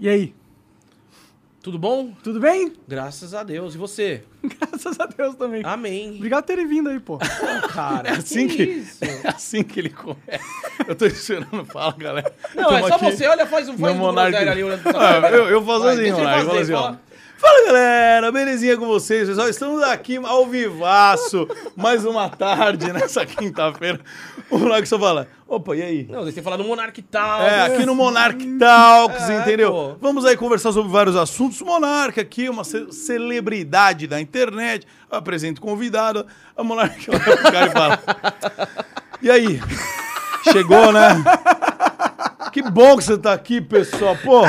E aí? Tudo bom? Tudo bem? Graças a Deus. E você? Graças a Deus também. Amém. Obrigado por terem vindo aí, pô. Cara, É assim que, isso? é assim que ele começa. Eu tô esperando, fala, galera. Não, é Tamo só aqui você. Olha, faz um faz um groselha ali olhando pra Ah, eu, eu faço Vai, assim, Monark, assim, fala. Fala galera, belezinha com vocês, pessoal? Estamos aqui ao vivaço, mais uma tarde nessa quinta-feira. O Monark só fala: opa, e aí? Não, tem que falar do Monark tal. É, aqui no Monark Talks, É, entendeu? pô. Vamos aí conversar sobre vários assuntos. Monark aqui, uma ce- celebridade da internet. Eu apresento convidado. A Monark olha pro cara e fala: E aí? Chegou, né? Que bom que você tá aqui, pessoal. Pô,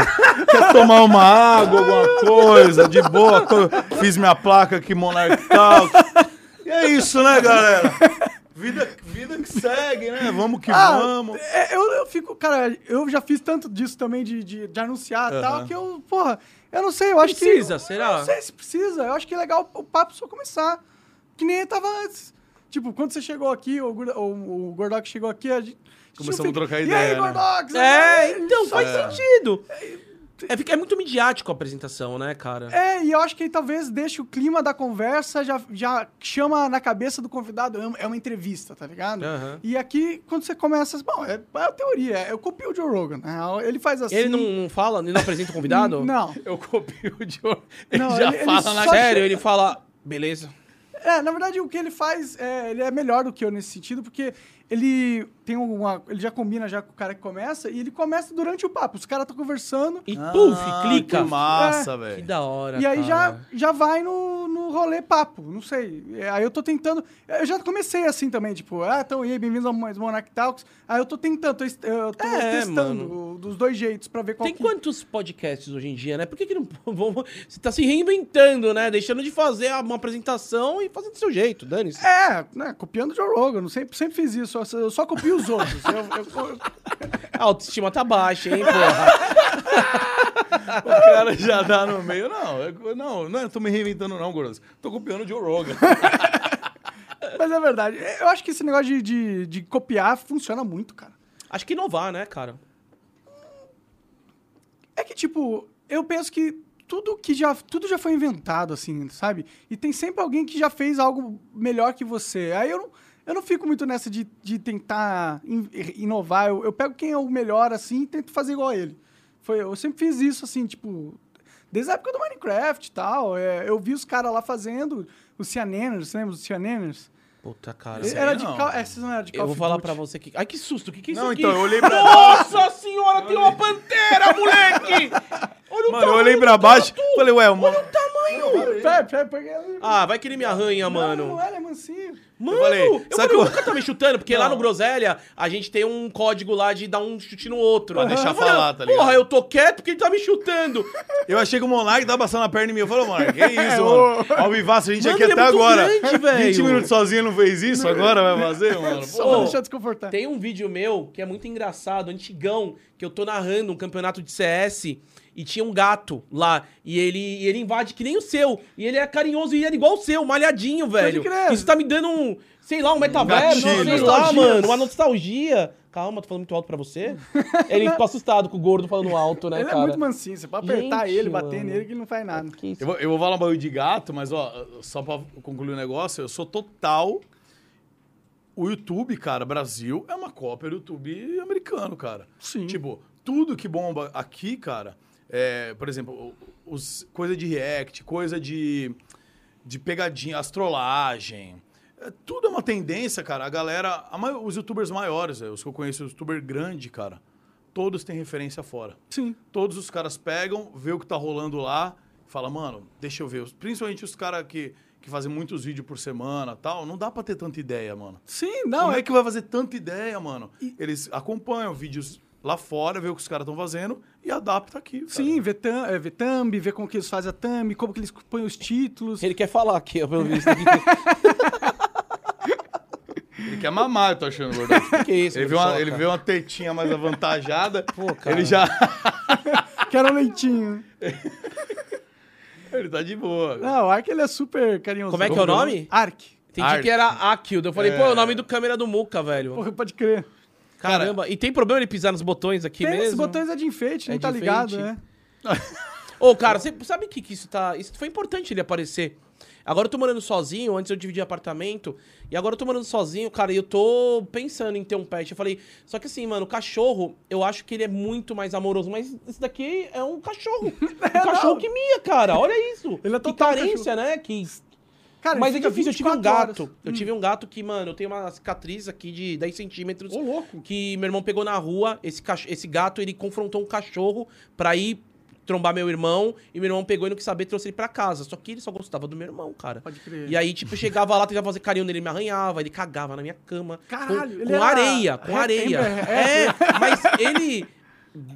quer tomar uma água, alguma coisa? De boa. Fiz minha placa aqui, Monark Talks. E é isso, né, galera? Vida, vida que segue, né? Vamos que Ah, vamos. é, eu, eu fico, cara, eu já fiz tanto disso também de, de, de anunciar e tal, Aham. que eu, porra, eu não sei, eu acho Precisa, que. será? Eu não sei se precisa, eu acho que é legal o papo só começar. Que nem tava antes. Tipo, quando você chegou aqui, o, Gordo- o, o Gordox chegou aqui, a gente. Começamos a trocar E ideia, aí, né?" Gordox? É, então faz É. sentido. É, fica- é muito midiático a apresentação, né, cara? É, e eu acho que aí talvez deixe o clima da conversa, já, já chama na cabeça do convidado, é uma- é entrevista, tá ligado? Aham. E aqui, quando você começa, bom, é, é a teoria, eu copio o Joe Rogan, né? Ele faz assim... Ele não, fala, ele não apresenta o convidado? Não. Eu copio o Diogo. Ele Não, já ele- ele fala na só- Sério, ele fala, beleza. É, na verdade, o que ele faz, é, ele é melhor do que eu nesse sentido, porque ele tem uma... Ele já combina já com o cara que começa, e ele começa durante o papo. Os caras estão conversando, E puf, Ah, clica. Que massa, É. Que velho. da hora, E aí já, cara. já vai no, no rolê papo, não sei. É, Aí eu tô tentando. Eu já comecei assim também, tipo, ah, então, e aí, bem-vindos ao Mais Monarch Talks. Aí eu tô tentando, tô, eu tô É, testando mano. dos dois jeitos pra ver qual Tem que... quantos podcasts hoje em dia, né? Por que, que não. Você tá se reinventando, né? Deixando de fazer uma apresentação e fazendo do seu jeito, dane-se. É, né, copiando o Joe Rogan, eu sempre, sempre fiz isso, só- eu só copio os outros. Eu- eu- eu- A autoestima tá baixa, hein, porra? O cara já dá no meio. Não, eu- não, não, eu tô me reinventando, não, Grosso. Tô copiando o Joe Rogan. mas é verdade, eu acho que esse negócio de, de, de copiar funciona muito, cara. Acho que inovar, né, cara? É que, tipo, eu penso que tudo que já, tudo já foi inventado, assim, sabe? E tem sempre alguém que já fez algo melhor que você. Aí eu não, eu não fico muito nessa de, de tentar in- inovar. Eu, eu pego quem é o melhor, assim, e tento fazer igual a ele. Foi, eu sempre fiz isso, assim, tipo... Desde a época do Minecraft e tal. é, eu vi os caras lá fazendo os Cianeners, você lembra dos Cianeners? Puta, cara. Esse Era de não. Call, é, vocês não eram de Call Eu vou falar pra você que. Ai, que susto, o que, que é isso Não, aqui? então, eu olhei pra Nossa senhora, tem uma pantera, moleque! Olha o Mano, eu tamanho olhei do pra baixo tatu! falei, ué, mano. tamanho! Pera, pera, pega ele. Ah, vai que ele me arranha, Não, mano. Não, ele é mansinho. Mano, Eu falei, eu sabe falei, que o eu- tá me chutando, porque lá Não. no Groselha a gente tem um código lá de dar um chute no outro. Pra deixar Eu falei, falar, tá ligado? Porra, eu tô quieto porque ele tá me chutando. Eu achei que o Monark tava passando a perna em mim. Eu falei, Monark, que É, isso, mano? Ao vivaço, a gente Mano, aqui é até agora. grande, velho. 20 minutos sozinho não fez isso, agora vai fazer, mano? Só Pô. pra deixar desconfortável. Tem um vídeo meu que é muito engraçado, antigão, que eu tô narrando um campeonato de CS e tinha um gato lá. E ele, e ele invade que nem o seu. E ele é carinhoso e ele é igual o seu, malhadinho, velho. Isso tá me dando um, sei lá, um metaverso, gatilho. sei lá, mano, uma nostalgia. Calma, tô falando muito alto pra você. ele ficou assustado com o gordo falando alto, né, Ele cara? é muito mansinho, você pode apertar Gente, ele, bater mano. nele, que ele não faz nada. Eu vou, eu vou falar um bagulho de gato, mas ó, só pra concluir o negócio, eu sou total. O YouTube, cara, Brasil é uma cópia do YouTube americano, cara. Sim. Tipo, tudo que bomba aqui, cara, é, por exemplo, os, coisa de react, coisa de, de pegadinha, astrolagem. é, tudo é uma tendência, cara. A galera, a os youtubers maiores, é, os que eu conheço, os youtubers grande, cara, todos têm referência fora Sim. todos os caras pegam, vê o que tá rolando lá, fala, mano, deixa eu ver. Principalmente os caras que, que fazem muitos vídeos por semana tal, não dá pra ter tanta ideia, mano. Sim, não, Como é é que vai fazer tanta ideia, mano? Eles acompanham vídeos lá fora, vê o que os caras estão fazendo e adapta aqui. cara. Sim, ver, tam, é, ver thumb, ver como que eles fazem a thumb, como que eles põem os títulos. Ele quer falar aqui, pelo visto. Ele quer mamar, eu tô achando, gordão. que é isso, Ele vê, uma, ele vê uma tetinha mais avantajada, Pô, cara. ele já... Quero um leitinho. ele tá de boa. Não, o Ark ele é super carinhoso. Como é que é o nome? Ark. Entendi Art. que era Akildo. Eu falei, pô, é o nome do câmera do Muca, velho. Porra, pode crer. Caramba. E tem problema ele pisar nos botões aqui Tem, mesmo? esses botões é de enfeite, É não tá de ligado, enfeite? né? Ô, cara, você sabe que, que isso tá. Isso foi importante ele aparecer. Agora eu tô morando sozinho, antes eu dividi apartamento, e agora eu tô morando sozinho, cara, e eu tô pensando em ter um pet. Eu falei, só que assim, mano, o cachorro, eu acho que ele é muito mais amoroso, mas esse daqui é um cachorro. Um cachorro que mia, cara, olha isso. Ele é que total carência, né? Que Cara, mas é difícil, eu tive um 24 gato. horas. Eu Hum. tive um gato que, mano, eu tenho uma cicatriz aqui de 10 centímetros. Ô, louco. Que meu irmão pegou na rua. Esse, cach... esse gato, ele confrontou um cachorro pra ir trombar meu irmão. E meu irmão pegou e não quis saber, trouxe ele pra casa. Só que ele só gostava do meu irmão, cara. Pode crer. E aí, tipo, chegava lá, tentava fazer carinho nele, ele me arranhava, ele cagava na minha cama. Caralho, com, ele com areia, com areia. Amber, É, mas ele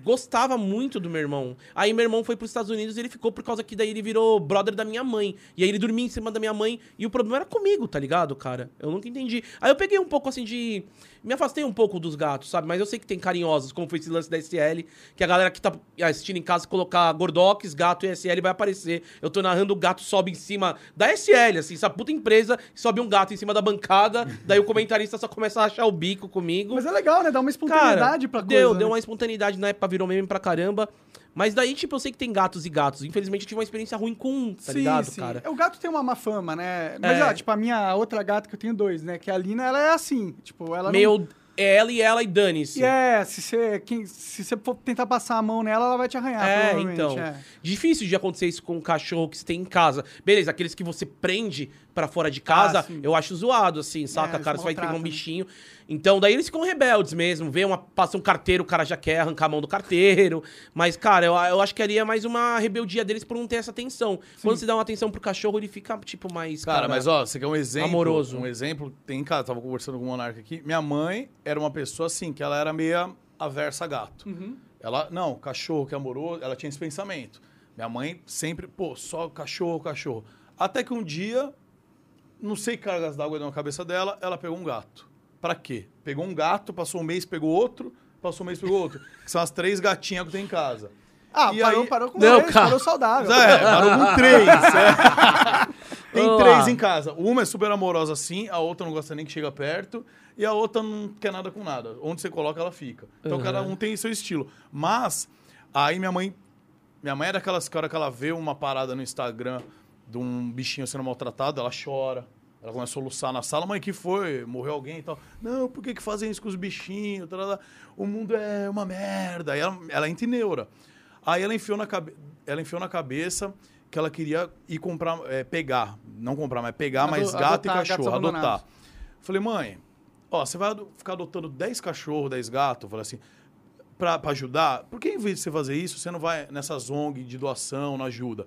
gostava muito do meu irmão. Aí meu irmão foi pros Estados Unidos e ele ficou por causa que daí ele virou brother da minha mãe. E aí ele dormia em cima da minha mãe e o problema era comigo, tá ligado, cara? Eu nunca entendi. Aí eu peguei um pouco assim de. Me afastei um pouco dos gatos, sabe? Mas eu sei que tem carinhosos, como foi esse lance da SL, que a galera que tá assistindo em casa colocar Gordox, gato e SL vai aparecer. Eu tô narrando o gato sobe em cima da SL, assim, essa puta empresa, sobe um gato em cima da bancada, daí o comentarista só começa a achar o bico comigo. Mas é legal, né? Dá uma Cara, espontaneidade pra coisa. deu, né? deu uma espontaneidade na época, virou meme pra caramba. Mas daí, tipo, eu sei que tem gatos e gatos. Infelizmente, eu tive uma experiência ruim com um, tá ligado, cara? O gato tem uma má fama, né? Mas, É. ó, tipo, a minha outra gata que eu tenho dois, né? Que a Lina, ela é assim. Tipo, ela não... Meio ela e ela e dane-se. É, se você, quem, se você for tentar passar a mão nela, ela vai te arranhar, É, então. é. Difícil de acontecer isso com um cachorro que você tem em casa. Beleza, aqueles que você prende pra fora de casa, Ah, sim. eu acho zoado, assim, saca? eles cara, você vai pegar um né? bichinho. Então, daí eles ficam rebeldes mesmo. Vê uma, passa um carteiro, o cara já quer arrancar a mão do carteiro. Mas, cara, eu, eu acho que ali é mais uma rebeldia deles por não ter essa atenção. Quando você dá uma atenção pro cachorro, ele fica, tipo, mais. Cara, mas ó, você quer um exemplo? Amoroso. Um exemplo, tem em casa, tava conversando com o Monarca aqui. Minha mãe era uma pessoa assim, que ela era meio aversa a gato. Uhum. Ela, não, cachorro que é amoroso, ela tinha esse pensamento. Minha mãe sempre, pô, só cachorro, cachorro. Até que um dia, não sei que cargas d'água deu na cabeça dela, ela pegou um gato. Pra quê? Pegou um gato, passou um mês, pegou outro, passou um mês, pegou outro. Que são as três gatinhas que tenho em casa. Ah, E parou, aí- parou com Não, dois, cara. parou saudável. É, parou com três. é. Tem Olá. três em casa. Uma é super amorosa assim, a outra não gosta nem que chega perto, e a outra não quer nada com nada. Onde você coloca, ela fica. Então Uhum. cada um tem seu estilo. Mas, aí minha mãe. Minha mãe é daquelas que a hora que ela vê uma parada no Instagram de um bichinho sendo maltratado, ela chora. Ela começa a soluçar na sala, mãe, que foi? Morreu alguém e tal. Não, por que, que fazem isso com os bichinhos? O mundo é uma merda. Aí ela, ela em neura. Aí ela enfiou na, cabe... ela enfiou na cabeça que ela queria ir comprar, é, pegar, não comprar, mas pegar Ado- mais gato adotar e cachorro, abandonados. adotar. Falei, mãe, ó, você vai ficar adotando 10 cachorros, 10 gatos, falei assim, pra, pra ajudar, por que em vez de você fazer isso, você não vai nessas ONG de doação, não ajuda?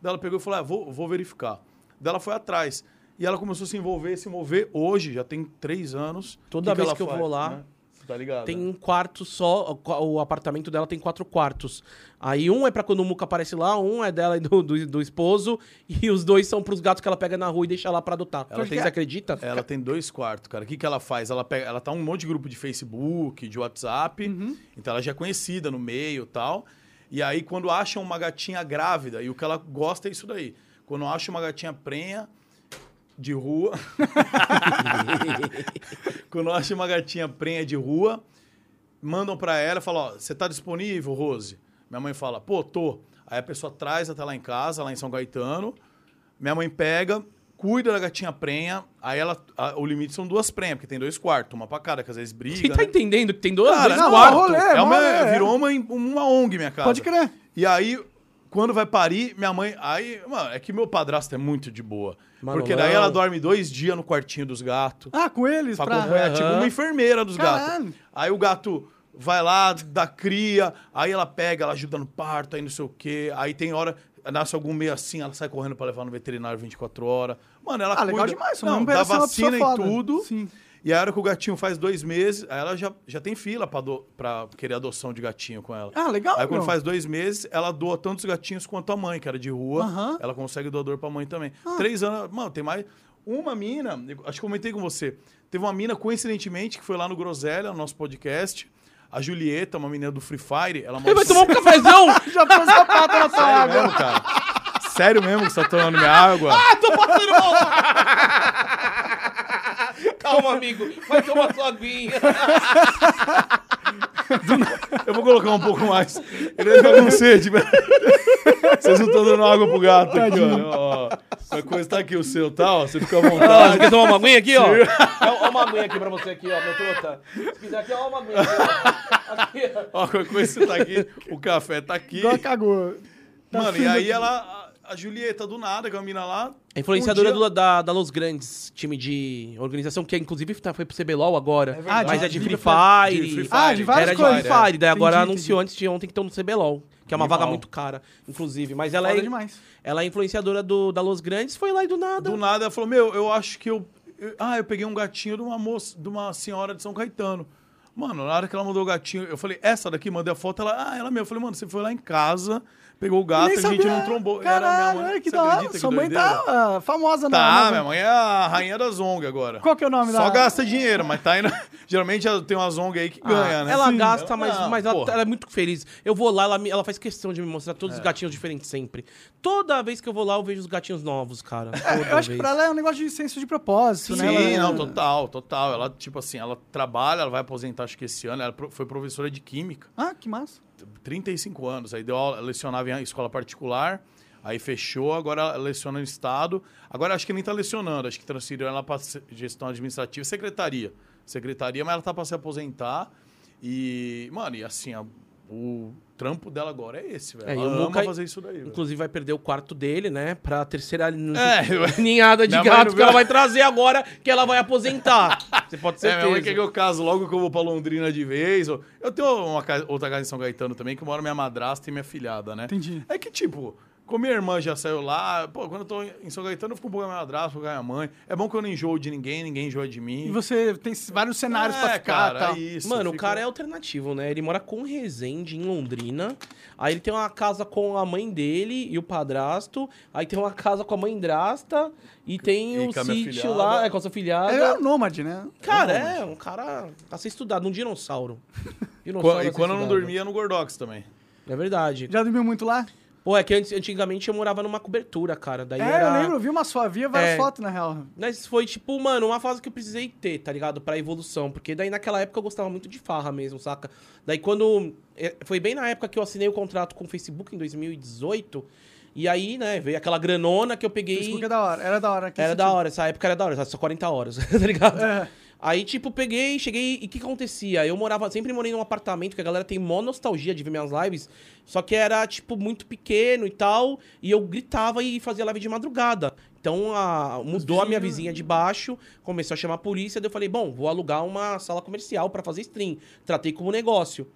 Daí ela pegou e falou, ah, vou, vou verificar. Daí ela foi atrás. E ela começou a se envolver, se mover. Hoje, já tem três anos. Toda vez ela que eu faz, vou lá, né? Tá ligado? Tem um quarto só, o- apartamento dela tem quatro quartos. Aí um é pra quando o Muca aparece lá, um é dela e do, do, do esposo, e os dois são pros gatos que ela pega na rua e deixa lá pra adotar. Ela tem- acreditam? Ela tem dois quartos, cara. O que, que ela faz? Ela, pega, ela tá um monte de grupo de Facebook, de WhatsApp. Uhum. Então ela já é conhecida no meio e tal. E aí, quando acham uma gatinha grávida, e o que ela gosta é isso daí. Quando acha uma gatinha prenha de rua. quando acha uma gatinha prenha de rua, mandam pra ela e falam: Ó, você tá disponível, Rose? Minha mãe fala: pô, tô. Aí a pessoa traz até lá em casa, lá em São Gaetano. Minha mãe pega, cuida da gatinha prenha. Aí ela. a- o limite são duas prenhas, porque tem dois quartos, uma pra cada, que às vezes briga. Você tá né? entendendo que tem dois, Cara, dois não, quartos? rolê, é uma, mó rolê, virou uma, uma ONG minha casa. Pode crer. E aí, quando vai parir, minha mãe. Aí, mano, é que meu padrasto é muito de boa. Manolão. Porque daí ela dorme dois dias no quartinho dos gatos. Ah, com eles, Pra pra... acompanhar, tipo uma enfermeira dos Caralho. gatos. Aí o gato vai lá, dá cria, aí ela pega, ela ajuda no parto, aí não sei o quê. Aí tem hora, nasce algum meio assim, ela sai correndo pra levar no veterinário 24 horas. Mano, ela Ah, legal cuida. demais, sua Não, dá vacina e tudo. Sim. E a hora que o gatinho faz dois meses, aí ela já, já tem fila pra, do, pra querer adoção de gatinho com ela. Ah, legal, Aí quando faz dois meses, ela doa tantos gatinhos quanto a mãe, que era de rua. Ela consegue doador pra mãe também. Ah. Três anos. Mano, tem mais. Uma mina, acho que comentei com você. Teve uma mina, coincidentemente, que foi lá no Groselha, no nosso podcast. A Julieta, uma menina do Free Fire, ela Ele vai tomar um cafezão! Já pôs a pata na sua Sério água. mesmo, cara? Sério mesmo que você tá tomando minha água? Ah, tô passando mal! Calma, amigo. Vai tomar sua aguinha. Eu vou colocar um pouco mais. Ele vai ficar com sede. velho. Vocês não estão dando água pro gato aqui, ó. ó. Coisa tá aqui o seu, tá? Ó, você fica à Ah, você vontade. quer tomar uma aguinha aqui, ó? Ó uma aguinha aqui pra você aqui, ó, meu trota. Se quiser aqui, ó uma aguinha aqui, ó. Ó. Qualquer coisa você tá aqui. O café tá aqui. Igual cagou. Tá Mano, e aí aqui. ela, a, Julieta, do nada, que é uma mina lá. A influenciadora um dia- do- da, da Los Grandes, time de organização, que inclusive tá- foi pro CBLOL agora. verdade. mas é de De Free Fire. de Free Fire. Ah, de várias Era de coisas. Free Fire. Daí agora Entendi, anunciou antes de ontem que estão no CBLOL. Que é uma Animal. vaga muito cara, inclusive. Mas ela Foda é, demais. ela é influenciadora do, da Los Grandes, foi lá e do nada. Do nada ela falou: Meu, eu acho que eu. eu- ah, eu peguei um gatinho de uma moça, de uma senhora de São Caetano. Mano, na hora que ela mandou o gatinho, eu falei, essa daqui, mandei a foto, ela, ah, ela mesmo. Eu falei, mano, você foi lá em casa, pegou o gato, Nem a gente não trombou. Caralho, olha que Você da hora. que Sua mãe tá ah, famosa na Tá, minha mãe é a rainha da Zong agora. Qual que é o nome Só da... gasta dinheiro, mas tá indo. Geralmente ela tem uma Zong aí que ganha, né? Ah, Ela Sim. gasta, mas, Não, mas ela, ela é muito feliz. Eu vou lá, ela, me- ela faz questão de me mostrar todos É. os gatinhos diferentes sempre. Toda vez que eu vou lá, eu vejo os gatinhos novos, cara. Toda É, eu acho que pra ela é um negócio de senso de propósito, Sim, né? Ela- não, total, total. Ela, tipo assim, ela trabalha, ela vai aposentar acho que esse ano, ela foi professora de química, Ah, que massa. 35 anos. Aí deu aula, lecionava em escola particular, aí fechou, agora leciona no estado. Agora acho que nem tá lecionando, acho que transferiu ela para gestão administrativa secretaria. Secretaria, mas ela tá para se aposentar. E, mano, e assim, a- o trampo dela agora é esse, velho. É, ela ama Muca, fazer isso daí. Inclusive vai perder o quarto dele, né? Pra terceira É, ninhada de gato que viu. ela vai trazer agora, que ela vai aposentar. Você pode ter É, minha mãe quer que eu caso logo que eu vou pra Londrina de vez. Eu tenho uma outra casa em São Gaetano também, que mora minha madrasta e minha filhada, né? Entendi. É que, tipo, como minha irmã já saiu lá, pô, quando eu tô em São Gaetano, eu fico um pouco com a minha madrasta, um pouco com a minha mãe. É bom que eu não enjoo de ninguém, ninguém enjoa de mim. E você tem vários cenários é, pra ficar cara, tal. é isso. Mano, o fica- cara é alternativo, né? Ele mora com Resende, em Londrina. Aí ele tem uma casa com a mãe dele e o padrasto. Aí tem uma casa com a mãe drasta. E tem o minha sítio lá, é com a sua filhada. É um nômade, né? Cara, é um cara a ser estudado, um dinossauro. Dinossauro a E quando eu não dormia no Gordox também. É verdade. Já dormiu muito lá? Pô, é que antes- antigamente eu morava numa cobertura, cara. Daí é, era... eu lembro, eu vi umas fotos, via várias É. fotos, na real. Mas foi, tipo, mano, uma fase que eu precisei ter, tá ligado? Pra evolução. Porque daí naquela época eu gostava muito de farra mesmo, saca? Daí quando. é, Foi bem na época que eu assinei o contrato com o Facebook, em 2018. E aí, né, veio aquela granona que eu peguei. Facebook é da hora, era da hora. Era sentido. da hora, essa época era da hora, só 40 horas, tá ligado? É. Aí, tipo, peguei, cheguei, e o que acontecia? Eu morava, sempre morei num apartamento que a galera tem mó nostalgia de ver minhas lives, só que era, tipo, muito pequeno e tal, e eu gritava e fazia live de madrugada. Então, a- mudou a minha vizinha de baixo, começou a chamar a polícia, daí eu falei, bom, vou alugar uma sala comercial pra fazer stream. Tratei como negócio.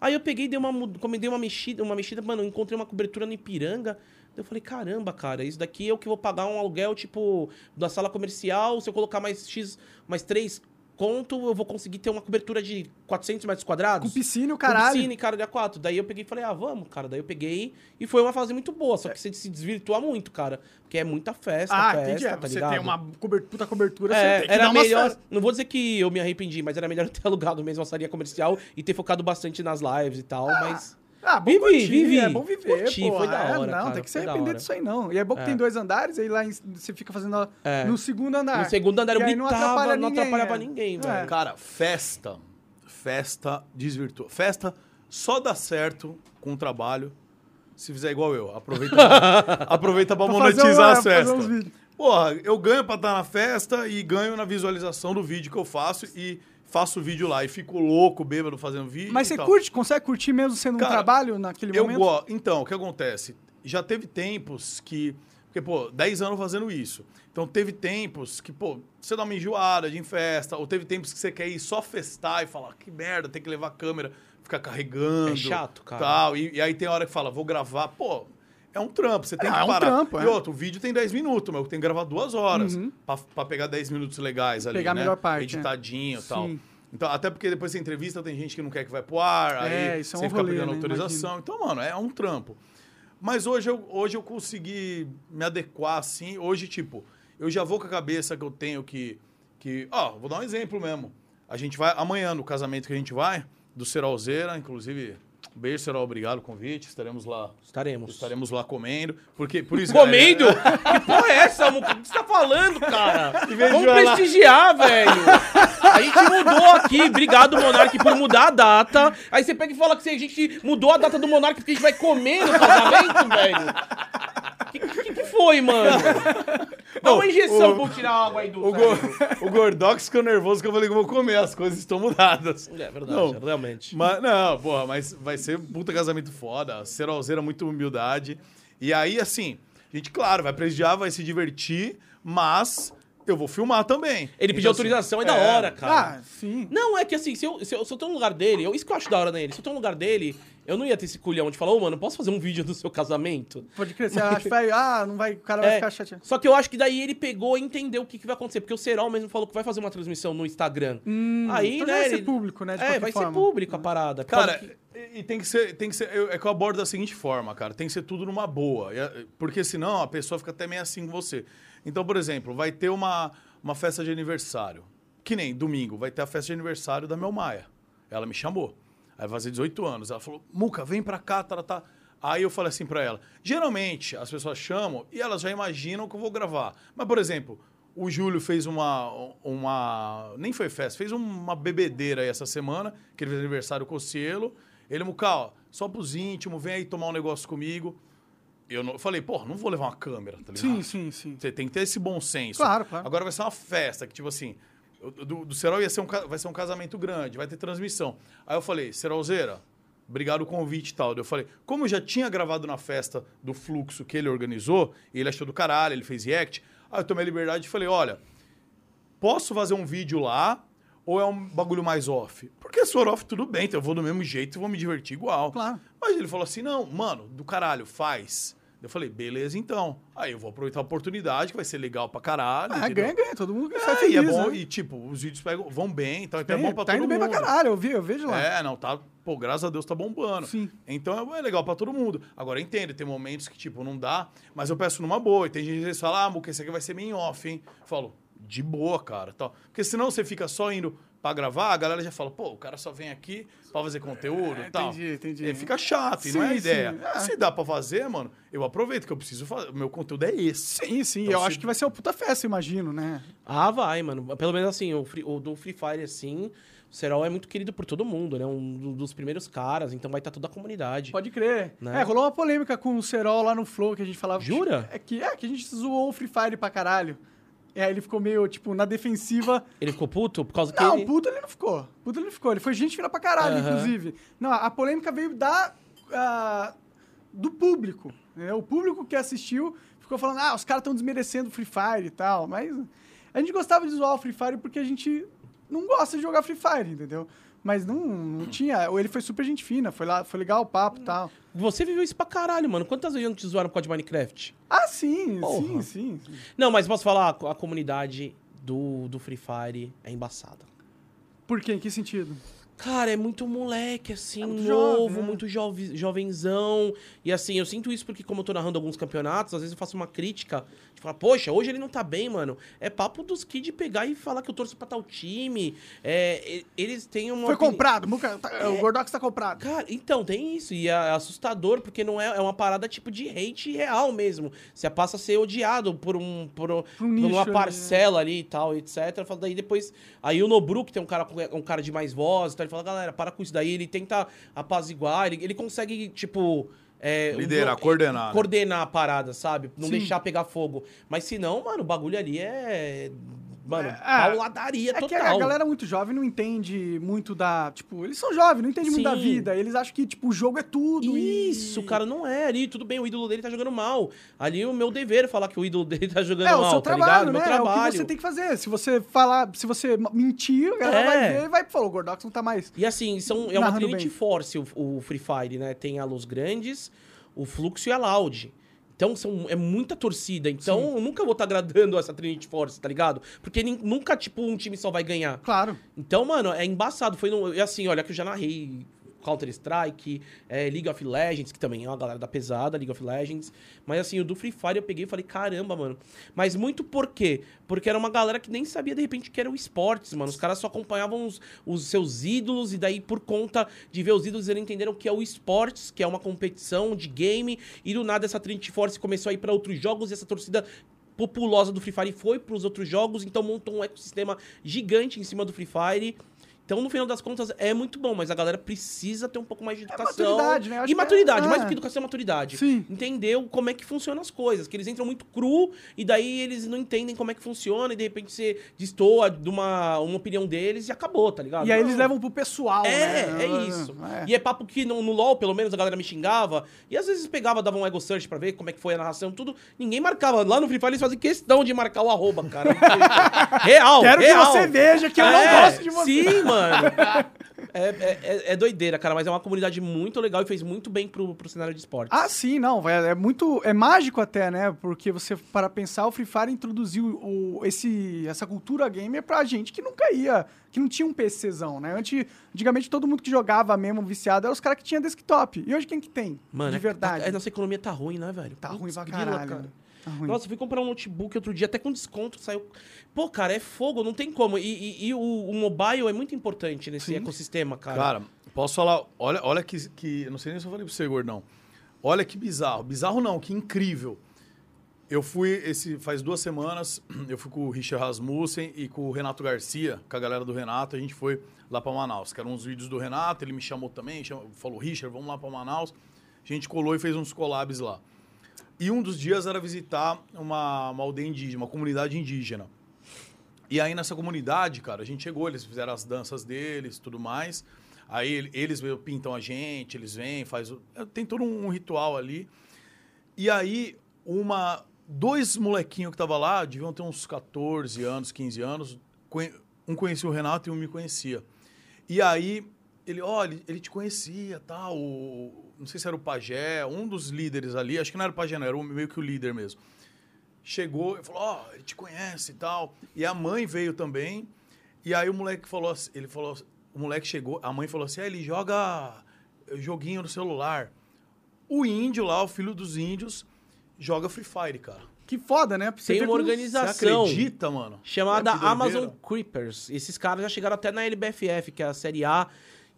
Aí eu peguei, dei uma, dei uma mexida, uma mexida, mano, encontrei uma cobertura no Ipiranga. Daí Eu falei, caramba, cara, isso daqui é o que eu vou pagar um aluguel, tipo, da sala comercial. Se eu colocar mais X, mais 3 conto, eu vou conseguir ter uma cobertura de 400 metros quadrados. Com piscina e o Com caralho. piscina e cara de A4. Daí eu peguei e falei, ah, vamos, cara. Daí eu peguei e foi uma fase muito boa. Só que você se desvirtua muito, cara. Porque é muita festa, Ah, festa, entendi. É, tá você ligado? tem uma cobertura, puta cobertura, É, você tem que era dar melhor. festas. Não vou dizer que eu me arrependi, mas era melhor ter alugado mesmo a salinha comercial e ter focado bastante nas lives e tal, mas. Ah, bom Vivi, curtir, vivi. É bom viver, Curti, pô. foi da É, hora, Não, cara, tem que se arrepender disso aí, não. E é bom que É. tem dois andares, aí lá em- você fica fazendo É. no segundo andar. No segundo andar eu E aí não gritava, atrapalha não ninguém, atrapalhava é. ninguém, É. velho. Cara, festa. Festa desvirtua. Festa só dá certo com o trabalho se fizer igual eu. Aproveita, aproveita pra Pra monetizar as festas. Porra, eu ganho pra estar na festa e ganho na visualização do vídeo que eu faço e faço o vídeo lá. E fico louco, bêbado, fazendo vídeo. Mas você tal. curte? Consegue curtir mesmo sendo um Cara, trabalho naquele Eu momento? gosto. Então, o que acontece? Já teve tempos que. Porque, pô, 10 anos fazendo isso. Então, teve tempos que, pô, você dá uma enjoada de ir em festa, ou teve tempos que você quer ir só festar e falar, que merda, tem que levar a câmera, ficar carregando. É chato, cara. Tal. E, e aí tem hora que fala, vou gravar. Pô, é um trampo, você tem É, que é um parar. trampo, e é. outro, o vídeo tem 10 minutos, mas eu tenho que gravar duas horas Uhum. pra, pra pegar 10 minutos legais ali, Pegar a né? melhor parte, é. Editadinho e tal. Sim. Então, até porque depois da entrevista tem gente que não quer que vai pro ar, É, aí isso é um você fica rolê, pegando né? autorização. Então, mano, é um trampo. Mas hoje eu, hoje eu consegui me adequar assim. Hoje, tipo, eu já vou com a cabeça que eu tenho que. que ó, vou dar um exemplo mesmo. A gente vai amanhã no casamento que a gente vai, do Seralzeira, inclusive, Beijo, será obrigado o convite. Estaremos lá. Estaremos. Estaremos lá comendo. Porque, por isso, Comendo? galera, que porra é essa? O que você tá falando, cara? Vamos prestigiar, velho. A gente mudou aqui. Obrigado, Monark, por mudar a data. Aí você pega e fala que a gente mudou a data do Monark porque a gente vai comer no casamento, velho. Foi, mano? Dá uma injeção o- pra eu tirar a água aí do O. Go- o Gordox ficou nervoso que eu falei que eu vou comer. As coisas estão mudadas. É verdade, Não. realmente. Mas, não, porra, mas vai ser puta casamento foda. Serolzeira, muito humildade. E aí, assim, a gente, claro, vai prestigiar, vai se divertir, mas eu vou filmar também. Ele pediu Então, assim, autorização, é da hora, cara. Ah, sim. Não, é que assim, se eu, se eu, se eu tô no lugar dele, eu, isso que eu acho da hora nele, se eu tô no lugar dele, eu não ia ter esse culhão de falar, ô, mano, posso fazer um vídeo do seu casamento? Pode crer. Você acha que vai. Ah, não vai. O cara vai É, ficar chateado. Só que eu acho que daí ele pegou e entendeu o que, que vai acontecer, porque o Serol mesmo falou que vai fazer uma transmissão no Instagram. Aí, então né, vai ser ele- público, né, de é, vai forma. ser público a parada. por Cara, que- e e tem que ser, tem que ser, eu- é que eu abordo da seguinte forma, cara, tem que ser tudo numa boa, é, porque senão a pessoa fica até meio assim com você. Então, por exemplo, vai ter uma, uma festa de aniversário, que nem domingo, vai ter a festa de aniversário da Mel Maia. Ela me chamou, aí vai fazer 18 anos, ela falou, Muca, vem pra cá, tá, tá. Aí eu falei assim pra ela, geralmente as pessoas chamam e elas já imaginam que eu vou gravar. Mas, por exemplo, o Júlio fez uma, uma. Nem foi festa, fez uma bebedeira aí essa semana, que ele fez aniversário com o Cielo. Ele, Mucal, só pros íntimos, vem aí tomar um negócio comigo. Eu, não, eu falei, pô, não vou levar uma câmera, tá ligado? Sim, sim, sim. Você tem que ter esse bom senso. Claro, claro. Agora vai ser uma festa, que tipo assim, do, do Serol ia ser um, vai ser um casamento grande, vai ter transmissão. Aí eu falei, Serolzeira, obrigado o convite e tal. Eu falei, como eu já tinha gravado na festa do Fluxo que ele organizou, e ele achou do caralho, ele fez react, aí eu tomei a liberdade e falei, olha, posso fazer um vídeo lá ou é um bagulho mais off? Porque se for off, tudo bem, então eu vou do mesmo jeito e vou me divertir igual. Claro. Mas ele falou assim: não, mano, do caralho, faz. Eu falei, beleza, então. Aí eu vou aproveitar a oportunidade, que vai ser legal pra caralho. Ah, entendeu? ganha, ganha. Todo mundo sai É, feliz, e é bom, né? e tipo, os vídeos pegam, vão bem, então, então é Bem, bom pra tá todo indo bem mundo. pra caralho, eu, vi, eu vejo lá. É, não, tá. Pô, graças a Deus tá bombando. Sim. Então é, é legal pra todo mundo. Agora, entendo, tem momentos que, tipo, não dá, mas eu peço numa boa. E tem gente que fala, ah, Muca, esse aqui vai ser meio off, hein? Eu falo, de boa, cara. Tal. Porque senão você fica só indo pra gravar, a galera já fala, pô, o cara só vem aqui pra fazer conteúdo e tal. É, entendi, entendi. E fica chato, e não é a Sim, ideia. sim, é. Se dá pra fazer, mano, eu aproveito que eu preciso fazer. O meu conteúdo é esse. Sim, sim. Então, eu se- acho que vai ser uma puta festa, imagino, né? Ah, vai, mano. Pelo menos assim, o, Free- o do Free Fire, assim, o Serol é muito querido por todo mundo, né? Um do- dos primeiros caras, então vai estar toda a comunidade. Pode crer. Né? É, rolou uma polêmica com o Serol lá no Flow que a gente falava. Jura? É que, é, que a gente zoou o Free Fire pra caralho. Aí ele ficou meio, tipo, na defensiva. Ele ficou puto por causa que Não, ele... puto ele não ficou. Puto ele não ficou. Ele foi gente fina pra caralho, Aham. inclusive. Não, a polêmica veio da. ah, do público. né? O público que assistiu ficou falando, ah, os caras estão desmerecendo o Free Fire e tal. Mas a gente gostava de zoar o Free Fire porque a gente não gosta de jogar Free Fire, entendeu? Mas não, não tinha. Ele foi super gente fina, foi lá, foi legal o papo e tal. Você viveu isso pra caralho, mano. Quantas vezes não te zoaram por causa de Minecraft? Ah, sim, Porra. sim, sim, sim. Não, mas posso falar, a comunidade do, do Free Fire é embaçada. Por quê? Em que sentido? Cara, é muito moleque, assim, É muito novo, jovem, né? muito jove, jovenzão. E assim, eu sinto isso porque, como eu tô narrando alguns campeonatos, às vezes eu faço uma crítica de falar, poxa, hoje ele não tá bem, mano. É papo dos kids pegar e falar que eu torço pra tal time. É, eles têm uma. Foi opini- comprado, tá- o Gordox tá comprado. Cara, então, tem isso. E é assustador, porque não é, é uma parada tipo de hate real mesmo. Você passa a ser odiado por, um, por, um- Por nicho uma né? parcela ali e tal, etc. Daí depois. Aí o Nobru, que tem um cara, um cara de mais voz, então ele fala, galera, para com isso daí. Ele tenta apaziguar, ele, ele consegue, tipo. é, Liderar, um- coordenar, né? Coordenar a parada, sabe? Não Sim. deixar pegar fogo. Mas se não, mano, o bagulho ali é. Mano, É, pauladaria É que total. a galera muito jovem não entende muito da. Tipo, eles são jovens, não entendem muito da Sim. vida. Eles acham que, tipo, o jogo é tudo. e- Isso, cara, não é ali. Tudo bem, o ídolo dele tá jogando mal. Ali o meu dever é falar que o ídolo dele tá jogando É mal, o seu tá trabalho, ligado? né? Meu trabalho. É o que você tem que fazer. Se você falar, se você mentir, a galera É. vai ver e vai falar, o Gordox não tá mais. E assim, são, é uma Trinity. Force o, o Free Fire, né? Tem a Los Grandes, o Fluxo e a Loud. Então são, é muita torcida. Então eu nunca vou estar agradando essa Trinity Force, tá ligado? Porque nin- nunca, tipo, um time só vai ganhar. Claro. Então, mano, é embaçado. Foi no, e assim, olha que eu já narrei Counter-Strike, é, League of Legends, que também é uma galera da pesada, League of Legends. Mas assim, o do Free Fire eu peguei e falei, caramba, mano. Mas muito por quê? Porque era uma galera que nem sabia de repente que era o esportes, mano. Os caras só acompanhavam os, os seus ídolos, e daí, por conta de ver os ídolos, eles entenderam que é o esportes, que é uma competição de game, e do nada essa Trinity Force começou a ir pra outros jogos e essa torcida populosa do Free Fire foi para os outros jogos, então montou um ecossistema gigante em cima do Free Fire. Então, no final das contas, é muito bom, mas a galera precisa ter um pouco mais de educação. maturidade, né? Eu acho E que é- maturidade, mais é. do que educação é maturidade. Sim. Entendeu como é que funcionam as coisas. Que eles entram muito cru e daí eles não entendem como é que funciona e de repente você destoa de uma, uma opinião deles e acabou, tá ligado? E aí Não. eles levam pro pessoal, É, né? é isso. É. E é papo que no, no LoL, pelo menos, a galera me xingava. E às vezes pegava, dava um ego search pra ver como é que foi a narração, tudo. Ninguém marcava. Lá no Free Fire eles fazem questão de marcar o arroba, cara. real, Quero real. que você veja que eu não É, gosto de você. Sim, mano. É, é, é- é doideira, cara, mas é uma comunidade muito legal e fez muito bem pro, pro cenário de esporte. Ah, sim, não. É, é muito. É mágico até, né? Porque você, para pensar, o Free Fire introduziu o, esse, essa cultura gamer pra gente que nunca ia. Que não tinha um PCzão, né? Antes, antigamente todo mundo que jogava mesmo viciado eram os caras que tinham desktop. E hoje quem que tem? Mano, de é- verdade. A, a nossa economia tá ruim, né, velho? Tá Putz, ruim pra grila, caralho. Tá. Nossa, eu fui comprar um notebook outro dia, até com desconto, saiu. Pô, cara, é fogo, não tem como. E, e- e o, o mobile é muito importante nesse Sim. ecossistema, cara. Cara, posso falar? Olha, olha que, que. eu Não sei nem se eu falei pra você, gordão. Olha que bizarro. Bizarro não, que incrível. Eu fui, esse faz duas semanas, eu fui com o Richard Rasmussen e com o Renato Garcia, com a galera do Renato, a gente foi lá pra Manaus. Que eram uns vídeos do Renato, ele me chamou também, chamou- falou, Richard, vamos lá pra Manaus. A gente colou e fez uns collabs lá. E um dos dias era visitar uma, uma aldeia indígena, uma comunidade indígena. E aí nessa comunidade, cara, a gente chegou, eles fizeram as danças deles, tudo mais. Aí ele- eles pintam a gente, eles vêm, faz é, tem todo um ritual ali. E aí uma dois molequinhos que tava lá, deviam ter uns 14 anos, 15 anos, um conhecia o Renato e um me conhecia. E aí ele, olha, ele, te conhecia, tal, o- não sei se era o pajé, um dos líderes ali, acho que não era o pajé, não, era o- meio que o líder mesmo chegou e falou, ó, ele te conhece e tal. E a mãe veio também. E aí o moleque falou, assim- ele falou, o moleque chegou, a mãe falou assim, ah, ele joga joguinho no celular. O índio lá, o filho dos índios, joga Free Fire, cara. Que foda, né? Você Tem uma como- Você organização acredita, mano? chamada É. Amazon Creepers. Esses caras já chegaram até na LBFF, que é a série A.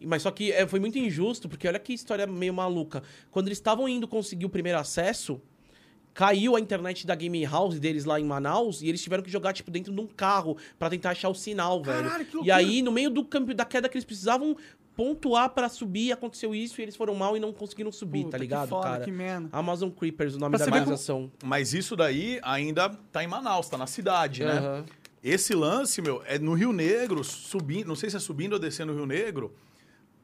Mas só que é, foi muito injusto, porque olha que história meio maluca. Quando eles estavam indo conseguir o primeiro acesso, caiu a internet da game house deles lá em Manaus e eles tiveram que jogar, tipo, dentro de um carro pra tentar achar o sinal, velho. Caralho, que E aí, no meio do campo da queda que eles precisavam pontuar pra subir, aconteceu isso e eles foram mal e não conseguiram subir, Puta, tá que ligado, foda, cara? Que merda. Amazon Creepers, o nome Pra da ver como- organização. Mas isso daí ainda tá em Manaus, tá na cidade, né? Aham. Esse lance, meu, é no Rio Negro, subindo, não sei se é subindo ou descendo o Rio Negro,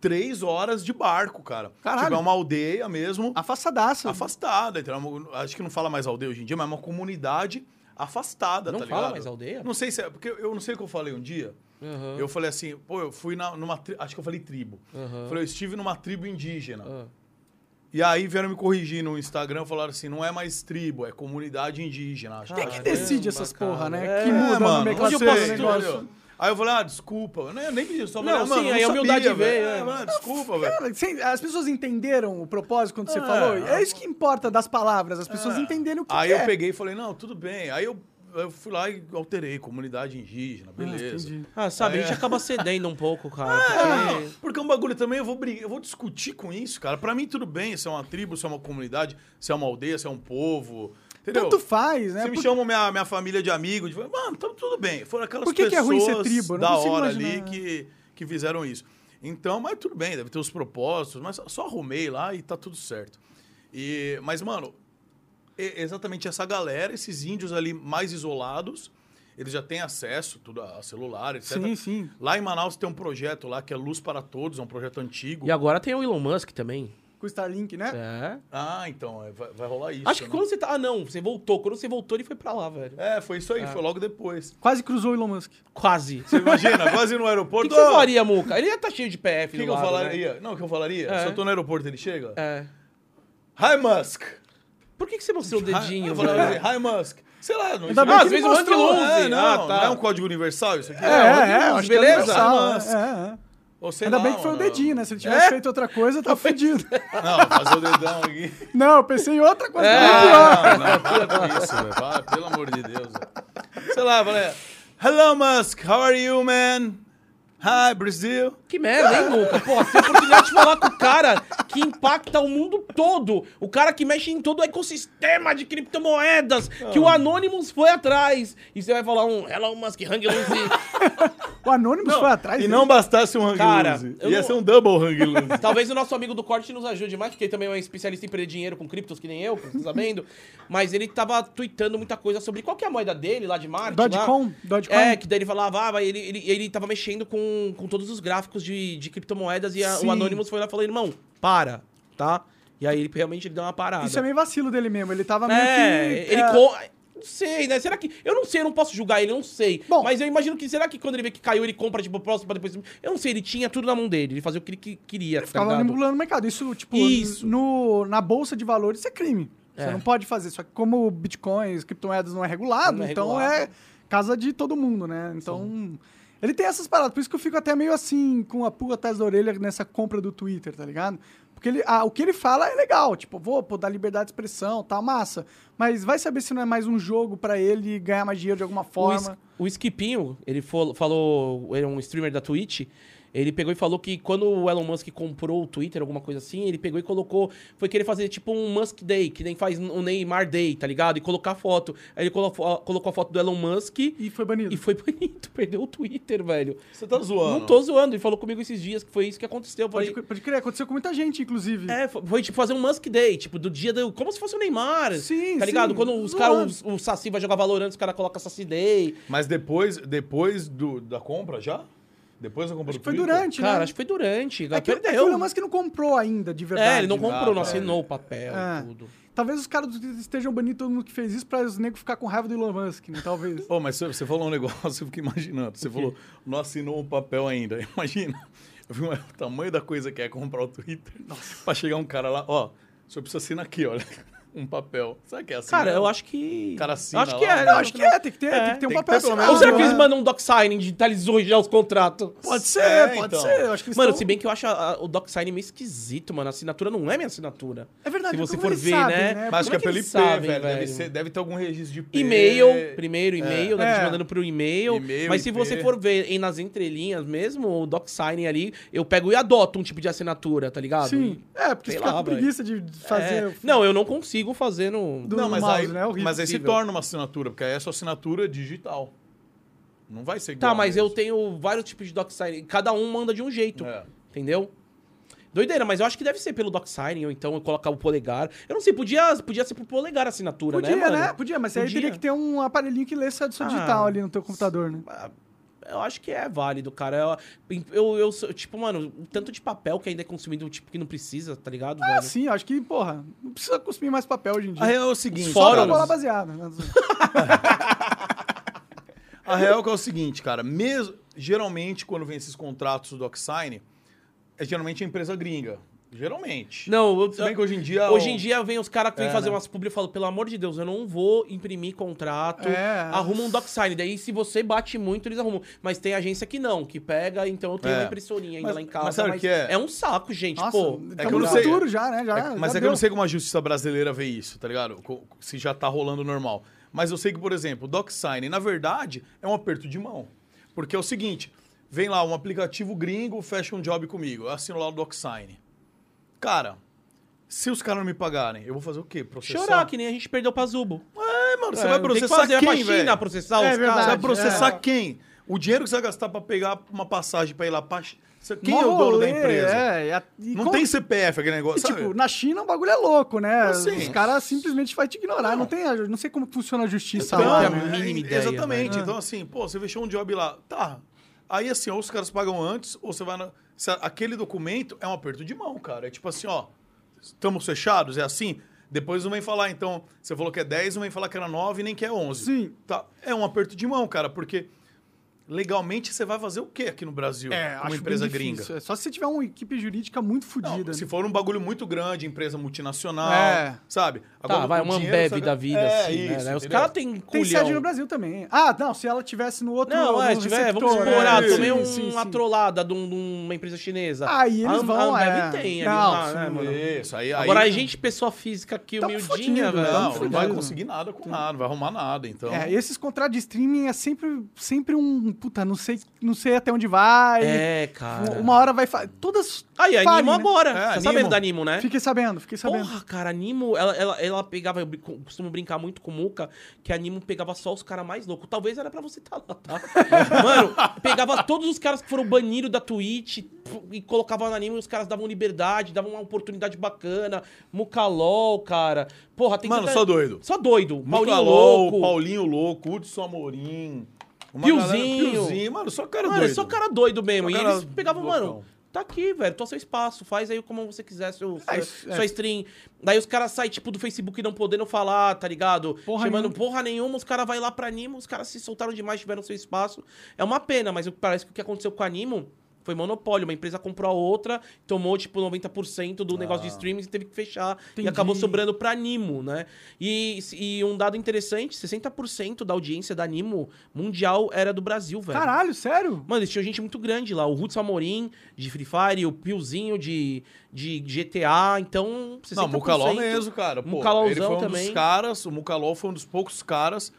três horas de barco, cara. Caralho. Tipo, é uma aldeia mesmo. Afastadaça. afastada. Então, é acho que não fala mais aldeia hoje em dia, mas é uma comunidade afastada, Não tá fala ligado? mais aldeia? Não sei se é, porque eu não sei o que eu falei um dia. Aham. Eu falei assim, pô, eu fui na- numa, tri- acho que eu falei tribo. Aham. Falei, eu estive numa tribo indígena. Ah. E aí vieram me corrigir no Instagram, falaram assim, não é mais tribo, é comunidade indígena. Acho Quem que que decide essas porra, né? É, que muda mano, no meio onde eu do negócio. Aí eu falei, ah, desculpa. Eu nem, nem pedi, só falei, Não, ah, mano, sim, não aí a sabia, humildade veio, É, é. mano, desculpa, velho. Cara, as pessoas entenderam o propósito quando você É, falou? É isso que importa das palavras, as pessoas É. entenderem o que Aí que eu é. peguei e falei, não, tudo bem. Aí eu, eu fui lá e alterei, comunidade indígena, Ah, beleza. entendi. Ah, sabe, a É. gente acaba cedendo um pouco, cara. É, porque... porque é um bagulho também, eu vou brigar, eu vou discutir com isso, cara. Pra mim, tudo bem, se é uma tribo, se é uma comunidade, se é uma aldeia, se é um povo. Entendeu? Tanto faz, né? Se me Por- chamam minha, minha família de amigos, de- mano, tá tudo bem. Foram aquelas Por que que é pessoas ruim ser tribo? Da hora imaginar. ali que, que fizeram isso. Então, mas tudo bem, deve ter os propósitos, mas só arrumei lá e tá tudo certo. E, mas, mano, exatamente essa galera, esses índios ali mais isolados, eles já têm acesso tudo a celular, etc. Sim, sim. Lá em Manaus tem um projeto lá que é Luz para Todos, é um projeto antigo. E agora tem o Elon Musk também. Com o Starlink, né? É. Ah, então, é, vai, vai rolar isso. Acho que né? quando você tá. Ah, não, você voltou. Quando você voltou, ele foi pra lá, velho. É, foi isso aí, É. foi logo depois. Quase cruzou o Elon Musk. Quase. Você imagina, quase no O aeroporto. que, que você faria, Muca? Ele ia tá cheio de PF O que, eu né? falaria? Não, o que eu falaria? É. Se eu tô no aeroporto, ele chega? É. Hi, Musk! Por que, que você mostrou o dedinho, Hi, eu falaria velho? assim, Hi, Musk! Sei lá, não Ainda bem Ah, às vezes o mostrou, Hand Luce. é, não, Ah, não tá. é um código universal isso aqui? É, é, que é beleza? Musk. é, é. Ou sei Ainda lá, bem que foi o mano. dedinho, né? Se ele tivesse É? feito outra coisa, tá fudido. Não, fazer o dedão aqui. Não, eu pensei em outra coisa É. bem pior. Não, não, para com isso, velho. Pelo amor de Deus. Sei lá, falei. Hello, Musk. How are you, man? Hi, Brazil. Que merda, hein, Luca? Pô, você tem a oportunidade de falar com o cara que impacta o mundo todo. O cara que mexe em todo o ecossistema de criptomoedas. Que o Anonymous foi atrás. E você vai falar um Elon Musk, Hang Loose. O Anonymous foi atrás E dele. não bastasse um hang Cara, eu Ia não- ser um double hang loose. Talvez o nosso amigo do corte nos ajude mais, porque ele também é um especialista em perder dinheiro com criptos, que nem eu, você tá sabendo. Mas ele tava tweetando muita coisa sobre qual que é a moeda dele lá de Marte. lá. Dogecoin? Dogecoin? É, que daí ele falava, ah, ele, ele, ele tava mexendo com, com todos os gráficos de, de criptomoedas e a- Sim. o Anonymous foi lá e falou, irmão, para, tá? E aí ele realmente ele deu uma parada. Isso é meio vacilo dele mesmo. Ele tava meio É, que... ele é, co- Não sei, né? Será que. Eu não sei, eu não posso julgar ele, eu não sei. Bom- mas eu imagino que. Será que quando ele vê que caiu, ele compra, tipo, próximo pra depois. Eu não sei, ele tinha tudo na mão dele. Ele fazia o que ele que- queria. Tá Ficava manipulando o mercado. Isso, tipo, Isso. No, na bolsa de valores, isso é crime. Você É. não pode fazer. Só que como bitcoins, criptomoedas não é regulado, Não é então regulado. é casa de todo mundo, né? Então. Ele tem essas paradas, por isso que eu fico até meio assim, com a pulga atrás da orelha nessa compra do Twitter, tá ligado? Porque ele, ah, o que ele fala é legal, tipo, vou pô, dar liberdade de expressão, tá massa. Mas vai saber se não é mais um jogo pra ele ganhar mais dinheiro de alguma O, forma. Es- o Skipinho, ele fo- falou, ele é um streamer da Twitch, ele pegou e falou que quando o Elon Musk comprou o Twitter, alguma coisa assim, ele pegou e colocou, foi querer fazer tipo um Musk Day, que nem faz o Neymar Day, tá ligado? E colocar foto. Aí ele colo- colocou a foto do Elon Musk E foi banido. e foi banido, perdeu o Twitter, velho. Você tá zoando. Não tô zoando, ele falou comigo esses dias que foi isso que aconteceu. Pode, Foi, pode crer, aconteceu com muita gente, inclusive. é, foi, foi, tipo fazer um Musk Day, tipo, do dia do. Como se fosse o Neymar. Sim, Tá ligado? sim, Quando os caras, o Saci vai jogar Valorant, os caras colocam Saci Day. Mas depois, depois do, da compra já? Depois da compra Acho que foi Twitter? durante, Cara, né? acho que foi durante. É que, é que perdeu. o Elon Musk não comprou ainda, de verdade. É, ele não comprou, não Ah, assinou o papel É. e tudo. Talvez os caras do Twitter estejam banindo todo mundo que fez isso pra os negros ficar com raiva do Elon Musk, né? Talvez. Ô, mas você- falou um negócio, eu fiquei imaginando. Você falou, não assinou um papel ainda. Imagina. Eu vi o tamanho da coisa que é comprar o Twitter. Pra chegar um cara lá, ó, o senhor precisa assinar aqui, olha. Um papel. Sabe que é assim? Cara, né? eu acho que. O cara assina eu acho que lá, é. né? Eu acho que é, tem que ter, É, tem que ter um tem papel pelo assinado, Ou será que eles mandam um DocSign, digitalizou já os contratos? Pode ser, É, pode então. ser. Eu acho que Mano, estão- se bem que eu acho a- a- o DocSign meio esquisito, mano. A assinatura não é minha assinatura. É verdade, Se você como for eles ver, sabem, né? né? Mas acho Como que é é pelo IP, sabem, velho. Deve, ser, deve ter algum registro de IP. E-mail, primeiro e-mail, né? É. Te mandando pro e-mail. E-mail, Mas se você for ver em- nas entrelinhas mesmo, o DocSign ali, eu pego e adoto um tipo de assinatura, tá ligado? Sim. É, porque fica com preguiça de fazer. É. Não, eu não consigo fazer no. Do- Não, mas mouse, aí, né? É mas aí se torna uma assinatura, porque aí é sua assinatura digital. Não vai ser igual. Tá, mas eu tenho vários tipos de DocSign. Cada um manda de um jeito. É. Entendeu? Doideira, mas eu acho que deve ser pelo DocSign, ou então eu colocar o polegar. Eu não sei, podia, podia ser pro polegar a assinatura, Podia, né, né? mano? Podia, mas aí Podia. teria que ter um aparelhinho que lesse a sua Ah. digital ali no teu computador, né? Eu acho que é válido, cara. Eu, eu, eu sou- tipo, mano, o tanto de papel que ainda é consumido, tipo, que não precisa, tá ligado, Ah, velho? sim, acho que, porra, não precisa consumir mais papel hoje em dia. A real é o seguinte, Fóruns. Só pra bola baseada. né? A real que é o seguinte, cara, mesmo geralmente quando vem esses contratos do DocSign, é geralmente a empresa gringa. Geralmente. Não, eu, Se bem que hoje em dia. Hoje em dia vem os caras que vêm É, fazer né? umas publi e falam, pelo amor de Deus, eu não vou imprimir contrato, É. arruma um DocSign. Daí, se você bate muito, eles arrumam. Mas tem agência que não, que pega, então eu tenho É. uma impressorinha ainda Mas- lá em casa. mas sabe o que é? um saco, gente, Nossa, pô. é que eu no não sei- futuro já, né? Já, É, mas já é que eu não sei como a justiça brasileira vê isso, tá ligado? Se já tá rolando normal. Mas eu sei que, por exemplo, o DocSign, na verdade, é um aperto de mão. Porque é o seguinte: vem lá um aplicativo gringo, fecha um job comigo. Eu assino lá o DocSign. Cara, se os caras não me pagarem, eu vou fazer o quê? Processar? Chorar, que nem a gente perdeu pra Zubo. É, mano, você É, vai tem que processar fazer a quem, faxina, processar É os verdade. Você vai caras. processar é. quem? O dinheiro que você vai gastar pra pegar uma passagem pra ir lá pra... Você- Quem Mó é o dono rolê, da empresa? É, e a- e Não como- tem CPF aquele negócio, E, tipo, na China o bagulho é louco, né? Assim. Os caras simplesmente vão te ignorar. Não. tem, a- não sei como funciona a justiça Então, lá. é né? a mínima é, ideia, Exatamente. velho. Então, assim, pô, você fechou um job lá. Tá. Aí, assim, ou os caras pagam antes, ou você vai na... aquele documento é um aperto de mão, cara. É tipo assim, ó, estamos fechados, é assim? Depois não vem falar, então, você falou que é 10, não vem falar que era 9 nem que é 11. Sim. Tá. É um aperto de mão, cara, porque legalmente você vai fazer o quê aqui no Brasil? É, acho empresa gringa? É só se você tiver uma equipe jurídica muito Não, fodida. se né? for um bagulho muito grande, empresa multinacional, É. sabe? Tá, vai, o uma dinheiro, Ambev sabe? da vida, é, assim, né? isso, né? Os caras têm Tem culhão. sede no Brasil também. Ah, não, se ela tivesse no outro. Não, é, tiver, vamos supor, ah, é, tomei sim, um- sim, uma sim. trollada de, um- de uma empresa chinesa. Aí eles a, vão, a Ambev é. tem ali Não, uma, sim, né, mano? Isso, aí, Agora, aí, a gente, pessoa física aqui, humildinha, velho. Não, não vai conseguir nada com nada, não vai arrumar nada, então... É, esses contratos de streaming é sempre, sempre um. Puta, não sei, não sei até onde vai. É, cara. Uma hora vai. fa- Todas. Aí, a Nimo né? agora. É, tá sabendo da Nimo, né? Fiquei sabendo, fiquei sabendo. Porra, cara, a Nimo, ela, ela, ela pegava, eu costumo brincar muito com o Muca, que a Nimo pegava só os caras mais loucos. Talvez era pra você estar lá, tá? Mano, pegava todos os caras que foram banidos da Twitch e colocava na Nimo e os caras davam liberdade, davam uma oportunidade bacana. Mucalol, cara. Porra, tem Mano, tanta- só doido. Só doido. Paulinho Mucalol, Louco. Paulinho Louco, Hudson Amorim. Uma Piozinho. galera- Piozinho, mano, só cara Mano, doido. é só cara doido mesmo. Só E eles pegavam, loucão. mano, tá aqui, velho, tô seu espaço, faz aí como você quiser, seu, sua, isso, é. sua stream. Daí os caras saem, tipo, do Facebook não podendo falar, tá ligado? Porra Chamando nenhuma. porra nenhuma, os caras vai lá pra Animo, os caras se soltaram demais, tiveram seu espaço. É uma pena, mas parece que o que aconteceu com a Animo foi monopólio. Uma empresa comprou a outra, tomou, tipo, 90% do negócio de streaming e teve que fechar. Entendi. E acabou sobrando pra Animo, né? E, e um dado interessante, 60% da audiência da Animo mundial era do Brasil, velho. Caralho, sério? Mano, eles tinham gente muito grande lá. O Hudson Amorim, de Free Fire, o Piozinho de, de GTA. Então, 60%. Não, o Mucalol mesmo, cara. Pô, Mucalolzão ele foi um também. dos caras, o Mucalol foi um dos poucos caras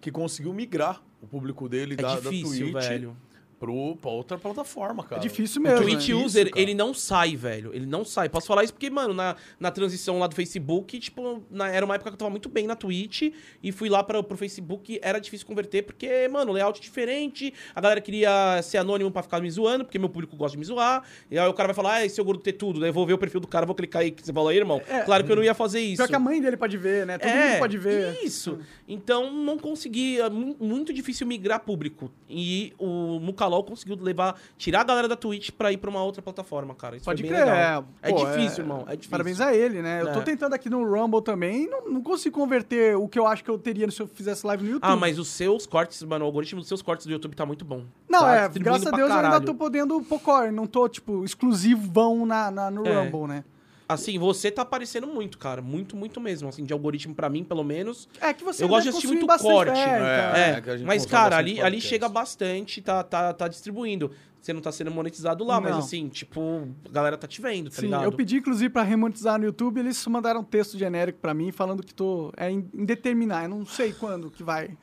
que conseguiu migrar o público dele É da, difícil, da Twitch velho. Pro, pra outra plataforma, cara. É difícil O mesmo. Twitch né? Isso, user, cara. ele não sai, velho. Ele não sai. Posso falar isso porque, mano, na, na transição lá do Facebook, tipo, na- era uma época que eu tava muito bem na Twitch e fui lá pra, pro Facebook, era difícil converter porque, mano, layout diferente, a galera queria ser anônimo pra ficar me zoando, porque meu público gosta de me zoar. E aí o cara vai falar, ah, seu gordo ter tudo. Daí eu vou ver o perfil do cara, vou clicar aí que você falou aí, irmão. É. claro que eu não ia fazer isso. Pior que a mãe dele pode ver, né? Todo é, mundo pode ver. Isso. Então não conseguia, mu- muito difícil migrar público. E o Mucalol conseguiu levar, tirar a galera da Twitch pra ir pra uma outra plataforma, cara. Isso Pode crer. É, É, Pô, difícil, irmão. É difícil. Parabéns a ele, né? Eu tô É. tentando aqui no Rumble também não, não consigo converter o que eu acho que eu teria se eu fizesse live no YouTube. Ah, mas os seus cortes, mano, o algoritmo dos seus cortes do YouTube tá muito bom. Não, Tá é, graças a Deus eu ainda caralho. tô podendo pocor, não tô, tipo, exclusivão na, na, no É. Rumble, né? Assim, você tá aparecendo muito, cara. Muito, muito mesmo. Assim, de algoritmo pra mim, pelo menos. É que você Eu gosto de assistir muito corte. É, então. É, É, que a gente mas, cara, ali, ali chega bastante, tá, tá, tá distribuindo. Você não tá sendo monetizado lá, mas Não. assim, tipo, a galera tá te vendo, tá Sim, ligado? eu pedi, inclusive, pra remonetizar no YouTube, eles mandaram um texto genérico pra mim falando que tô. É in- indeterminar, eu não sei quando que vai.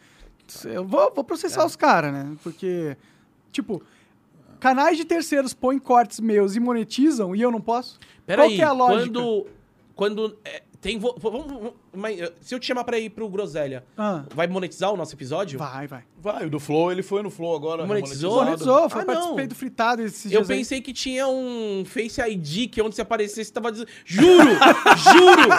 Eu vou, vou processar É. os caras, né? Porque, tipo, canais de terceiros põem cortes meus e monetizam e eu não posso? Peraí, Qual que é a lógica? quando. Quando. é, tem. vamos- vamos- mas, eh, se eu te chamar pra ir pro Groselha, Ah, vai monetizar o nosso episódio? vai, vai. Vai, o do Flow, ele foi no Flow agora. Monetizou? remonetizado. Monetizou, foi, Ah, participei não. do fritado esses Eu dias aí. pensei que tinha um Face ID que onde você aparecesse tava dizendo. Juro! juro!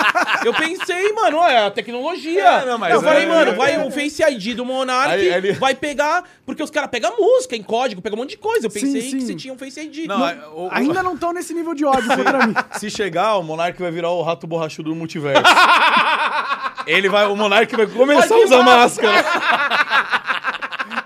Eu pensei, mano, é a tecnologia. É, não, mas eu falei, é- mano, é- vai o Face ID do Monark, ele- vai pegar. Porque os caras pegam música em código, pegam um monte de coisa. Eu Sim, pensei sim. que você tinha um Face ID. Não, Não, é- o- Ainda não estão nesse nível de ódio contra mim. Se chegar, o Monark vai virar o rato borrachudo do multiverso. ele vai, o Monark vai começar a usar máscara.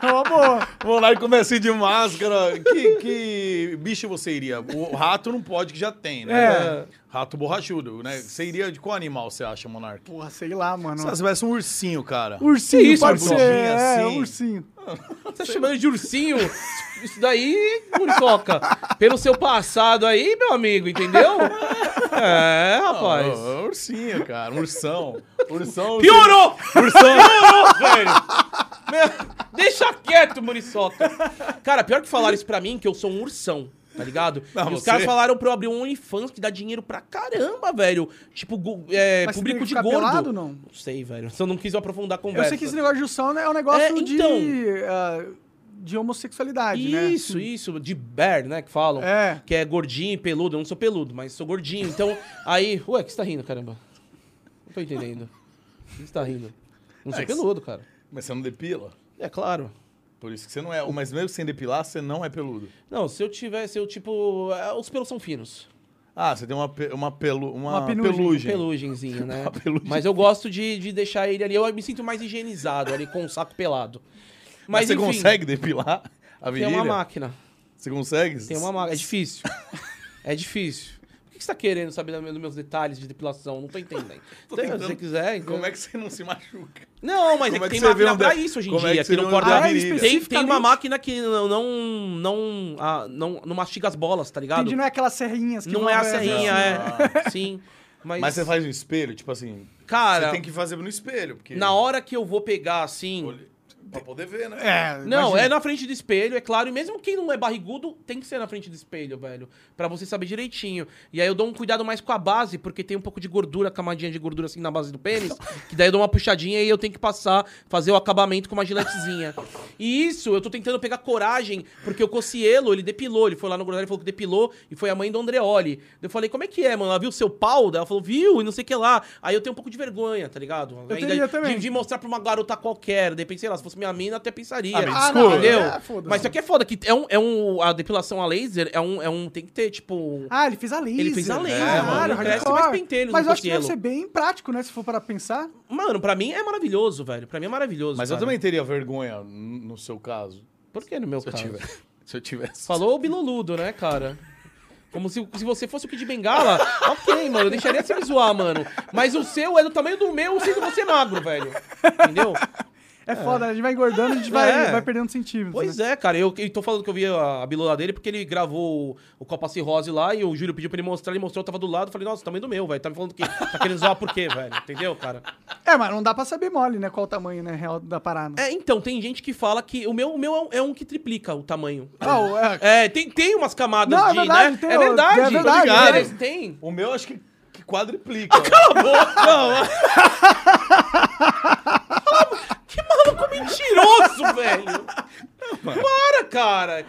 É uma boa. Monark começa a ir de máscara. Que, que bicho você iria? O rato não pode, que já tem, né? É. Rato borrachudo, né? Você iria de qual animal você acha, Monark? Porra, sei lá, mano. Você parece um ursinho, cara. Ursinho, Que isso, pode uma ser. É, assim? ursinho. Você tá chamando de ursinho? Isso daí, Muricoca. Pelo seu passado aí, meu amigo, entendeu? É, rapaz. Ó, ursinho, cara. Um ursão. Ursão. Piorou! Ursão. Piorou, velho! Meu, deixa quieto, Muriçoca. Cara, pior que falaram isso pra mim, que eu sou um ursão. Tá ligado? Não, e os você- caras falaram pra eu abrir um OnlyFans que dá dinheiro pra caramba, velho. Tipo, é, Mas você público tem que de gordo. pelado, não? Não sei, velho. Se eu não quis aprofundar a Eu conversa. sei que esse negócio de urção né, é um negócio É, então. de, ah, de homossexualidade, né? Isso, isso, de bear, né, que falam. É. Que é gordinho e peludo. Eu não sou peludo, mas sou gordinho. Então, aí... Ué, o que você tá rindo, caramba? Não tô entendendo. O que você tá rindo? Não sou É peludo, cara. Mas você não depila? É claro. Por isso que você não é. Mas mesmo sem depilar, você não é peludo. Não, se eu tivesse, eu tipo... é, Os pelos são finos. Ah, você tem uma, uma, pelu, uma, Uma penugem. pelugem. Pelugenzinho, né? Uma pelugem. Mas eu gosto de, de deixar ele ali. Eu me sinto mais higienizado ali com o saco pelado. Mas, Mas, você enfim, consegue depilar? a Tem virilha? uma máquina. Você consegue? Tem uma máquina. É difícil. é difícil. Que você tá querendo saber dos meus detalhes de depilação? Não tô entendendo. Tô Então, se você quiser. Então... Como é que você não se machuca? Não, mas Como é é que que tem máquina um pra de- isso hoje em como é dia, que que, você não vê um corta da a virilha? virilha. Tem, tem uma máquina que não, não, não, ah, não, não mastiga as bolas, tá ligado? Entendi, não é aquelas serrinhas que Não é a serrinha, é. Sim. Mas, Mas você faz no espelho, tipo assim. Cara, você tem que fazer no espelho, porque. na hora que eu vou pegar assim. Olha, Pra poder ver, né? É, Não, imagina. é na frente do espelho, é claro. E mesmo quem não é barrigudo, tem que ser na frente do espelho, velho. Pra você saber direitinho. E aí eu dou um cuidado mais com a base, porque tem um pouco de gordura, camadinha de gordura assim na base do pênis. que daí eu dou uma puxadinha e eu tenho que passar, fazer o acabamento com uma giletezinha. E isso, eu tô tentando pegar coragem, porque o Cocielo, ele depilou. Ele foi lá no Groselha e falou que depilou. E foi a mãe do Andreoli. Eu falei, como é que é, mano? Ela viu seu pau? Daí ela falou, viu? E não sei o que lá. Aí eu tenho um pouco de vergonha, tá ligado? Eu Ainda teria de- também. De, mostrar pra uma garota qualquer. De repente, sei lá, se fosse minha mina, até pensaria. Ah, Ah, desculpa. não, Entendeu? é. Mas isso aqui é foda, que é um, é um. A depilação a laser é um. É um tem que ter, tipo. Ah, ele fez a laser. Ele fez a laser, É, mano, cresce mais pentelhos Mas eu acho que deve ser bem prático, né? Se for para pensar. Mano, pra mim é maravilhoso, velho. Pra mim é maravilhoso. Mas eu cara. também teria vergonha no seu caso. Por que no meu Se eu caso? tivesse. Se eu tivesse. Falou o biloludo, né, cara? Como se, se você fosse o Kid Bengala. ok, mano, eu deixaria você me zoar, mano. Mas o seu é do tamanho do meu, sendo você magro, velho. Entendeu? É, foda, a gente vai engordando, a gente vai, É. vai perdendo centímetros. Pois né? é, cara. Eu, eu tô falando que eu vi a, a bilula dele porque ele gravou o, o Copa Cirrose lá e o Júlio pediu pra ele mostrar. Ele mostrou, eu tava do lado. Falei, nossa, tamanho do meu, velho. Tá me falando que tá querendo zoar por quê, velho? Entendeu, cara? É, mas não dá pra saber mole, né? Qual o tamanho, né, real da parada. É, então, tem gente que fala que o meu, o meu é um- é um que triplica o tamanho. Ah, o- é. É, tem, tem umas camadas Não, é de, verdade, né? tem é verdade. é verdade, Tá ligado? é. Tem. O meu acho que, que quadriplica. Que maluco mentiroso, velho. Para, cara.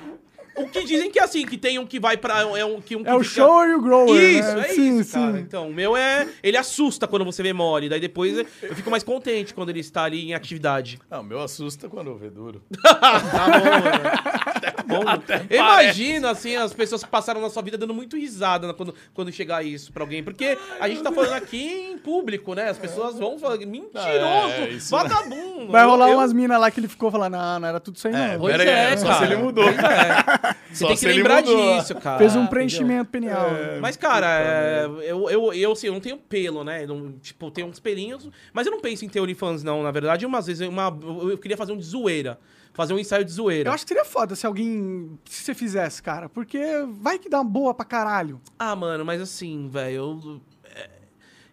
O que dizem que é assim, que tem um que vai pra... É, um, que um que É o fica- show e o grower. Isso, né? é sim, isso, cara. sim. Então, o meu é... Ele assusta quando você vê mole. Daí depois eu fico mais contente quando ele está ali em atividade. Não, o meu assusta quando eu ver duro. Tá bom, mano. Bom. Imagina, assim, as pessoas que passaram na sua vida dando muito risada né, quando, quando chegar isso pra alguém. Porque a gente tá falando aqui em público, né? As pessoas vão falar, mentiroso, É, isso- vagabundo. Vai rolar Eu- umas minas lá que ele ficou falando, não, não era tudo isso aí, não. Pois Pera aí, é, só cara. se ele mudou. Pois é. Você Só tem que lembrar mudou. disso, cara. Fez um entendeu? preenchimento penial. Mas, cara, é, eu, eu, eu, assim, eu não tenho pelo, né? Não, tipo, eu tenho uns pelinhos. Mas eu não penso em ter OnlyFans, não. Na verdade, umas vezes uma, eu eu queria fazer um de zoeira. Fazer um ensaio de zoeira. Eu acho que seria foda se alguém. Se você fizesse, cara. Porque vai que dá boa pra caralho. Ah, mano, mas assim, velho, eu. é,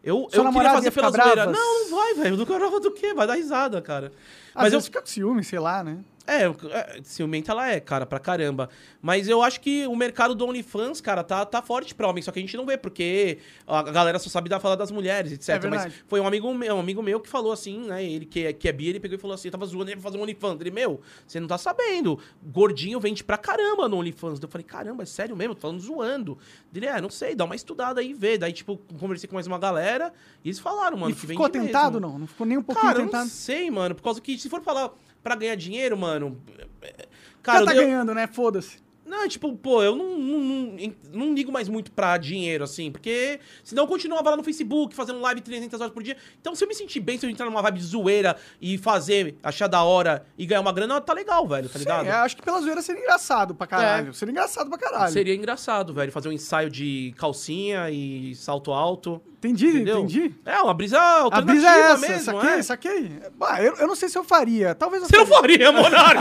Eu, Sua eu queria fazer pela zoeira. brava? Não, não vai, velho. Do caramba do quê? Vai dar risada, cara. Às Mas eu, fica com ciúme, sei lá, né? É, eu- é, ciumenta ela é, cara, pra caramba. Mas eu acho que o mercado do OnlyFans, cara, tá, tá forte pra homem. Só que a gente não vê, porque a galera só sabe dar falar das mulheres, etc. É Mas foi um amigo, meu, um amigo meu que falou assim, né? Ele que é, que é bi, ele pegou e falou assim: tava zoando ele pra fazer um OnlyFans. Ele, meu, você não tá sabendo. Gordinho vende pra caramba no OnlyFans. Eu falei, caramba, é sério mesmo? Tô falando zoando. Ele, é, não sei, dá uma estudada aí e vê. Daí, tipo, conversei com mais uma galera e eles falaram, mano, e que ficou vende tentado, mesmo. não? Não ficou nem um pouquinho Cara, eu não tentado? sei, mano. Por causa que, se for falar pra ganhar dinheiro, mano. é, Cara, Já tá eu, ganhando, né? Foda-se. não, tipo, pô, eu não, não, não, não ligo mais muito pra dinheiro, assim, porque senão eu continuava lá no Facebook fazendo live 300 horas por dia. Então, se eu me sentir bem, se eu entrar numa vibe de zoeira e fazer, achar da hora e ganhar uma grana, tá legal, velho, tá Sim, ligado? é, acho que pela zoeira seria engraçado pra caralho. Seria engraçado pra caralho. Seria engraçado, velho, fazer um ensaio de calcinha e salto alto. Entendi, Entendeu? entendi. É, uma brisa A brisa é essa, mesmo, saquei, é. saquei. Bah, eu, eu não sei se eu faria. Talvez eu Você não faria, Monark!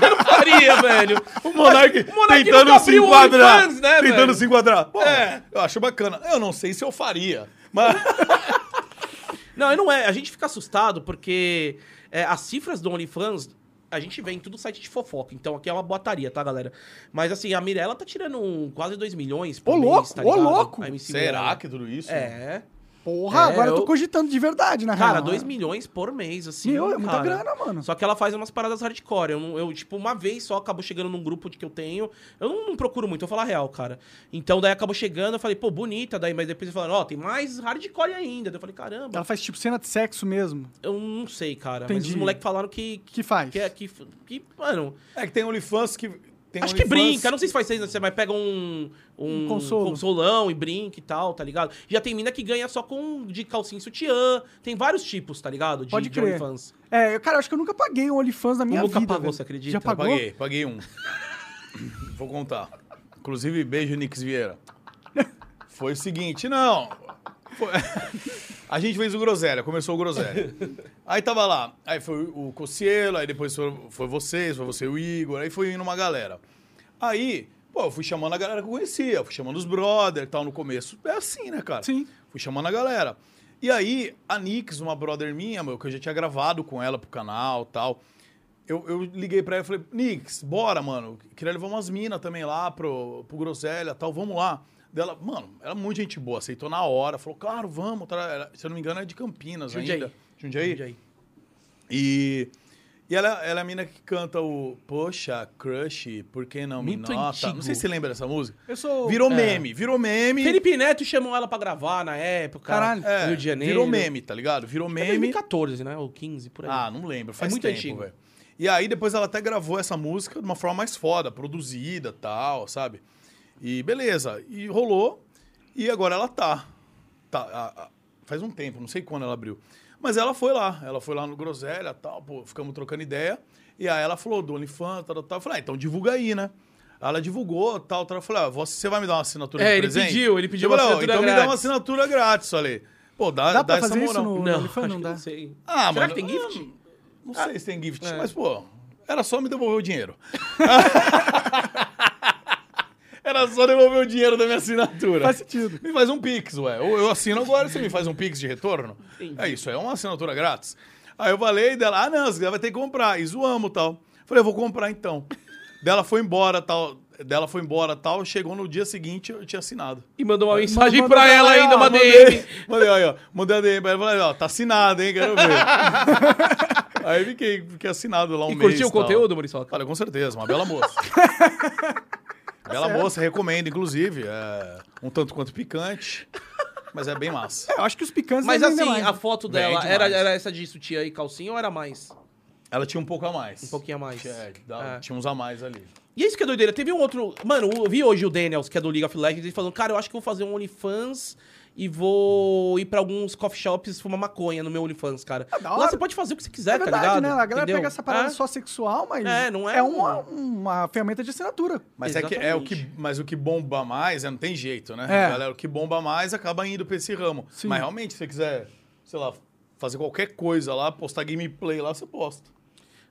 Você não faria, velho! O Monark, O Monark tentando se enquadrar. OnlyFans, né, tentando velho? se enquadrar. Pô, É. eu acho bacana. Eu não sei se eu faria. Mas. Não, não é. A gente fica assustado porque é, as cifras do OnlyFans, a gente vê em tudo site de fofoca. Então aqui é uma boataria, tá, galera? Mas assim, a Mirella tá tirando um- quase 2 milhões por Ô, mês, louco, tá ô, ligado? louco. A MC Será Mirella. que tudo isso? É. Porra, É, agora eu tô eu- cogitando de verdade, na real. Cara, 2 milhões por mês, assim. Meu, é muita cara. grana, mano. Só que ela faz umas paradas hardcore. Eu, eu, tipo, uma vez só acabou chegando num grupo de que eu tenho. Eu não, não procuro muito, eu vou falar a real, cara. Então daí acabou chegando, eu falei, pô, bonita. Daí, mas depois eles falaram, ó, tem mais hardcore ainda. Daí eu falei, caramba, Ela faz tipo cena de sexo mesmo. eu não sei, cara. Mas Entendi. os moleques falaram que, Que faz? que, é- que, que, mano, É que tem OnlyFans que tem Acho que brinca, não sei se faz você vai pegar um, um, Um consolão e brinca e tal, tá ligado? Já tem mina que ganha só com de calcinha e sutiã. Tem vários tipos, tá ligado? De, Pode de crer. OnlyFans. É, eu, cara, eu acho que eu nunca paguei um OnlyFans na minha nunca vida. pagou, velho. você acredita? Já Eu pagou? Paguei, paguei um. Vou contar. Inclusive, beijo, Nix Vieira. Foi o seguinte, não. Foi- A gente fez o Groselha, começou o Groselha. Aí tava lá, aí foi o Cocielo, aí depois foi, foi vocês, foi você o Igor, aí foi indo uma galera. Aí, pô, eu fui chamando a galera que eu conhecia, fui chamando os brother e tal no começo. É assim, né, cara? Sim. Fui chamando a galera. E aí, a Nix, uma brother minha, meu, que eu já tinha gravado com ela pro canal e tal. Eu, eu liguei pra ela e falei, Nix, bora, mano. Queria levar umas minas também lá pro, pro Groselha e tal, vamos lá. Dela, mano, ela é muito gente boa, aceitou na hora, falou, claro, vamos. Ela, se eu não me engano, é de Campinas Jundiaí. ainda. Jundiaí? Jundiaí. E, e ela, ela é a mina que canta o Poxa, Crush, por que não me Muito nota? antigo. Não sei se você lembra dessa música. Eu sou... Virou É. meme, virou meme. Felipe Neto chamou ela pra gravar na época. Caralho. É, Rio de Janeiro. Virou meme, tá ligado? Virou É meme. 2014, né? Ou 15, por aí. Ah, não lembro. Faz muito tempo, antigo. velho. E aí depois ela até gravou essa música de uma forma mais foda, produzida tal, sabe? E beleza. E rolou. E agora ela tá. tá a- a- faz um tempo, não sei quando ela abriu. Mas ela foi lá. Ela foi lá no Groselha tal, pô, ficamos trocando ideia. E aí ela falou do OnlyFans, tal, tal, tal. Eu falei, ah, então divulga aí, né? Ela divulgou, tal, tal. Eu falei, ah, você vai me dar uma assinatura É, de ele presente? pediu, ele pediu Eu uma falei, ó, assinatura Então me dá uma grátis. assinatura grátis, falei. Pô, dá, Dá dá, pra essa fazer isso moral. no- Não, OnlyFans acho não dá. não sei. Ah, Será mano, que tem gift? Não sei se tem gift, É. mas, pô, era só me devolver o dinheiro. era só devolver o dinheiro da minha assinatura. Faz sentido. Me faz um Pix, ué. Ou eu assino agora, você me faz um Pix de retorno? Entendi. É isso, é uma assinatura grátis. Aí eu falei dela, ah, não, você vai ter que comprar. E zoamos tal. Falei, eu vou comprar então. dela foi embora tal. Dela foi embora tal. Chegou no dia seguinte, eu tinha assinado. E mandou uma mensagem Mandou pra ela ela, ainda, ó, uma mandei, DM. Mandei, aí, ó. Mandei a DM pra ela. Falei, ó, tá assinado, hein? Quero ver. aí fiquei, fiquei assinado lá um E mês. curtiu o tal. conteúdo, Muriçoca? Olha, com certeza, uma bela moça. bela moça, recomendo, inclusive. É um tanto quanto picante, mas é bem massa. Eu acho que os picantes Mas assim, mais. a foto dela era, era essa de sutiã e calcinha ou era mais? Ela tinha um pouco a mais. Um pouquinho a mais. É, dá- É. Tinha uns a mais ali. E é isso que é doideira. Teve um outro. Mano, eu vi hoje o Daniels, que é do League of Legends, ele falando, cara, eu acho que eu vou fazer um OnlyFans e vou ir pra alguns coffee shops fumar maconha no meu OnlyFans, cara. Da Lá você pode fazer o que você quiser, É tá verdade, ligado? né? A galera Entendeu? pega essa parada É. só sexual, mas É, não é uma, uma ferramenta de assinatura. Mas é, que, é o que, mas o que bomba mais, é, não tem jeito, né? É. Galera, o que bomba mais acaba indo pra esse ramo. Sim. Mas realmente, se você quiser, sei lá, fazer qualquer coisa lá, postar gameplay lá, você posta.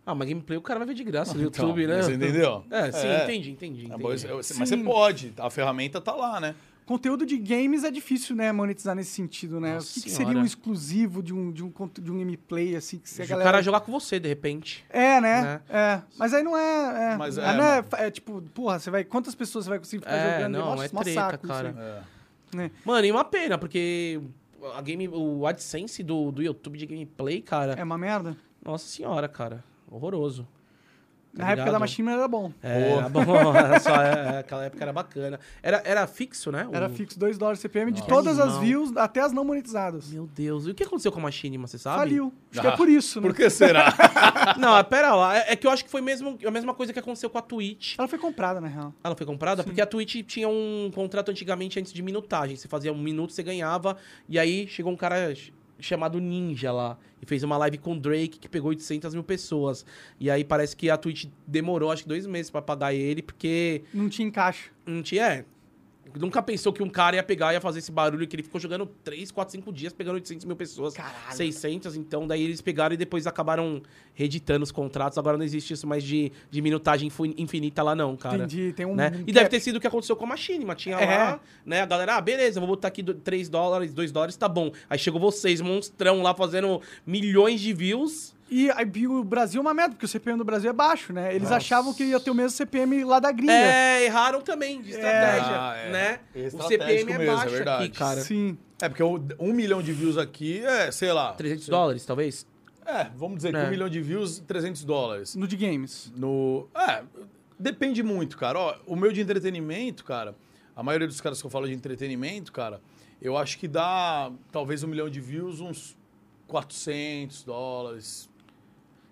Ah, mas gameplay o cara vai ver de graça no Então, YouTube, né? Você entendeu? É, sim, É. entendi, entendi. É, entendi. mas, mas Sim. você pode, a ferramenta tá lá, né? Conteúdo de games é difícil, né, monetizar nesse sentido, né? Nossa o que, que seria um exclusivo de um, de um, de um gameplay, assim, que se a O galera... cara jogar com você, de repente. É, né? Né? É. Mas aí não é. é. Mas Aí é, não é, é tipo, porra, você vai. Quantas pessoas você vai conseguir ficar É, jogando? não, Nossa, é treta, saco cara. aí, É. né? Mano, e uma pena, porque a game, o AdSense do, do YouTube de gameplay, cara. É uma merda. Nossa senhora, cara. Horroroso. Tá Na época da ligado? Machine era bom. É, era bom, era só, é, aquela época era bacana. Era, era fixo, né? Era O- fixo 2 dólares CPM de Nossa. todas as Animal. views, até as não monetizadas. Meu Deus. E o que aconteceu com a Machinima, você sabe? Faliu. Acho que Ah, é por isso, né? Por que será? Não, pera lá. É, é que eu acho que foi mesmo, a mesma coisa que aconteceu com a Twitch. Ela foi comprada, na real. Ela foi comprada? Porque a Twitch tinha um contrato antigamente antes de minutagem. Você fazia um minuto, você ganhava. E aí chegou um cara chamado Ninja lá. E fez uma live com o Drake que pegou 800 mil pessoas. E aí parece que a Twitch demorou, acho que dois meses pra pagar ele, porque Não tinha encaixe. não tinha. É, nunca pensou que um cara ia pegar e ia fazer esse barulho que ele ficou jogando 3, 4, 5 dias, pegando 800 mil pessoas. Caralho. 600, então daí eles pegaram e depois acabaram reeditando os contratos. Agora não existe isso mais de, de minutagem infinita lá não, cara. Entendi. Tem um. Né? E deve cap. ter sido o que aconteceu com a Machinima. Tinha É. lá, né? A galera, ah, beleza, vou botar aqui 3 dólares, 2 dólares, tá bom. Aí chegou vocês, monstrão lá, fazendo milhões de views. E aí, e o Brasil é uma merda, porque o CPM do Brasil é baixo, né? Eles Nossa. achavam que ia ter o mesmo CPM lá da gringa. É, erraram também de estratégia, Ah, é. né? É o estratégico CPM é mesmo, é baixo verdade. aqui, cara. Sim. É, porque um milhão de views aqui é, sei lá. 300 dólares, talvez? É, vamos dizer que É. um milhão de views, 300 dólares. No de games. No. É, depende muito, cara. Ó, o meu de entretenimento, cara, a maioria dos caras que eu falo de entretenimento, cara, eu acho que dá talvez um milhão de views, uns 400 dólares.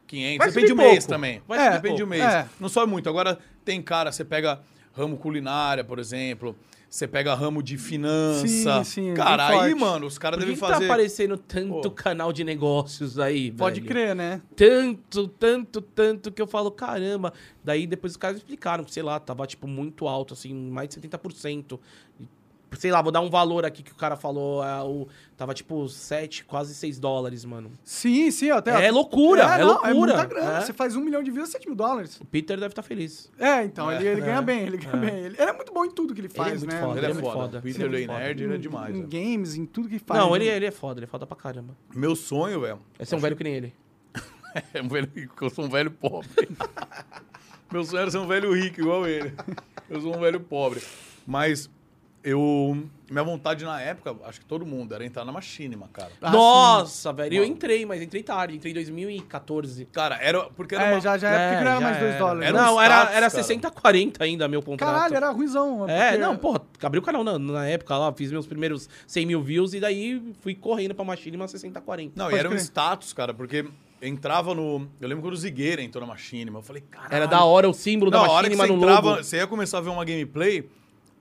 500, Vai depende subir do mês pouco. também. Vai É, Depende do mês. É. Não sobe muito. Agora, tem cara, você pega ramo culinária, por exemplo, você pega ramo de finança. Sim, sim, é cara, aí, forte. mano, os caras devem que tá fazer. aparecendo tanto Pô. canal de negócios aí, Pode velho? crer, né? Tanto, tanto, tanto que eu falo, caramba. Daí depois os caras explicaram, sei lá, tava tipo muito alto, assim, mais de 70%. Sei lá, vou dar um valor aqui que o cara falou, é, o, tava tipo 7, quase 6 dólares, mano. Sim, sim, até. É loucura, é não, loucura. É muita grana. É. Você faz um milhão de views, 7 mil dólares. O Peter deve estar feliz. É, então, ele, ele É. ganha bem, ele ganha É. bem. Ele, ele é muito bom em tudo que ele faz, é muito né? foda, Ele é, muito foda. foda. O Peter foda. Nerd, ele é demais. Em velho. games, em tudo que faz. Não, né? ele, ele é foda, ele é foda pra caramba. Meu sonho, velho, É ser um velho que nem ele. é um velho rico, eu sou um velho pobre. Meu sonho era ser um velho rico igual ele. Eu sou um velho pobre. Mas eu. Minha vontade na época, acho que todo mundo, era entrar na Machinima, cara. Ah, Nossa, velho, eu entrei, mas entrei tarde, entrei em 2014. Cara, era. Porque era É, uma- já, já é, porque não era mais 2 era. dólares. Era né? um não, era, status, era cara. 60 40 ainda meu contrato. Caralho, era ruizão. É, porque- não, porra, abri o canal na, na época lá, fiz meus primeiros 100 mil views e daí fui correndo pra Machine, mas 60 40. Não, e era um crer. status, cara, porque entrava no. Eu lembro quando o Zigueira entrou na Machinima. Eu falei, caralho. Era da hora o símbolo Não, da a hora que você no entrava, logo. você ia começar a ver uma gameplay.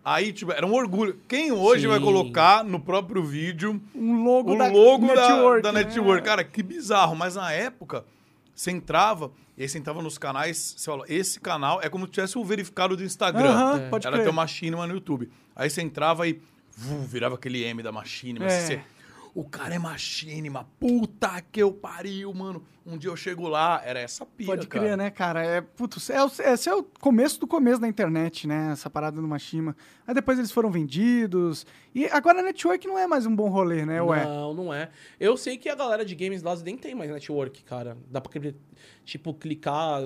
Aí, tipo, era um orgulho. Quem hoje Sim. vai colocar no próprio vídeo Um logo o da logo da network. da né? network? Cara, que bizarro. Mas na época, você entrava, e aí você entrava nos canais, você falou, esse canal é como se tivesse o verificado do Instagram. Aham, É. pode Era crer. ter uma Machinima no YouTube. Aí você entrava e vu, virava aquele M da Machinima. É. Você, o cara é Machinima. Puta que eu pariu, mano. Um dia eu chego lá, era essa pira, Pode cara. crer, né, cara? É, é, o- esse é o começo do começo da internet, né? Essa parada do Machima. Aí depois eles foram vendidos. E agora a network não é mais um bom rolê, né? Ué. Não, não é. Eu sei que a galera de games lá nem tem mais network, cara. Dá pra, tipo, clicar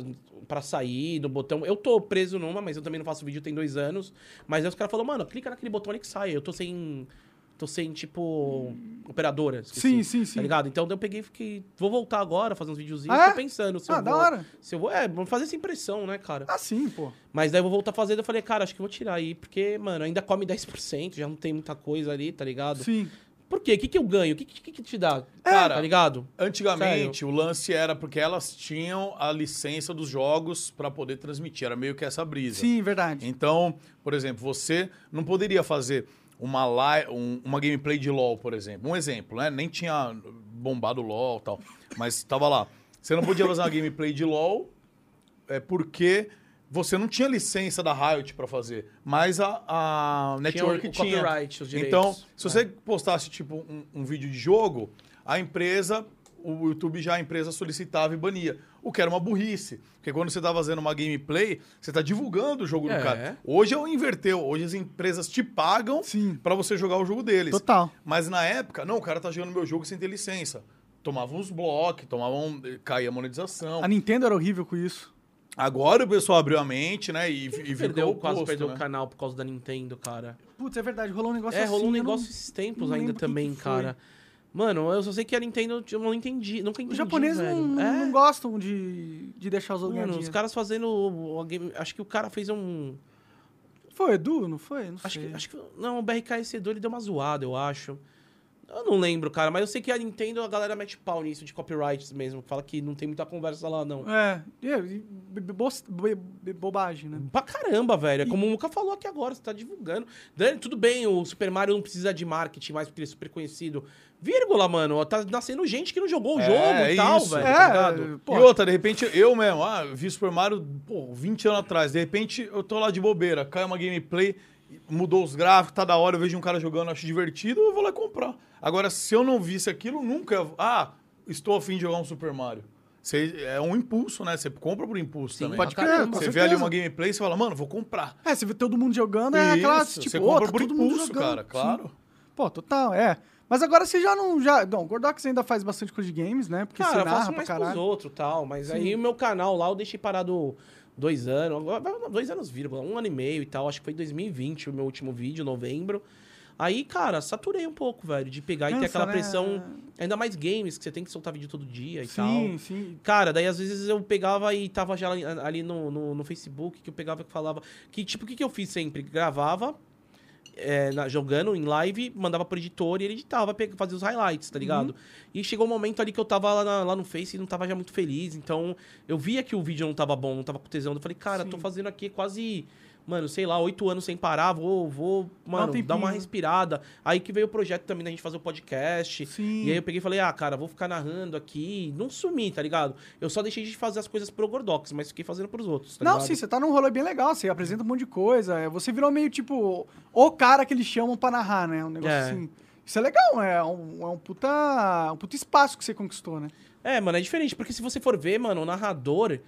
pra sair do botão. Eu tô preso numa, mas eu também não faço vídeo tem dois anos. Mas aí os caras falaram, mano, clica naquele botão ali que sai. Eu tô sem... Tô sem, tipo, operadora. esqueci, Sim, sim, sim. Tá ligado? Então eu peguei e fiquei... Vou voltar agora, fazer uns videozinhos. Ah, é? Tô pensando se Ah, eu da vou... hora. Se eu vou... É, vou fazer essa impressão, né, cara? Ah, sim, pô. Mas daí eu vou voltar a fazer. daí Eu falei, cara, acho que eu vou tirar aí. Porque, mano, ainda come 10%. Já não tem muita coisa ali, tá ligado? Sim. Por quê? O que, que eu ganho? O que, que, que te dá? Cara, tá ligado? Antigamente, o lance era porque elas tinham a licença dos jogos pra poder transmitir. Era meio que essa brisa. Sim, verdade. Então, por exemplo, você não poderia fazer uma, li- um- uma gameplay de LoL, por exemplo. Um exemplo, né? Nem tinha bombado LoL e tal. Mas tava lá. Você não podia fazer uma gameplay de LoL é, porque você não tinha licença da Riot pra fazer. Mas a, a network o tinha. copyright, os direitos. Então, se É. você postasse, tipo, um, um vídeo de jogo, a empresa, o YouTube já a empresa solicitava e bania. O que era uma burrice. Porque quando você tá fazendo uma gameplay, você tá divulgando o jogo É. do cara. Hoje é o inverteu. Hoje as empresas te pagam pra você jogar o jogo deles. Total. Mas na época, não, o cara tá jogando meu jogo sem ter licença. Tomavam uns blocos, tomavam. caía a monetização. A Nintendo era horrível com isso. Agora o pessoal abriu a mente, né? E, e é Perdeu, o quase oposto, perdeu né? o canal por causa da Nintendo, cara. Putz, é verdade, rolou um negócio é, assim. rolou um eu não- negócio esses tempos não ainda o que também, que foi. Mano, eu só sei que a Nintendo eu não entendi, nunca entendi. Os japoneses velho. não, é, não gostam de, de deixar os outros Mano, os caras fazendo. game- Acho que o cara fez um. Foi o Edu, não foi? Não Acho sei. que, acho que. Não, o BRKS2 ele deu uma zoada, eu acho. Eu não lembro, cara, mas eu sei que a Nintendo, a galera mete pau nisso de copyrights mesmo. Fala que não tem muita conversa lá, não. É, be- bobagem, né? Pra caramba, velho. É como o Muka falou aqui agora, você tá divulgando. Dani, tudo bem, o Super Mario não precisa de marketing mais porque ele é super conhecido. Vírgula, mano. Tá nascendo gente que não jogou o É, jogo é e tal, isso. velho. É, tá? Pô. E outra, de repente, eu mesmo, ah, vi Super Mario, pô, 20 anos atrás. De repente, eu tô lá de bobeira, cai uma gameplay, mudou os gráficos, tá da hora, eu vejo um cara jogando, acho divertido, eu vou lá comprar. Agora, se eu não visse aquilo, nunca. eu- Ah, estou afim de jogar um Super Mario. Você, é um impulso, né? Você compra por impulso Sim, também. pode crer, Você vê ali uma gameplay e você fala, mano, vou comprar. É, você vê todo mundo jogando, é aquela, Isso, tipo, você compra tá por todo mundo impulso, jogando. cara, Sim. claro. Pô, total, é. Mas agora você já não. Já, não, o Gordox ainda faz bastante coisa de games, né? Porque Cara, você eu narra pra mais pros caralho. outros tal. Mas aí o meu canal lá eu deixei parado dois anos. Dois anos, vírgula. Um ano e meio e tal. Acho que foi 2020 o meu último vídeo, novembro. Aí, cara, saturei um pouco, velho, de pegar e ter aquela né? pressão. Ainda mais games, que você tem que soltar vídeo todo dia e tal. Sim, sim. Cara, daí às vezes eu pegava e tava já ali, ali no, no, no Facebook, que eu pegava e falava. Que tipo, o que, que eu fiz sempre? Gravava. É, na- jogando em live, mandava pro editor e ele editava, fazia os highlights, tá ligado? E chegou um momento ali que eu tava lá, na- lá no Face e não tava já muito feliz. Então, eu via que o vídeo não tava bom, não tava com tesão. Eu falei, cara, tô Sim. fazendo aqui quase, mano, sei lá, oito anos sem parar, vou, vou mano, tempinho, dar uma respirada. Aí que veio o projeto também da gente fazer o podcast. Sim. E aí eu peguei e falei, ah, cara, vou ficar narrando aqui. Não sumi, tá ligado? Eu só deixei de fazer as coisas pro Gordox, mas fiquei fazendo pros outros, tá Não, ligado? sim, você tá num rolê bem legal, você apresenta um monte de coisa. é, Você virou meio tipo o cara que eles chamam pra narrar, né? Um negócio É. assim. Isso é legal, é um, é um puta. um puta espaço que você conquistou, né? É, mano, é diferente, porque se você for ver, mano, o narrador,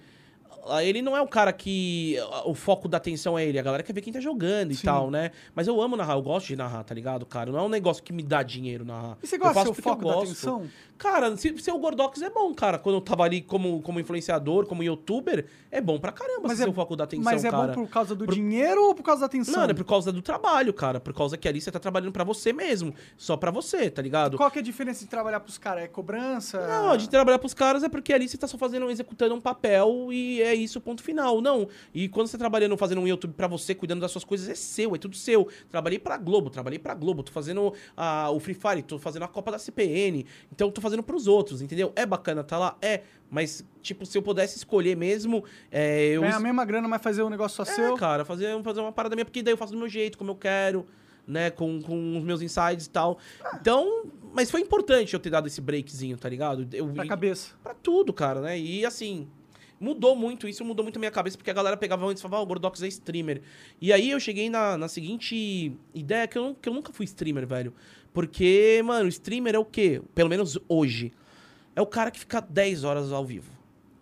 ele não é o cara que o foco da atenção é ele, a galera quer ver quem tá jogando e Sim. tal, né? Mas eu amo narrar, eu gosto de narrar, tá ligado, cara? Não é um negócio que me dá dinheiro narrar. E você gosta do foco da atenção? Cara, se, ser o Gordox é bom, cara. Quando eu tava ali como, como influenciador, como youtuber, é bom pra caramba Mas ser é- o foco da atenção, Mas é cara. bom por causa do Por- dinheiro ou por causa da atenção? Não, é por causa do trabalho, cara. Por causa que ali você tá trabalhando pra você mesmo. Só pra você, tá ligado? Qual que é a diferença de trabalhar pros caras? É cobrança? Não, de trabalhar pros caras é porque ali você tá só fazendo, executando um papel e é isso, ponto final. Não. E quando você trabalhando, fazendo um YouTube pra você, cuidando das suas coisas, é seu, é tudo seu. Trabalhei pra Globo, trabalhei pra Globo, tô fazendo ah, o Free Fire, tô fazendo a Copa da CPN, então tô fazendo pros outros, entendeu? É bacana tá lá? É. Mas, tipo, se eu pudesse escolher mesmo, é, eu. Ganhar a mesma grana, mas fazer um negócio só É, seu? cara, fazer, fazer uma parada minha, porque daí eu faço do meu jeito, como eu quero, né? Com, com os meus insights e tal. Então, mas foi importante eu ter dado esse breakzinho, tá ligado? Eu, Pra cabeça. pra tudo, cara, né? E assim, mudou muito, isso mudou muito a minha cabeça, porque a galera pegava antes e falava, ah, o Gordox é streamer. E aí eu cheguei na, na seguinte ideia que eu, que eu nunca fui streamer, velho. Porque, mano, streamer é o quê? Pelo menos hoje. É o cara que fica 10 horas ao vivo.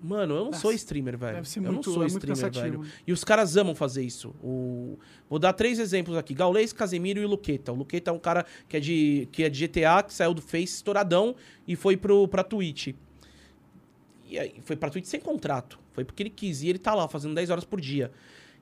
Mano, eu não Nossa, sou streamer, velho. deve ser eu não muito- sou é muito streamer, velho. E os caras amam fazer isso. O... Vou dar três exemplos aqui. Gaulês, Casemiro e o Luqueta. O Luqueta é um cara que é, de, que é de GTA, que saiu do Face estouradão e foi pro, pra Twitch. E foi pra Twitch sem contrato. Foi porque ele quis. E ele tá lá fazendo 10 horas por dia.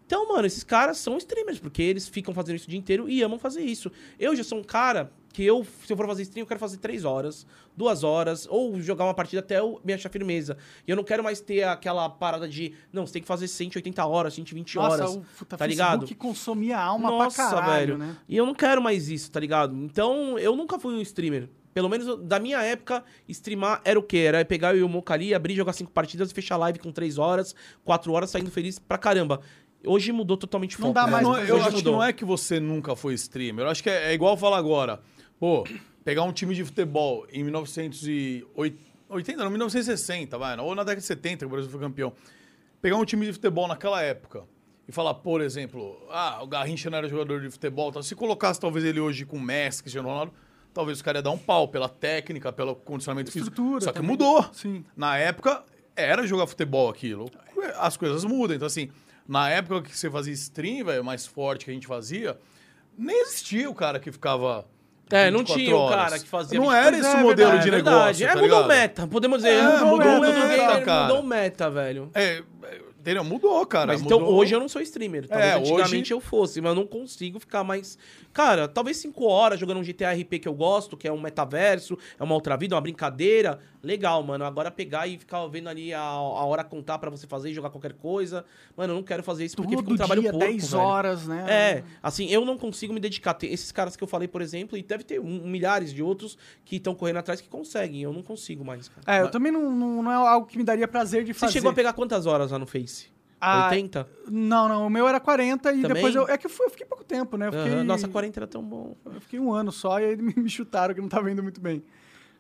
Então, mano, esses caras são streamers, porque eles ficam fazendo isso o dia inteiro e amam fazer isso. Eu já sou um cara que eu, se eu for fazer stream, eu quero fazer 3 horas, 2 horas, ou jogar uma partida até eu me achar firmeza. E eu não quero mais ter aquela parada de, não, você tem que fazer 180 horas, 120 horas. Nossa, o puta tá Facebook ligado? que consomia a alma Nossa, pra caralho, velho. né? E eu não quero mais isso, tá ligado? Então, eu nunca fui um streamer. Pelo menos da minha época, streamar era o quê? Era pegar o Mocali, abrir, jogar cinco partidas e fechar live com três horas, quatro horas, saindo feliz pra caramba. Hoje mudou totalmente o Não foco. dá né? mais Não, eu Hoje acho que mudou. não é que você nunca foi streamer. Eu acho que é, é igual falar agora. Pô, pegar um time de futebol em 1980, não, 1960, vai, ou na década de 70 que o Brasil foi campeão. Pegar um time de futebol naquela época e falar, por exemplo, ah, o Garrincha não era jogador de futebol. Tal. Se colocasse talvez ele hoje com o Messi, Cristiano Ronaldo, talvez o cara ia dar um pau pela técnica, pelo condicionamento físico. Estrutura Só que também. mudou. Sim. Na época, era jogar futebol aquilo. As coisas mudam. Então, assim, na época que você fazia stream, velho, mais forte que a gente fazia, nem existia o cara que ficava. É, não 24 tinha o horas. cara que fazia Não 24 era esse é, modelo verdade, de é verdade. negócio. É, tá mudou o meta, podemos dizer. É, mudou, mudou o o meta, meta, cara. Mudou o meta, velho. É, é, entendeu? Mudou, cara. Mas então, mudou. hoje eu não sou streamer. Talvez É, antigamente hoje- eu fosse, mas eu não consigo ficar mais. Cara, talvez 5 horas jogando um GTA RP que eu gosto, que é um metaverso, é uma outra vida, uma brincadeira. Legal, mano. Agora pegar e ficar vendo ali a, a hora contar pra você fazer e jogar qualquer coisa. Mano, eu não quero fazer isso porque fica um Todo trabalho dia, porco, 10 velho. horas, né? É, assim, eu não consigo me dedicar. Tem esses caras que eu falei, por exemplo, e deve ter um- milhares de outros que estão correndo atrás que conseguem. Eu não consigo mais, cara. É, eu também não, não, não é algo que me daria prazer de Você fazer. chegou a pegar quantas horas lá no Face? Ah, 80? Não, não, o meu era 40 e Também? depois eu. É que eu, fui, eu fiquei pouco tempo, né? Fiquei, Aham. Nossa, 40 era tão bom. eu fiquei um ano só e aí me, me chutaram que não tava indo muito bem.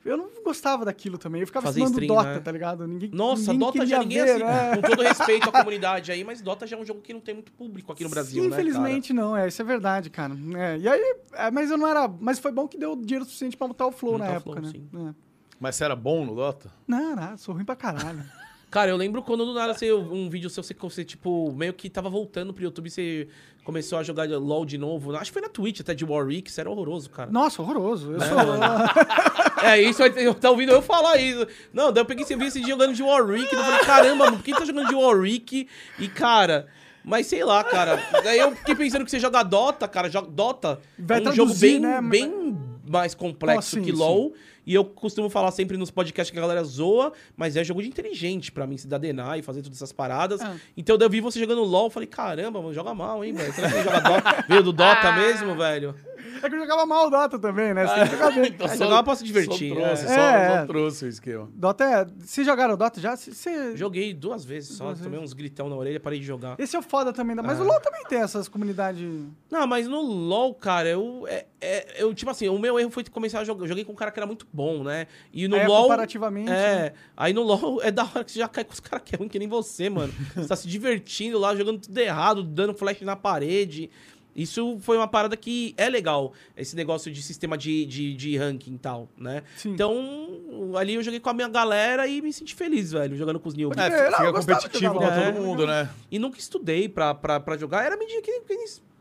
Eu não gostava daquilo também. Eu ficava Fazer stream, Dota, né? tá ligado? Ninguém, Nossa, ninguém Dota já ninguém ver, assina. né? Com todo respeito à comunidade aí, mas Dota já é um jogo que não tem muito público aqui no Brasil, né? Infelizmente não, é, isso é verdade, cara. É, e aí, é, mas eu não era. Mas foi bom que deu dinheiro suficiente pra montar o Flow Montar na época, Flow, né? sim. É. Mas você era bom no Dota? Não, não, sou ruim pra caralho. Cara. Eu lembro quando do nada você, um vídeo seu, você, você, tipo, meio que tava voltando pro YouTube, você começou a jogar LOL de novo. Acho que foi na Twitch até de Warwick, isso era horroroso, cara. Nossa, horroroso. Eu É, sou. É, isso tá ouvindo eu falar isso. Não, daí eu peguei esse vídeo esse dia jogando de Warwick, eu falei, caramba, mano, por que tá jogando de Warwick? E, cara, mas sei lá, cara. Daí eu fiquei pensando que você joga Dota, cara, joga Dota. Vai é um jogo bem, né? bem mais complexo Ah, sim, que LoL. E eu costumo falar sempre nos podcasts que a galera zoa, mas é jogo de inteligente pra mim, se dar Denai e fazer todas essas paradas. Ah. Então eu vi você jogando LoL, falei, caramba, mano, joga mal, hein, velho? Será que joga Dota? Veio do Dota mesmo, velho? É que eu jogava mal o Dota também, né? Você tem que jogar bem. Então, É, só- jogava pra se divertir, Só trouxe, né? só, É. só trouxe o esquema. Dota é. Vocês jogaram Dota já? Cê- cê- Joguei duas vezes só, Duas tomei uns gritão na orelha, parei de jogar. Esse é o foda também, né? Ah. mas o LoL também tem essas comunidades. Não, mas no LoL, cara, eu, é, é- eu, tipo assim, o meu erro foi começar a jogar. Eu joguei com um cara que era muito bom, né? E no É, LoL. comparativamente, né? É. Aí no LoL é da hora que você já cai com os caras que é ruim que nem você, mano. Você tá se divertindo lá, jogando tudo errado, dando flash na parede. Isso foi uma parada que é legal, esse negócio de sistema de, de, de ranking e tal, né? Sim. Então, ali eu joguei com a minha galera e me senti feliz, velho, jogando com os newbies. É, É, fica competitivo pra LOL. todo É. mundo, né? E nunca estudei pra, pra, pra jogar, era meio que, que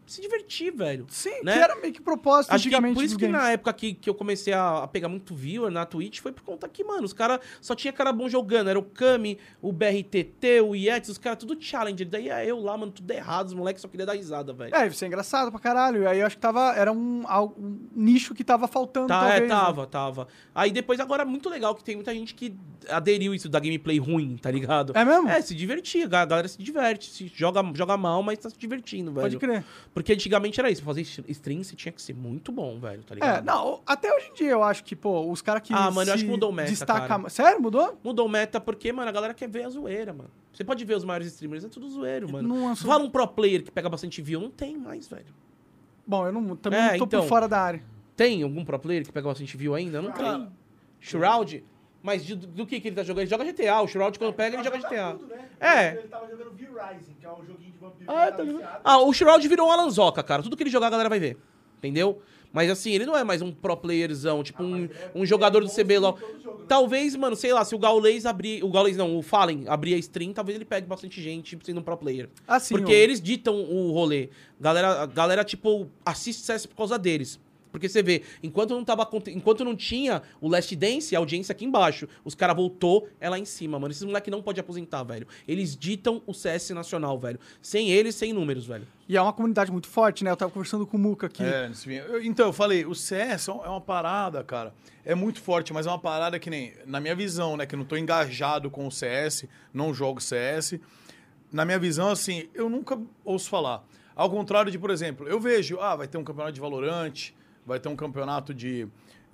se divertir, velho. Sim, né? que era meio que propósito Acho que antigamente por isso que games. na época que, que eu comecei a, a pegar muito viewer na Twitch foi por conta que, mano, os caras só tinha cara bom jogando. Era o Kami, o BRTT, o Yetis, os caras tudo challenger. Daí é eu lá, mano, tudo errado. Os moleques só queriam dar risada, velho. É, isso é engraçado pra caralho. E aí eu acho que tava. Era um, um nicho que tava faltando, Tá, talvez. é, né? tava, tava. Aí depois agora é muito legal que tem muita gente que aderiu isso da gameplay ruim, tá ligado? É mesmo? É, se divertir, a galera se diverte, se joga, joga mal, mas tá se divertindo, velho. Pode crer. Porque antigamente era isso, fazer stream você tinha que ser muito bom, velho, tá ligado? É, não, até hoje em dia eu acho que, pô, os caras que. Ah, mano, eu acho que mudou o meta, destaca- cara. Sério, mudou? Mudou o meta porque, mano, a galera quer ver a zoeira, mano. Você pode ver os maiores streamers, é tudo zoeiro, mano. Sou- Fala um pro player que pega bastante view, não tem mais, velho. Bom, eu não, também É, não tô então. por fora da área. Tem algum pro player que pega bastante view ainda? Não tem. Shroud? Mas de- do, que que ele tá jogando? Ele joga GTA. O Shroud, quando pega, ele joga GTA. Tudo, né? É. Ele tava jogando V-Rising, que é um joguinho de vampiro. Ah, tá ligado. Ah, o Shroud virou um Alanzoca, cara. Tudo que ele jogar, a galera vai ver. Entendeu? Mas assim, ele não é mais um pro playerzão, tipo um, um jogador do CBLOL. Talvez, mano, sei lá, se o Gaules abrir. O Gaules não, o Fallen abrir a stream, talvez ele pegue bastante gente sendo um pro player. Ah, sim, Porque o- eles ditam o rolê. Galera, galera, tipo, assiste CS por causa deles. Porque você vê, enquanto não tava enquanto não tinha o Last Dance, a audiência aqui embaixo. Os caras voltou, é lá em cima, mano. Esses moleque não pode aposentar, velho. Eles ditam o CS nacional, velho. Sem eles, sem números, velho. E é uma comunidade muito forte, né? Eu tava conversando com o Muca aqui. É, então, eu falei, o CS é é uma parada, cara. É muito forte, mas é uma parada que nem. Na minha visão, né? Que eu não tô engajado com o CS, não jogo CS. Na minha visão, assim, eu nunca ouço falar. Ao contrário de, por exemplo, eu vejo, ah, vai ter um campeonato de Valorante, vai ter um campeonato de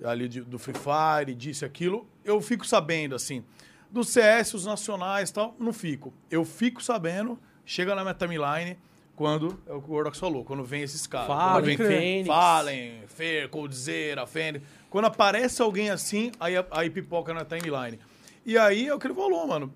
ali de- do Free Fire, disso e aquilo. Eu fico sabendo, assim. Do CS, os nacionais e tal, não fico. Eu fico sabendo, chega na minha timeline, quando, é o que o Gordox falou, quando vem esses caras. Fallen, Quando vem Fênix. Fallen, Fer, Coldzera, Fênix. Quando aparece alguém assim, aí, aí pipoca na timeline. E aí é o que ele falou, mano.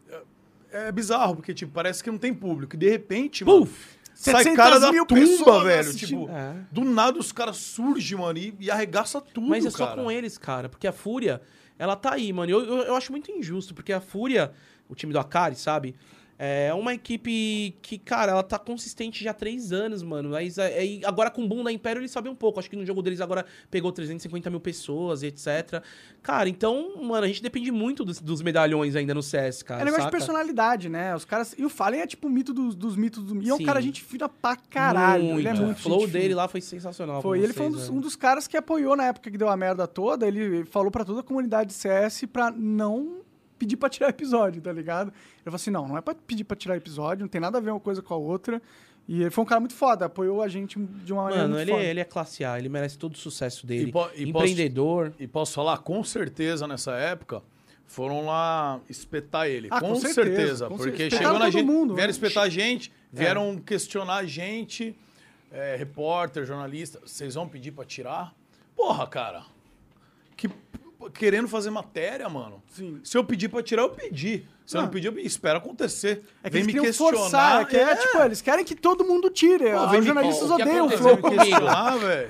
É, é bizarro, porque, tipo, parece que não tem público. E de repente, mano, Puf! Sai 700 cara da mil tumba, pessoas velho. assistindo. Tipo, É. do nada os caras surgem, mano, e, e arregaça tudo, Mas é só cara. com eles, cara. Porque a Fúria, ela tá aí, mano. Eu, eu, eu acho muito injusto, porque a Fúria, o time do Akari, sabe? É uma equipe que, cara, ela tá consistente já há três anos, mano. Mas agora com o boom da Império eles sabem um pouco. Acho que no jogo deles agora pegou 350 mil pessoas, etc. Cara, então, mano, a gente depende muito dos, dos medalhões ainda no CS, cara. É negócio saca? de personalidade, né? Os caras. E o Fallen é tipo o mito dos, dos mitos do. E é um cara gente fina pra caralho. Ele é Muito. muito O flow dele lá foi sensacional. Foi, com ele foi um vocês, dos, um dos caras que apoiou na época que deu a merda toda. Ele falou pra toda a comunidade de CS pra não pedir pra tirar episódio, tá ligado? Ele falou assim: não, não é pra pedir pra tirar episódio, não tem nada a ver uma coisa com a outra. E ele foi um cara muito foda, apoiou a gente de uma maneira Mano, muito ele, foda. ele é classe A, ele merece todo o sucesso dele. E po- e posso- Empreendedor. E posso falar, com certeza, nessa época, foram lá espetar ele. Ah, com, com certeza. certeza, com porque certeza. chegou na gente. mundo, vieram né? espetar a gente, vieram questionar a gente, é, repórter, jornalista. Vocês vão pedir pra tirar? Porra, cara. Que, querendo fazer matéria, mano. Sim. Se eu pedir pra tirar, eu pedi. Se eu não Não. pedir, eu espero acontecer. É que Vem eles me questionar. forçar, é que é, tipo, eles querem que todo mundo tire. Pô, Os jornalistas que odeiam o Flow. comigo?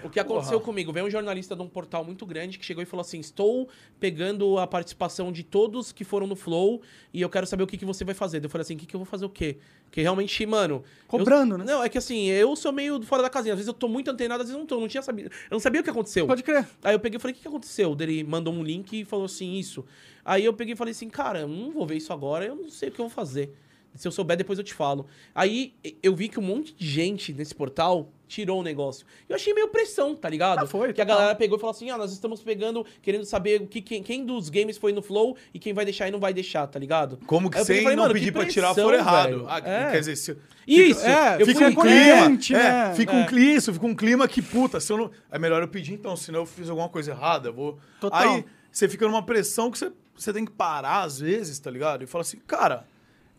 O que aconteceu Porra. comigo? Veio um jornalista de um portal muito grande que chegou e falou assim: Estou pegando a participação de todos que foram no Flow e eu quero saber o que, que você vai fazer. Eu falei assim: o que, que eu vou fazer o quê? Porque realmente, mano. Cobrando, eu- né? Não, é que assim, eu sou meio fora da casinha. Às vezes eu tô muito antenado, às vezes eu não tô. Eu não tinha sabido. Eu não sabia o que aconteceu. Pode crer. Aí eu peguei e falei, o que, que aconteceu? Ele mandou um link e falou assim, isso. Aí eu peguei e falei assim, cara, eu não vou ver isso agora, eu não sei o que eu vou fazer. Se eu souber, depois eu te falo. Aí eu vi que um monte de gente nesse portal tirou o negócio. Eu achei meio pressão, tá ligado? Ah, foi, que a total. galera pegou e falou assim: ah, nós estamos pegando, querendo saber o que, quem, quem dos games foi no Flow e quem vai deixar e não vai deixar, tá ligado? Como que sem não pedir pra tirar for errado. Ah, É. Quer dizer, se, Isso, é, eu fica fui um clima, coerente, é, né? fica um clima, isso, fica um clima que, puta, se eu não... É melhor eu pedir então, senão eu fiz alguma coisa errada, eu vou... Total. Aí você fica numa pressão que você, você tem que parar às vezes, tá ligado? E fala assim, cara,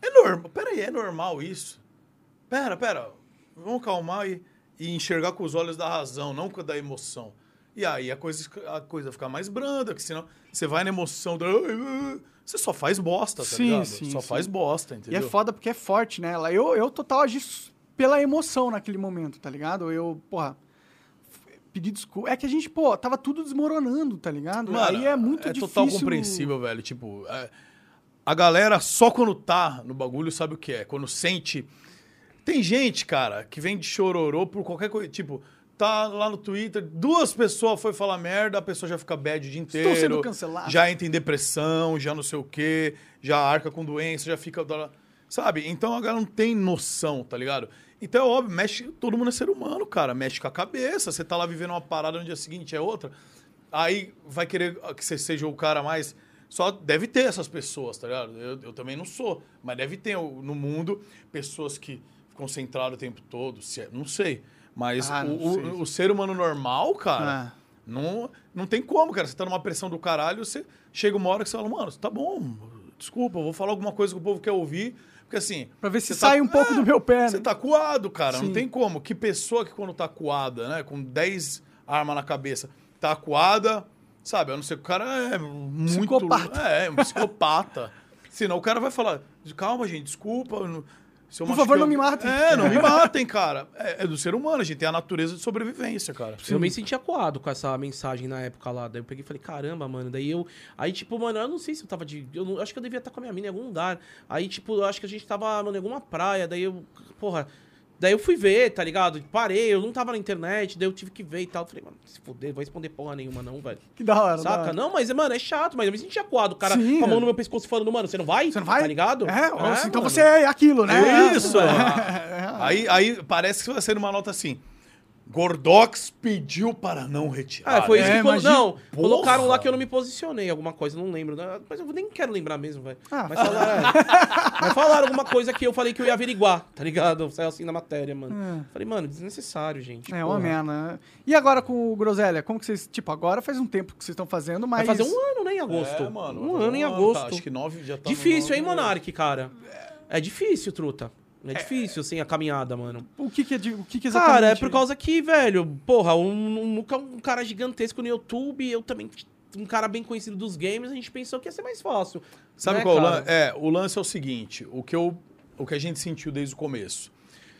é normal, pera aí, é normal isso? Pera, pera, vamos calmar e, e enxergar com os olhos da razão, não com a da emoção. E aí a coisa, a coisa fica mais branda, que senão você vai na emoção, você só faz bosta, tá Sim, ligado? sim, só sim. faz bosta, E entendeu? é foda porque é forte, né? Eu, eu total agi pela emoção naquele momento, tá ligado? Eu, porra, f- pedi desculpa. É que a gente, pô, tava tudo desmoronando, tá ligado? Mano, Aí é muito é difícil. total compreensível, velho. Tipo, é, a galera só quando tá no bagulho sabe o que é. Quando sente. Tem gente, cara, que vem de chororô por qualquer coisa. Tipo, tá lá no Twitter, duas pessoas foi falar merda, a pessoa já fica bad o dia inteiro. Estão sendo cancelados. Já entra em depressão, já não sei o quê, já arca com doença, já fica. Sabe? Então a galera não tem noção, tá ligado? Então é óbvio, mexe. Todo mundo é ser humano, cara. Mexe com a cabeça. Você tá lá vivendo uma parada no dia seguinte é outra. Aí vai querer que você seja o cara mais. Só deve ter essas pessoas, tá ligado? Eu, eu também não sou. Mas deve ter no mundo pessoas que ficam centradas o tempo todo. se é- não sei. Mas Ah, o, não o- o ser humano normal, cara, Ah. não, não tem como, cara. Você tá numa pressão do caralho, você chega uma hora que você fala, mano, tá bom, desculpa, eu vou falar alguma coisa que o povo quer ouvir. Porque assim. Pra ver se você sai um pouco do meu pé, né? Você tá coado, cara. Sim. Não tem como. Que pessoa que quando tá coada, né? Com 10 armas na cabeça, tá coada, sabe? A não ser que o cara é muito. Psicopata. É, é um psicopata. Senão o cara vai falar: calma, gente, desculpa. não- Por favor, não alguém-" me matem. É, não me matem, cara. É, é do ser humano, a gente tem a natureza de sobrevivência, cara. Eu me senti acuado com essa mensagem na época lá. Daí eu peguei e falei, caramba, mano. Daí eu. Aí, tipo, mano, eu não sei se eu tava de. Eu não- acho que eu devia estar com a minha mina em algum lugar. Aí, tipo, eu acho que a gente tava, mano, em alguma praia. Daí eu. Porra. Daí eu fui ver, tá ligado? Parei, eu não tava na internet, daí eu tive que ver e tal. Falei, mano, se fuder, vou responder porra nenhuma, não, velho. Que da hora. da Saca? hora. Não, mas, mano, é chato, mas eu me senti acuado. O cara Sim, com a mão é. no meu pescoço falando, mano, você não vai? Você não vai? Tá ligado? É, assim, então mano. você é aquilo, né? Isso! É. aí, aí parece que vai ser uma nota assim. Gordox pediu para não retirar. Ah, foi isso É, que imagina. Não, Porra. colocaram lá que eu não me posicionei, alguma coisa, não lembro. né? Mas eu nem quero lembrar mesmo, velho. Ah. Mas, falaram, mas falaram alguma coisa que eu falei que eu ia averiguar, tá ligado? Saiu assim na matéria, mano. Falei, mano, desnecessário, gente. É uma merda. né? E agora com o Groselha? Como que vocês. Tipo, agora faz um tempo que vocês estão fazendo, mas. Vai fazer um ano, né, em agosto. É, mano. um ano em fazer agosto. tá, acho que nove já tá Difícil, hein. Monark, cara? É difícil, truta. É difícil, assim, a caminhada, mano. O que que é de, o que que exatamente? Cara, é por causa que, velho, porra, um, um, Muca é um cara gigantesco no YouTube, eu também, um cara bem conhecido dos games, a gente pensou que ia ser mais fácil. Sabe né, qual é o cara? lance? É, o lance é o seguinte, o que, eu, o que a gente sentiu desde o começo.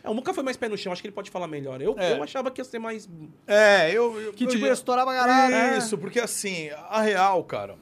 É, o Muca foi mais pé no chão, acho que ele pode falar melhor. Eu, É. eu achava que ia ser mais. É, eu... eu Que eu tipo, ia estourar pra caralho. É. Isso, porque assim, a real, cara...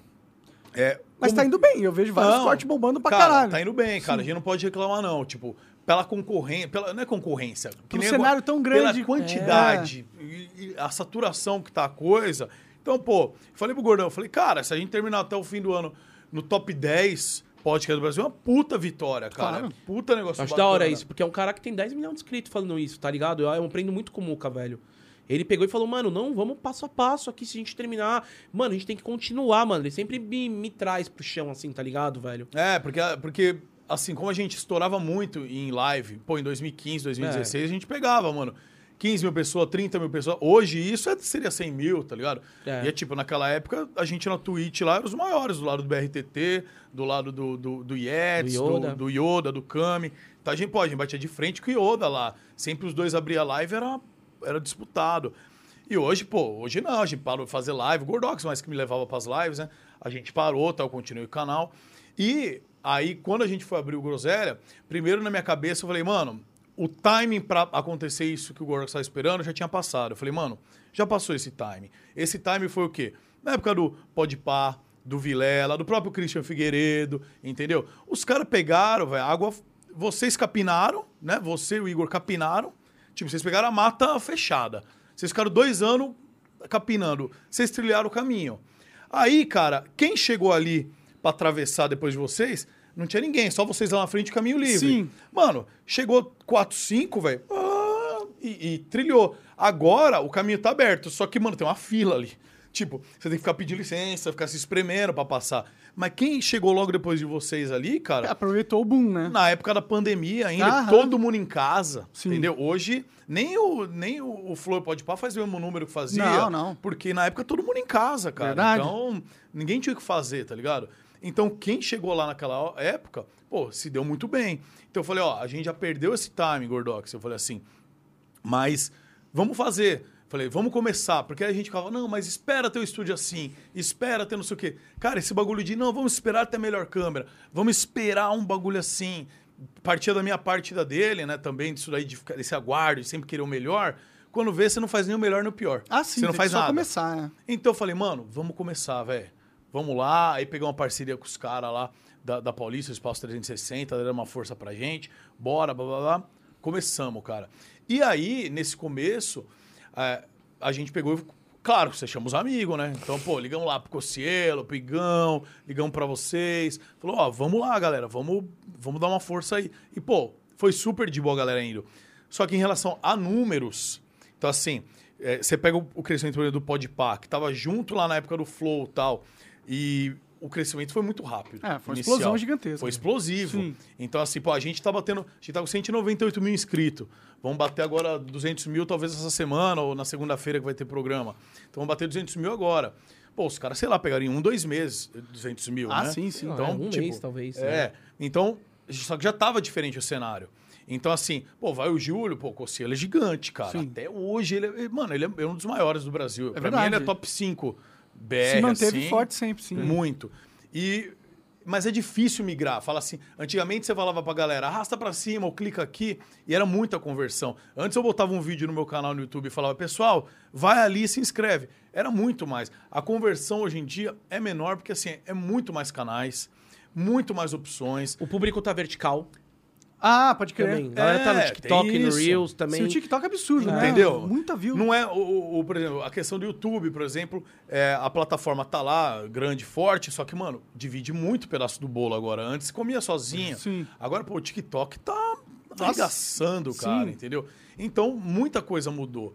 É, Mas como- tá indo bem, eu vejo vários Não, cortes bombando pra cara, caralho. Tá indo bem, cara. A gente não pode reclamar, não. Tipo, pela concorrência. Pela, não é concorrência. que nem cenário tão grande. Pela quantidade e, e a saturação que tá a coisa. Então, pô, falei pro Gordão, falei, cara, se a gente terminar até o fim do ano no top 10 podcast do Brasil, é uma puta vitória, cara. Claro. É puta negócio Acho da hora bacana. isso, porque é um cara que tem 10 milhões de inscritos falando isso, tá ligado? Eu, eu aprendo muito com o Muca, velho. Ele pegou e falou, mano, não, vamos passo a passo aqui, se a gente terminar. Mano, a gente tem que continuar, mano. Ele sempre me, me traz pro chão, assim, tá ligado, velho? É, porque, porque, assim, como a gente estourava muito em live, pô, em 2015, 2016, a gente pegava, mano, 15 mil pessoas, 30 mil pessoas. Hoje isso é- seria 100 mil, tá ligado? É. E é tipo, naquela época, a gente na Twitch lá era os maiores, do lado do BRTT, do lado do, do, do Yetis, Do do Yoda. Yoda. Do, Yoda, do Kami. Então a gente, pô, a gente batia de frente com o Yoda lá. Sempre os dois abriam a live, era, era disputado. E hoje, pô, hoje não, a gente parou de fazer live. O Gordox mais que me levava pras lives, né? A gente parou, tá? Eu continuei o canal. E aí, quando a gente foi abrir o Groselha, primeiro na minha cabeça eu falei, mano, o timing pra acontecer isso que o Gordox estava esperando já tinha passado. Eu falei, mano, já passou esse time. Esse time foi o quê? Na época do Podpah, do Vilela, do próprio Christian Figueiredo, entendeu? Os caras pegaram, velho, água. Vocês capinaram, né? Você e o Igor capinaram. Tipo, vocês pegaram a mata fechada. Vocês ficaram dois anos capinando. Vocês trilharam o caminho. Aí, cara, quem chegou ali pra atravessar depois de vocês, não tinha ninguém, só vocês lá na frente, caminho livre. Sim. Mano, chegou 4, 5, velho. ah, e, e trilhou. Agora o caminho tá aberto, só que, mano, tem uma fila ali. Tipo, você tem que ficar pedindo licença, ficar se espremendo pra passar. Mas quem chegou logo depois de vocês ali, cara, Aproveitou o boom, né? na época da pandemia ainda, Aham. todo mundo em casa, Sim. entendeu? Hoje, nem o, nem o, o Flor Pode Pá faz o mesmo número que fazia. Não, não. Porque na época todo mundo em casa, cara. Verdade. Então, ninguém tinha o que fazer, tá ligado? Então, quem chegou lá naquela época, pô, se deu muito bem. Então, eu falei, ó, a gente já perdeu esse time, Gordox. Eu falei assim, mas vamos fazer. Falei, vamos começar. Porque aí a gente ficava, não, mas espera ter o estúdio assim, espera ter não sei o quê. Cara, esse bagulho de, não, vamos esperar ter a melhor câmera, vamos esperar um bagulho assim. Partia da minha parte da dele, né, também, disso daí, de ficar, desse aguardo, de sempre querer o melhor. Quando vê, você não faz nem o melhor nem o pior. Ah, sim, Você não faz só nada. começar, né? Então eu falei, mano, vamos começar, velho. Vamos lá. Aí pegar uma parceria com os caras lá da, da Paulista, o Espaço 360, deram uma força pra gente. Bora, blá blá blá. Começamos, cara. E aí, nesse começo, é, a gente pegou. Claro, você chama os amigos, né? Então, pô, ligamos lá pro Cocielo, pro Igão, ligamos pra vocês. Falou, ó, vamos lá, galera, vamos, vamos dar uma força aí. E, pô, foi super de boa galera indo. Só que em relação a números, então assim, é, você pega o, o crescimento do Podpah, que tava junto lá na época do Flow e tal, e o crescimento foi muito rápido. É, foi uma inicial. explosão gigantesca. Foi explosivo. Sim. Então, assim, pô, a gente tá batendo. A gente tá com 198 mil inscritos. Vamos bater agora 200 mil, talvez essa semana ou na segunda-feira que vai ter programa. Então, vamos bater 200 mil agora. Pô, os caras, sei lá, pegariam um, dois meses 200 mil, Ah, né? sim, sim. Então, Então, um tipo, mês, talvez. É. né? Então, só que já tava diferente o cenário. Então, assim, pô, vai o Júlio, pô, o Cossielo é gigante, cara. Sim. Até hoje, ele é, mano, ele é um dos maiores do Brasil. pra verdade. mim, ele é top 5 BR, Se manteve assim, forte sempre, sim. Muito. E... Mas é difícil migrar. Fala assim, antigamente você falava pra galera, arrasta pra cima ou clica aqui, e era muita conversão. Antes eu botava um vídeo no meu canal no YouTube e falava, pessoal, vai ali e se inscreve. Era muito mais. A conversão hoje em dia é menor, porque assim, é muito mais canais, muito mais opções. O público tá vertical Ah, pode crer. também. A galera tá no É, TikTok, no. Reels Sim, também. o TikTok é absurdo, né? Entendeu? Muita view. Não é, o, o- por exemplo, a questão do YouTube, por exemplo, é, a plataforma tá lá, grande, forte, só que, mano, divide muito pedaço do bolo agora. Antes comia sozinho. Sim. Agora, pô, o TikTok tá arregaçando, cara, sim. entendeu? Então, muita coisa mudou.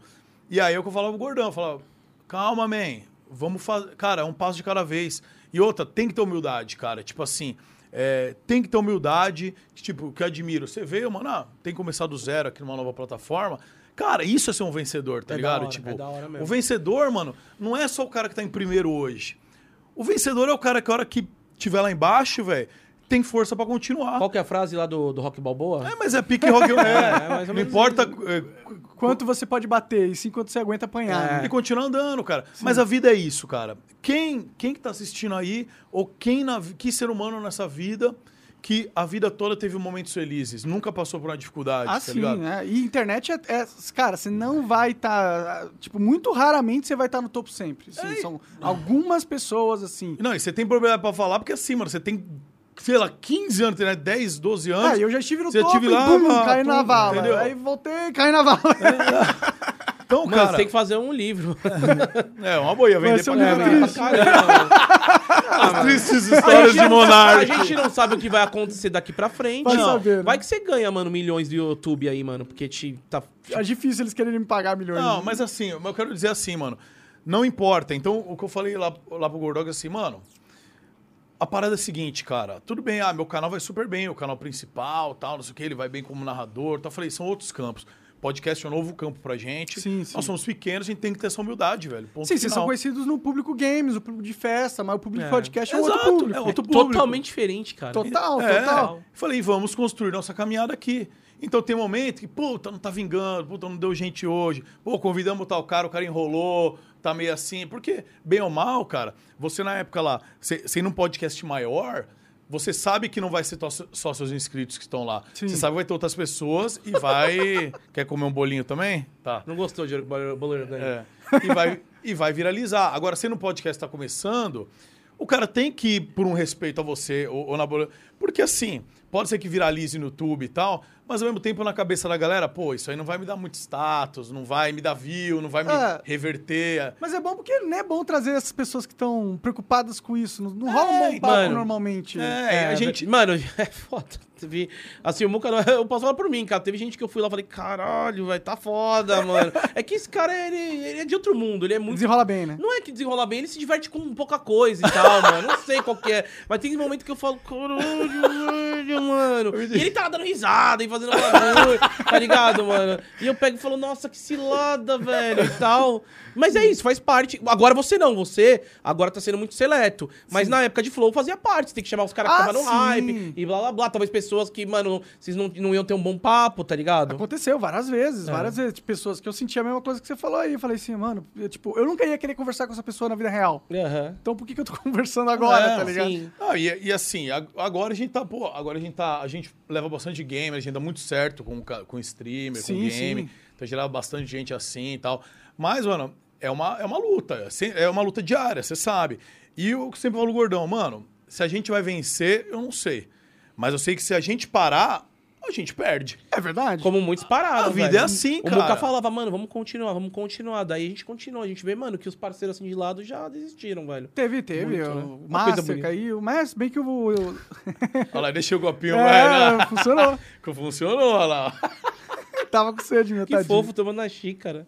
E aí é o que eu falava pro Gordão, eu falava, calma, man, vamos fazer. Cara, é um passo de cada vez. E outra, tem que ter humildade, cara. Tipo assim, é, tem que ter humildade. que, Tipo, que eu admiro. Você veio, mano, ah, tem que começar do zero aqui numa nova plataforma. Cara, isso é ser um vencedor, tá É ligado? hora, tipo, é da hora mesmo. o vencedor, mano, não é só o cara que tá em primeiro hoje. O vencedor é o cara que a hora que tiver lá embaixo, velho, tem força pra continuar. Qual que é a frase lá do, do Rock Balboa? É, mas é pique rock. É, é, mais ou não importa. é, Quanto você pode bater e sim quanto você aguenta apanhar. É. né? E continua andando, cara. Mas a vida é isso, cara. Quem, quem que tá assistindo aí, ou quem na, que ser humano nessa vida que a vida toda teve momentos felizes, nunca passou por uma dificuldade, Ah, tá sim, ligado? né? E internet é, é- Cara, você não vai estar. tipo, muito raramente você vai estar no topo sempre. assim, É, São algumas pessoas, assim. Não, e você tem problema pra falar, porque assim, mano, você tem, sei lá, 15 anos, né? 10, 12 anos. Ah, eu já estive no Você topo estive e lá, bum, ah, caí na pum, vala. entendeu? Aí voltei, caí na vala. Então, Mano, cara, você tem que fazer um livro. é uma boia vender pra um livro pra caramba. As tristes histórias de Monark. A gente não sabe o que vai acontecer daqui pra frente. Vai saber, né? Vai que você ganha, mano, milhões do YouTube aí, mano, porque te tá É difícil eles quererem me pagar milhões. Não, mas assim, eu quero dizer assim, mano. Não importa. Então, o que eu falei lá, lá pro Gordog é assim, mano. A parada é a seguinte, cara. Tudo bem, ah, meu canal vai super bem, o canal principal, tal, não sei o que, ele vai bem como narrador. Tal. Eu falei, são outros campos. Podcast é um novo campo pra gente. Sim, sim. Nós somos pequenos, a gente tem que ter essa humildade, velho. Ponto Sim, vocês final. são conhecidos no público games, no público de festa, mas o público É. de podcast é Exato, outro público. é outro público. totalmente diferente, cara. Total, É, total. Falei, vamos construir nossa caminhada aqui. Então tem momento que, puta, não tá vingando, puta, não deu gente hoje. Pô, convidamos tal cara, o cara enrolou, tá meio assim. Porque, bem ou mal, cara, você na época lá, você você num podcast maior, você sabe que não vai ser só seus inscritos que estão lá. Sim. Você sabe que vai ter outras pessoas e vai. Quer comer um bolinho também? Tá. Não gostou de Boleiro ganhar. É. E, vai, e vai viralizar. Agora, se no podcast está começando, o cara tem que ir por um respeito a você ou, ou na bola. Porque assim, pode ser que viralize no YouTube e tal, Mas ao mesmo tempo, na cabeça da galera, pô, isso aí não vai me dar muito status, não vai me dar view, não vai me É. reverter. Mas é bom porque não é bom trazer essas pessoas que estão preocupadas com isso. Não, não rola um bom papo mano. normalmente. É, a gente. Mano, é foda. Teve, assim, o Muca, eu posso falar por mim, cara. Teve gente que eu fui lá e falei, caralho, vai tá foda, mano. é que esse cara, ele, ele é de outro mundo, ele é muito. Desenrola bem, né? Não é que desenrola bem, ele se diverte com pouca coisa e tal, mano. Não sei qual que é. Mas tem momento que eu falo, caralho, mano. E ele tá dando risada e fazendo bagulho, tá ligado, mano? E eu pego e falo, nossa, que cilada, velho, e tal. Mas é isso, faz parte. Agora você não, você agora tá sendo muito seleto. Mas na época de Flow fazia parte. Você tem que chamar os caras que Ah, estavam no sim. hype e blá blá blá. Talvez pessoas que, mano, vocês não, não iam ter um bom papo, tá ligado? Aconteceu várias vezes, É. várias vezes. de Pessoas que eu sentia a mesma coisa que você falou aí. Eu falei assim, mano, eu, tipo, eu nunca ia querer conversar com essa pessoa na vida real. Aham. Então por que, que eu tô conversando agora, É, tá ligado? Sim. Ah, e, e assim, ag- agora a gente tá, pô, agora a gente tá, a gente leva bastante gamer, a gente dá muito certo com, com streamer, com Sim, game, sim. então a gente leva bastante gente assim e tal. Mas, mano, é uma, é uma luta, é uma luta diária, você sabe. E eu sempre falo, gordão, mano, se a gente vai vencer, eu não sei. Mas eu sei que se a gente parar, a gente perde. É verdade. Como muitos pararam. A vida velho. é assim, o cara. Muca falava, mano, vamos continuar, vamos continuar. Daí a gente continua. A gente vê, mano, que os parceiros assim de lado já desistiram, velho. Teve, teve. Muito, o né? Caiu. Mas bem que o... eu- Olha lá, deixei o copinho, é, né? funcionou. Que funcionou, olha lá. Tava com sede, meu Que tadinho. fofo tomando na xícara.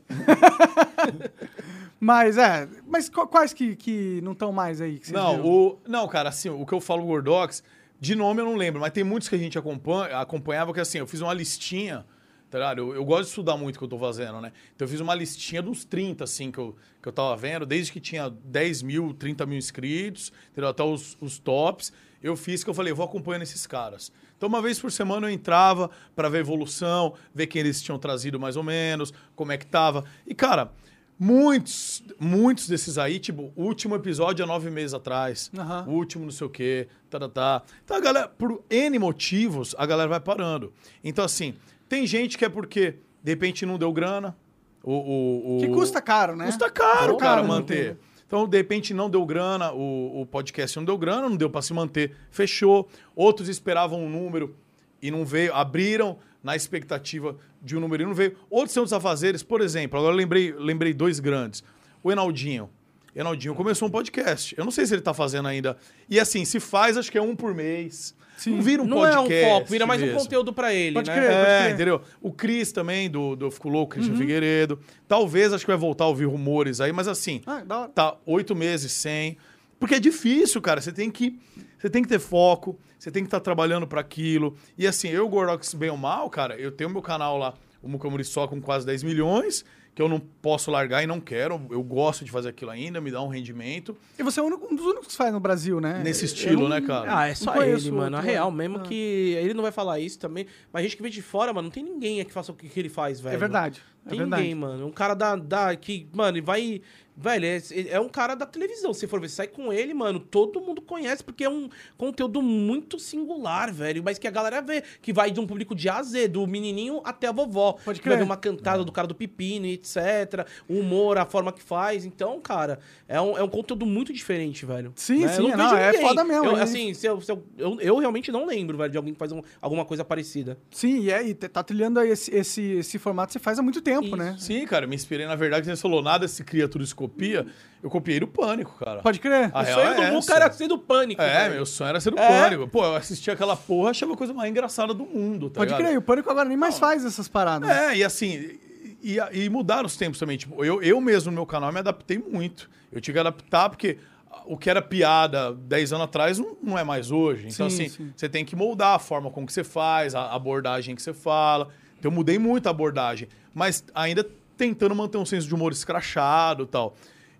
Mas, é... Mas qu- quais que, que não estão mais aí? Não, viram? o, não, cara, assim, o que eu falo Gordox, de nome eu não lembro, mas tem muitos que a gente acompanha, acompanhava que assim, eu fiz uma listinha, tá ligado? Eu, eu gosto de estudar muito o que eu tô fazendo, né? Então eu fiz uma listinha dos 30, assim, que eu, que eu tava vendo, desde que tinha 10 mil, 30 mil inscritos, entendeu? Até os, os tops. Eu fiz que eu falei, eu vou acompanhando esses caras. Então, uma vez por semana eu entrava pra ver a evolução, ver quem eles tinham trazido mais ou menos, como é que tava. E, cara, muitos, muitos desses aí, tipo, o último episódio é nove meses atrás. O último não sei o quê, tá, tá, tá. Então a galera, por N motivos, a galera vai parando. Então, assim, tem gente que é porque, de repente, não deu grana. O, o, o- Que custa caro, né? Custa caro, Custa cara, caro, manter. Então, de repente, não deu grana, o, o podcast não deu grana, não deu pra se manter, fechou. Outros esperavam um número e não veio, abriram na expectativa de um número e não veio. Outros são os afazeres, por exemplo, agora eu lembrei, lembrei dois grandes. O Enaldinho. Enaldinho começou um podcast. Eu não sei se ele tá fazendo ainda. E assim, se faz, acho que é um por mês. Sim. Não vira um não podcast. é um foco, vira mais um mesmo. conteúdo pra ele, Pode né? crer. É, crer. entendeu? O Cris também, do, do Fico Louco, Christian Uhum. Figueiredo. Talvez, acho que vai voltar a ouvir rumores aí, mas assim, Ah, da hora. tá oito meses sem. Porque é difícil, cara. Você tem que, você tem que ter foco, você tem que estar trabalhando para aquilo. E assim, eu, Gordox, bem ou mal, cara, eu tenho meu canal lá, o Muca Muriçó, com quase 10 milhões, que eu não posso largar e não quero. Eu gosto de fazer aquilo ainda, me dá um rendimento. E você é um dos únicos que faz no Brasil, né? Nesse estilo, né, cara? Ah, é só Não ele, mano. A real né? mesmo Ah. que. Ele não vai falar isso também. Mas a gente que vem de fora, mano, não tem ninguém aqui que faça o que, ele faz, velho. É verdade. É Tem verdade. ninguém, mano. Um cara da, da. Que, mano, ele vai. Velho, é, é um cara da televisão. Se for ver, sai com ele, mano, todo mundo conhece, porque é um conteúdo muito singular, velho. Mas que a galera vê, que vai de um público de A a Z, do menininho até a vovó. Pode Que Vai crer. ver uma cantada do cara do pepino, etc. O humor, a forma que faz. Então, cara, é um, é um conteúdo muito diferente, velho. Sim, Né? sim, Eu não, vejo é ninguém. foda mesmo, Eu, é assim, se eu, se eu, eu, eu realmente não lembro, velho, de alguém que faz um- alguma coisa parecida. Sim, e, é, e tá trilhando aí esse, esse, esse formato você faz há muito tempo, Isso. né? Sim, cara, me inspirei, na verdade, você falou nada se cria, tudo copia. Eu copiei do Pânico, cara. Pode crer. A o sonho é do. Muca era ser do pânico. É, velho. meu sonho era ser do É? Pânico. Pô, eu assistia aquela porra, achava a coisa mais engraçada do mundo, tá Pode ligado? crer, o Pânico agora nem mais faz essas paradas. É, e assim, e, e mudaram os tempos também. Tipo, eu, eu mesmo no meu canal me adaptei muito. Eu tive que adaptar porque o que era piada 10 anos atrás não, não é mais hoje. Então, Sim, assim, sim. você tem que moldar a forma com que você faz, a abordagem que você fala. Então, eu mudei muito a abordagem, mas ainda tentando manter um senso de humor escrachado e tal.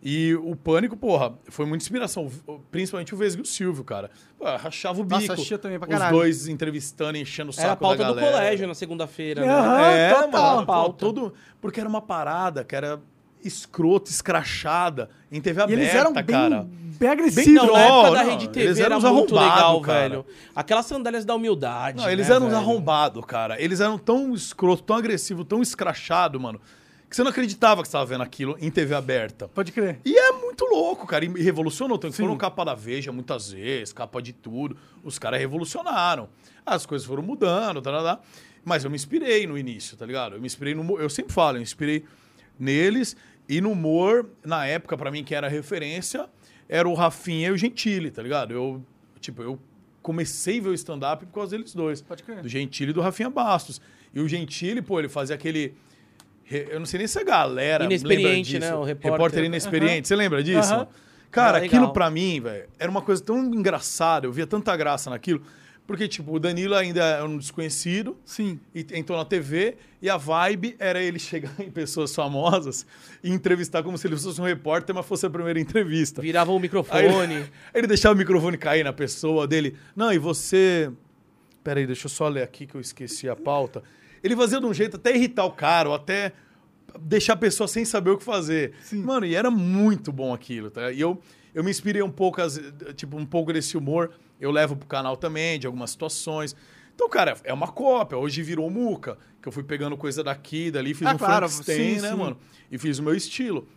E o Pânico, porra, foi muita inspiração. Principalmente o Vesgo e o Silvio, cara. Pô, rachava o Nossa, bico. assistia também pra Os caralho. dois entrevistando, enchendo o saco Era a pauta da do galera. colégio na segunda-feira, né? Aham. É, total. mano, Pauta. todo, porque era uma parada que era escrota, escrachada, em TV E aberta, eles eram bem, cara. bem agressivos. Bem Não, na época troll, da não, Rede TV eles eram era uns muito arrombados, legal, cara. velho. Aquelas sandálias da humildade. Não, eles né, eram uns velho? arrombados, cara. Eles eram tão escroto, tão agressivo, tão escrachado, mano, que você não acreditava que você estava vendo aquilo em TV aberta. Pode crer. E é muito louco, cara. E revolucionou. Tanto que Sim. foram capa da Veja muitas vezes, capa de tudo. Os caras revolucionaram. As coisas foram mudando, tá, tá, tá. mas eu me inspirei no início, tá ligado? Eu me inspirei no. humor. Eu sempre falo, eu me inspirei neles. E no humor, na época, pra mim, que era referência, era o Rafinha e o Gentili, tá ligado? Eu, tipo, eu comecei a ver o stand-up por causa deles dois. Pode crer. Do Gentili e do Rafinha Bastos. E o Gentili, pô, ele fazia aquele. Eu não sei nem se a galera. Inexperiente, lembra disso. né? O repórter. inexperiente. Você lembra disso? Aham. Cara, Ah, aquilo pra mim, velho, era uma coisa tão engraçada. Eu via tanta graça naquilo. Porque, tipo, o Danilo ainda é um desconhecido. Sim. E entrou na TV e a vibe era ele chegar em pessoas famosas e entrevistar como se ele fosse um repórter, mas fosse a primeira entrevista. Virava o Aí microfone. ele, ele deixava o microfone cair na pessoa dele. Não, e você. Peraí, deixa eu só ler aqui que eu esqueci a pauta. Ele fazia de um jeito até irritar o cara, ou até deixar a pessoa sem saber o que fazer. Sim. Mano, e era muito bom aquilo, tá? E eu, eu me inspirei um pouco, tipo, um pouco desse humor. Eu levo pro canal também, de algumas situações. Então, cara, é uma cópia. Hoje virou muca, que eu fui pegando coisa daqui, dali, fiz Ah, um claro, Frankenstein, sim, né, sim. mano? E fiz o meu estilo.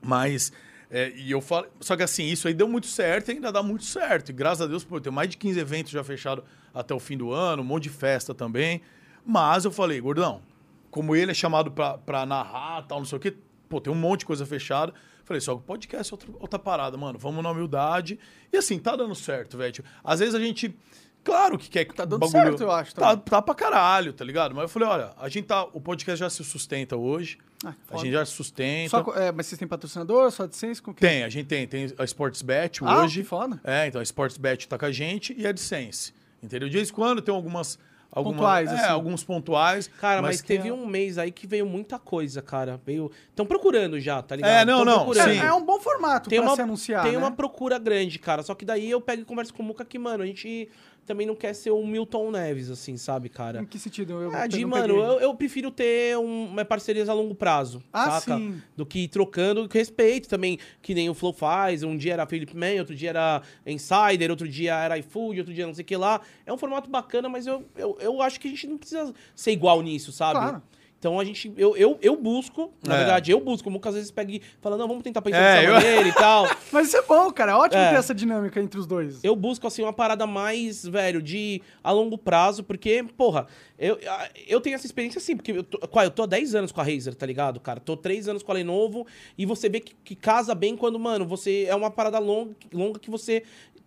Mas, é, e eu falo. Só que assim, isso aí deu muito certo e ainda dá muito certo. E graças a Deus, pô, eu tenho mais de 15 eventos já fechados até o fim do ano, um monte de festa também. Mas eu falei, gordão, como ele é chamado pra, pra narrar tal, não sei o quê, pô, tem um monte de coisa fechada. Falei, só que o podcast é outra, outra parada, mano. Vamos na humildade. E assim, tá dando certo, velho. Tipo, Às vezes a gente. Claro que quer que Tá dando certo, eu acho, Tá, tá pra caralho, tá ligado? Mas eu falei, olha, a gente tá. O podcast já se sustenta hoje. Ah, a gente já se sustenta. Só, é, mas vocês têm patrocinador, só AdSense? Com quê? Tem, a gente tem. Tem a Sportsbet Ah, hoje. que foda. É, então a Sportsbet tá com a gente e a AdSense. Entendeu? De vez em quando tem algumas. Algumas Pontuais, é, assim. alguns pontuais. Cara, mas, tem teve a- um mês aí que veio muita coisa, cara. Veio. Estão procurando já, tá ligado? É, não, Tão não, procurando. É, sim. é um bom formato Tem pra uma, se anunciar, tem né? uma procura grande, cara. Só que daí eu pego e converso com o Muca que, mano, a gente também não quer ser o Milton Neves, assim, sabe, cara? Em que sentido? Eu, Ah, de, mano, eu, eu prefiro ter um, uma parcerias a longo prazo, Ah, saca? sim. Do que ir trocando, respeito também, que nem o Flow faz. Um dia era Felipe Man, outro dia era Insider, outro dia era iFood, outro dia não sei o que lá. É um formato bacana, mas eu, eu, eu acho que a gente não precisa ser igual nisso, sabe? Claro. Então a gente, eu, eu, eu busco, na É. verdade, eu busco. O Muca às vezes pega e fala, não, vamos tentar pensar É, dessa eu- maneira e tal. Mas isso é bom, cara. É ótimo É. ter essa dinâmica entre os dois. Eu busco, assim, uma parada mais, velho, de a longo prazo, porque, porra, eu, eu tenho essa experiência assim, porque eu tô, qual, eu tô há 10 anos com a Razer, tá ligado, cara? Tô 3 anos com a Lenovo, e você vê que, que casa bem quando, mano, você é uma parada longa, longa que você.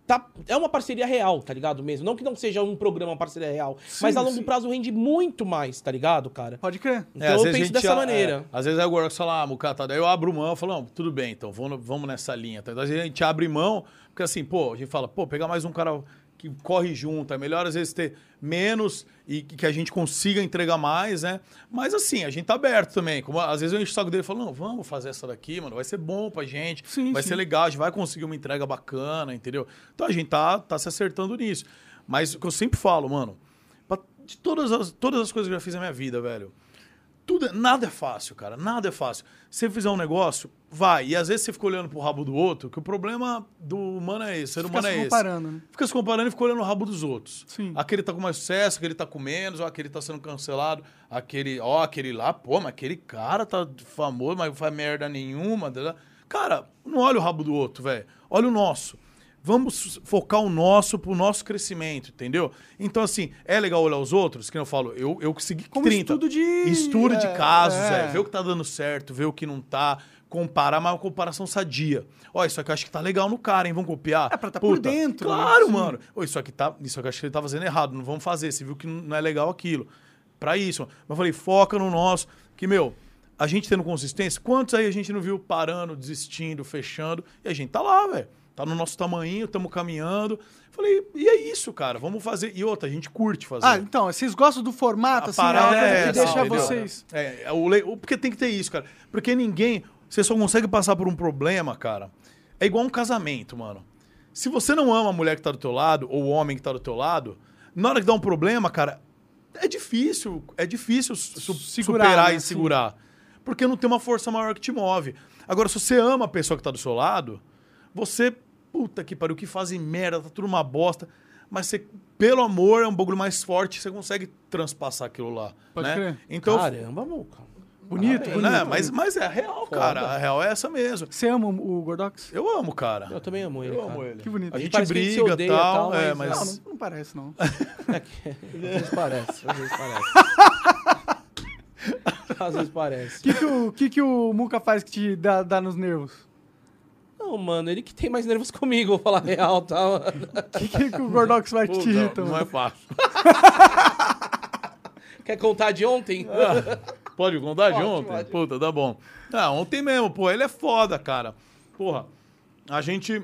Tá, é uma parceria real, tá ligado mesmo? Não que não seja um programa uma parceria real, mas a longo sim. prazo rende muito mais, tá ligado, cara? Pode crer. Então É, às eu vezes a penso dessa já- maneira. é, às vezes agora você fala, ah, Mucata, daí eu abro mão, eu falo, não, tudo bem, então vamos, vamos nessa linha. Tá? Às vezes a gente abre mão, porque assim, pô, a gente fala, pô, pegar mais um cara que corre junto, é melhor às vezes ter menos e que a gente consiga entregar mais, né? Mas assim, a gente tá aberto também. Como, às vezes eu encho o saco dele e falo, não, vamos fazer essa daqui, mano, vai ser bom pra gente, Sim, vai sim. ser legal, a gente vai conseguir uma entrega bacana, entendeu? Então a gente tá, tá se acertando nisso. Mas o que eu sempre falo, mano, de todas as, todas as coisas que eu já fiz na minha vida, velho, tudo, é- nada é fácil, cara. Nada é fácil. Se você fizer um negócio, vai. E às vezes você fica olhando pro rabo do outro, que o problema do humano é esse, ser Fica humano se é esse. comparando, né? Fica se comparando e fica olhando o rabo dos outros. Sim. Aquele tá com mais sucesso, aquele tá com menos, ó, aquele tá sendo cancelado, aquele, ó, aquele lá, pô, mas aquele cara tá famoso, mas não faz merda nenhuma. Cara, não olha o rabo do outro, velho. Olha o nosso. Vamos focar o nosso pro nosso crescimento, entendeu? Então, assim, é legal olhar os outros, que eu falo, eu, eu consegui Como 30. estudo de- Estudo de é, casos, é. é. Ver o que tá dando certo, ver o que não tá, comparar, mas uma comparação sadia. Ó, isso aqui eu acho que tá legal no cara, hein? Vamos copiar? É, pra tá por dentro, né? Claro, mano. Ô, isso aqui tá. Isso aqui eu acho que ele tá fazendo errado, não vamos fazer. Você viu que não é legal aquilo. Pra isso. Mas eu falei, foca no nosso. Que, meu, a gente tendo consistência, quantos aí a gente não viu parando, desistindo, fechando? E a gente tá lá, velho. Tá no nosso tamanho, estamos caminhando. Falei, e é isso, cara. Vamos fazer. E outra, a gente curte fazer. Ah, então, vocês gostam do formato, A assim, é parada coisa é que deixa vocês... É, é o le- porque tem que ter isso, cara. Porque ninguém. Você só consegue passar por um problema, cara. É igual um casamento, mano. Se você não ama a mulher que tá do teu lado, ou o homem que tá do teu lado, na hora que dá um problema, cara, é difícil. É difícil su- Segurar, superar né? e Sim. segurar. Porque não tem uma força maior que te move. Agora, se você ama a pessoa que tá do seu lado, você. Puta que pariu, que fazem merda, tá tudo uma bosta. Mas você, pelo amor, é um bagulho mais forte, você consegue transpassar aquilo lá. Pode né? crer. Então, Caramba, Muca. Bonito, Parabéns. bonito. Né? Mas, mas é a real, cara. A real é essa mesmo. Você ama o Gordox? Eu amo, cara. Eu também amo ele, Eu cara. amo ele. Que bonito. A gente a gente se briga e odeia tal, tal, é, mas- Não, não, não parece, não. É que- às vezes parece, às vezes parece. Às vezes parece. O que, que, o, que, que o Muca faz que te dá, dá nos nervos? Não, mano, ele que tem mais nervos comigo, vou falar a real, tá, mano? O que, que, que o Gordox que te Puta, irrita, não é fácil. Quer contar de ontem? Pode contar de Pode, ontem? pode. Puta, tá bom. Ah, ontem mesmo, pô, ele é foda, cara. Porra, a gente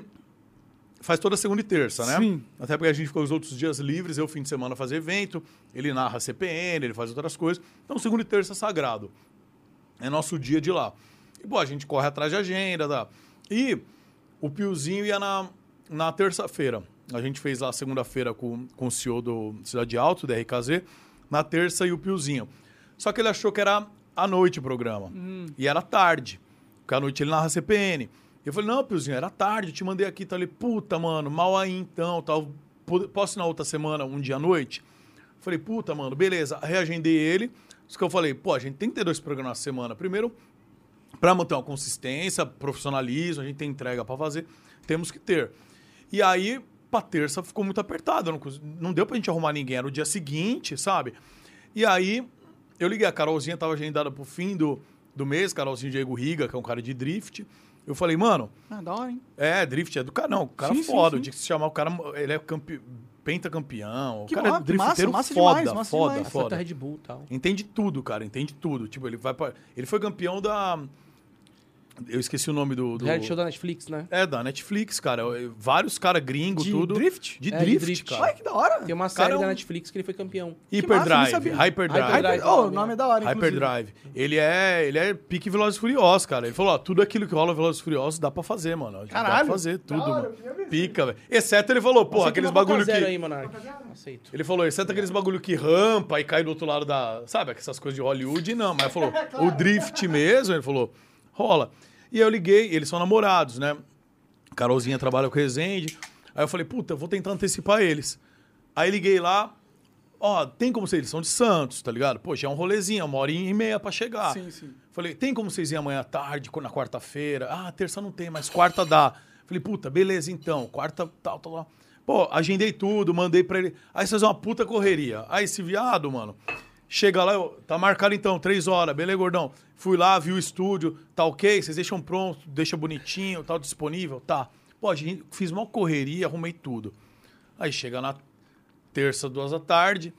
faz toda segunda e terça, né? Sim. Até porque a gente ficou os outros dias livres, eu fim de semana fazer evento, ele narra CPN, ele faz outras coisas. Então, segunda e terça é sagrado. É nosso dia de lá. E, pô, a gente corre atrás de agenda, tá? E o Piozinho ia na, na terça-feira. A gente fez lá segunda-feira com, com o CEO do Cidade Alto, da RKZ, na terça e o Piozinho. Só que ele achou que era à noite o programa. E era tarde. Porque à noite ele narra CPN. Eu falei, não, Piozinho, era tarde, eu te mandei aqui. Tá ali, puta, mano, mal aí então, tal. Posso ir na outra semana, um dia à noite? Falei, puta, mano, beleza. Reagendei ele. Isso que eu falei, pô, a gente tem que ter dois programas na semana. Primeiro, para manter uma consistência, profissionalismo, a gente tem entrega para fazer, temos que ter. E aí, pra terça ficou muito apertado, não, não deu pra gente arrumar ninguém, era o dia seguinte, sabe? E aí, eu liguei, a Carolzinha tava agendada pro fim do, do mês, Carolzinho Diego Riga, que é um cara de drift. Eu falei, mano, Ah, da hora, hein? é, drift é do cara, não, o cara Sim, sim, foda, sim. o dia que se chamar o cara, ele é campe... pentacampeão, o Que cara massa, é drifteiro massa foda, demais, massa foda, demais. foda. Red Bull tal. Entende tudo, cara, entende tudo. Tipo, ele vai pra... Ele foi campeão da. Eu esqueci o nome do. do... Reality show da Netflix, né? É, da Netflix, cara. Vários caras gringos, tudo. drift? De É, de drift, drift. cara. Ai, que da hora. Tem uma Cara, série é um- da Netflix que ele foi campeão. Hyperdrive. Hyperdrive. Hyperdrive. Hyper... Oh, o nome é da hora. Hyperdrive. Ele é, ele é pique Velozes e Furiosos, cara. Ele falou, ó, tudo aquilo que rola Velozes e Furiosos dá pra fazer, mano. Dá Caralho. pra fazer tudo, hora, mano. Pica, velho. Exceto ele falou, pô, aqueles bagulho que... Aí. Aceito. Ele falou, exceto aqueles bagulho que rampa e cai do outro lado da. Sabe, essas coisas de Hollywood, não. Mas ele falou, o drift mesmo, ele falou, rola. E aí eu liguei, eles são namorados, né? Carolzinha trabalha com Resende. Aí eu falei, puta, vou tentar antecipar eles. Aí liguei lá, ó, tem como vocês, eles são de Santos, tá ligado? Pô, já é um rolezinho, uma hora e meia pra chegar. Sim, sim. Falei, tem como vocês irem amanhã à tarde, na quarta-feira? Ah, terça não tem, mas quarta dá. Falei, puta, beleza então, quarta tal, tal, tal. Pô, agendei tudo, mandei pra ele. Aí vocês uma puta correria. Aí esse viado, mano, chega lá, eu, tá marcado então, três horas, beleza, gordão? Fui lá, vi o estúdio, tá ok? Vocês deixam pronto, deixa bonitinho, tá disponível? Tá. Pô, a gente, fiz uma correria, arrumei tudo. Aí chega na terça, duas da tarde.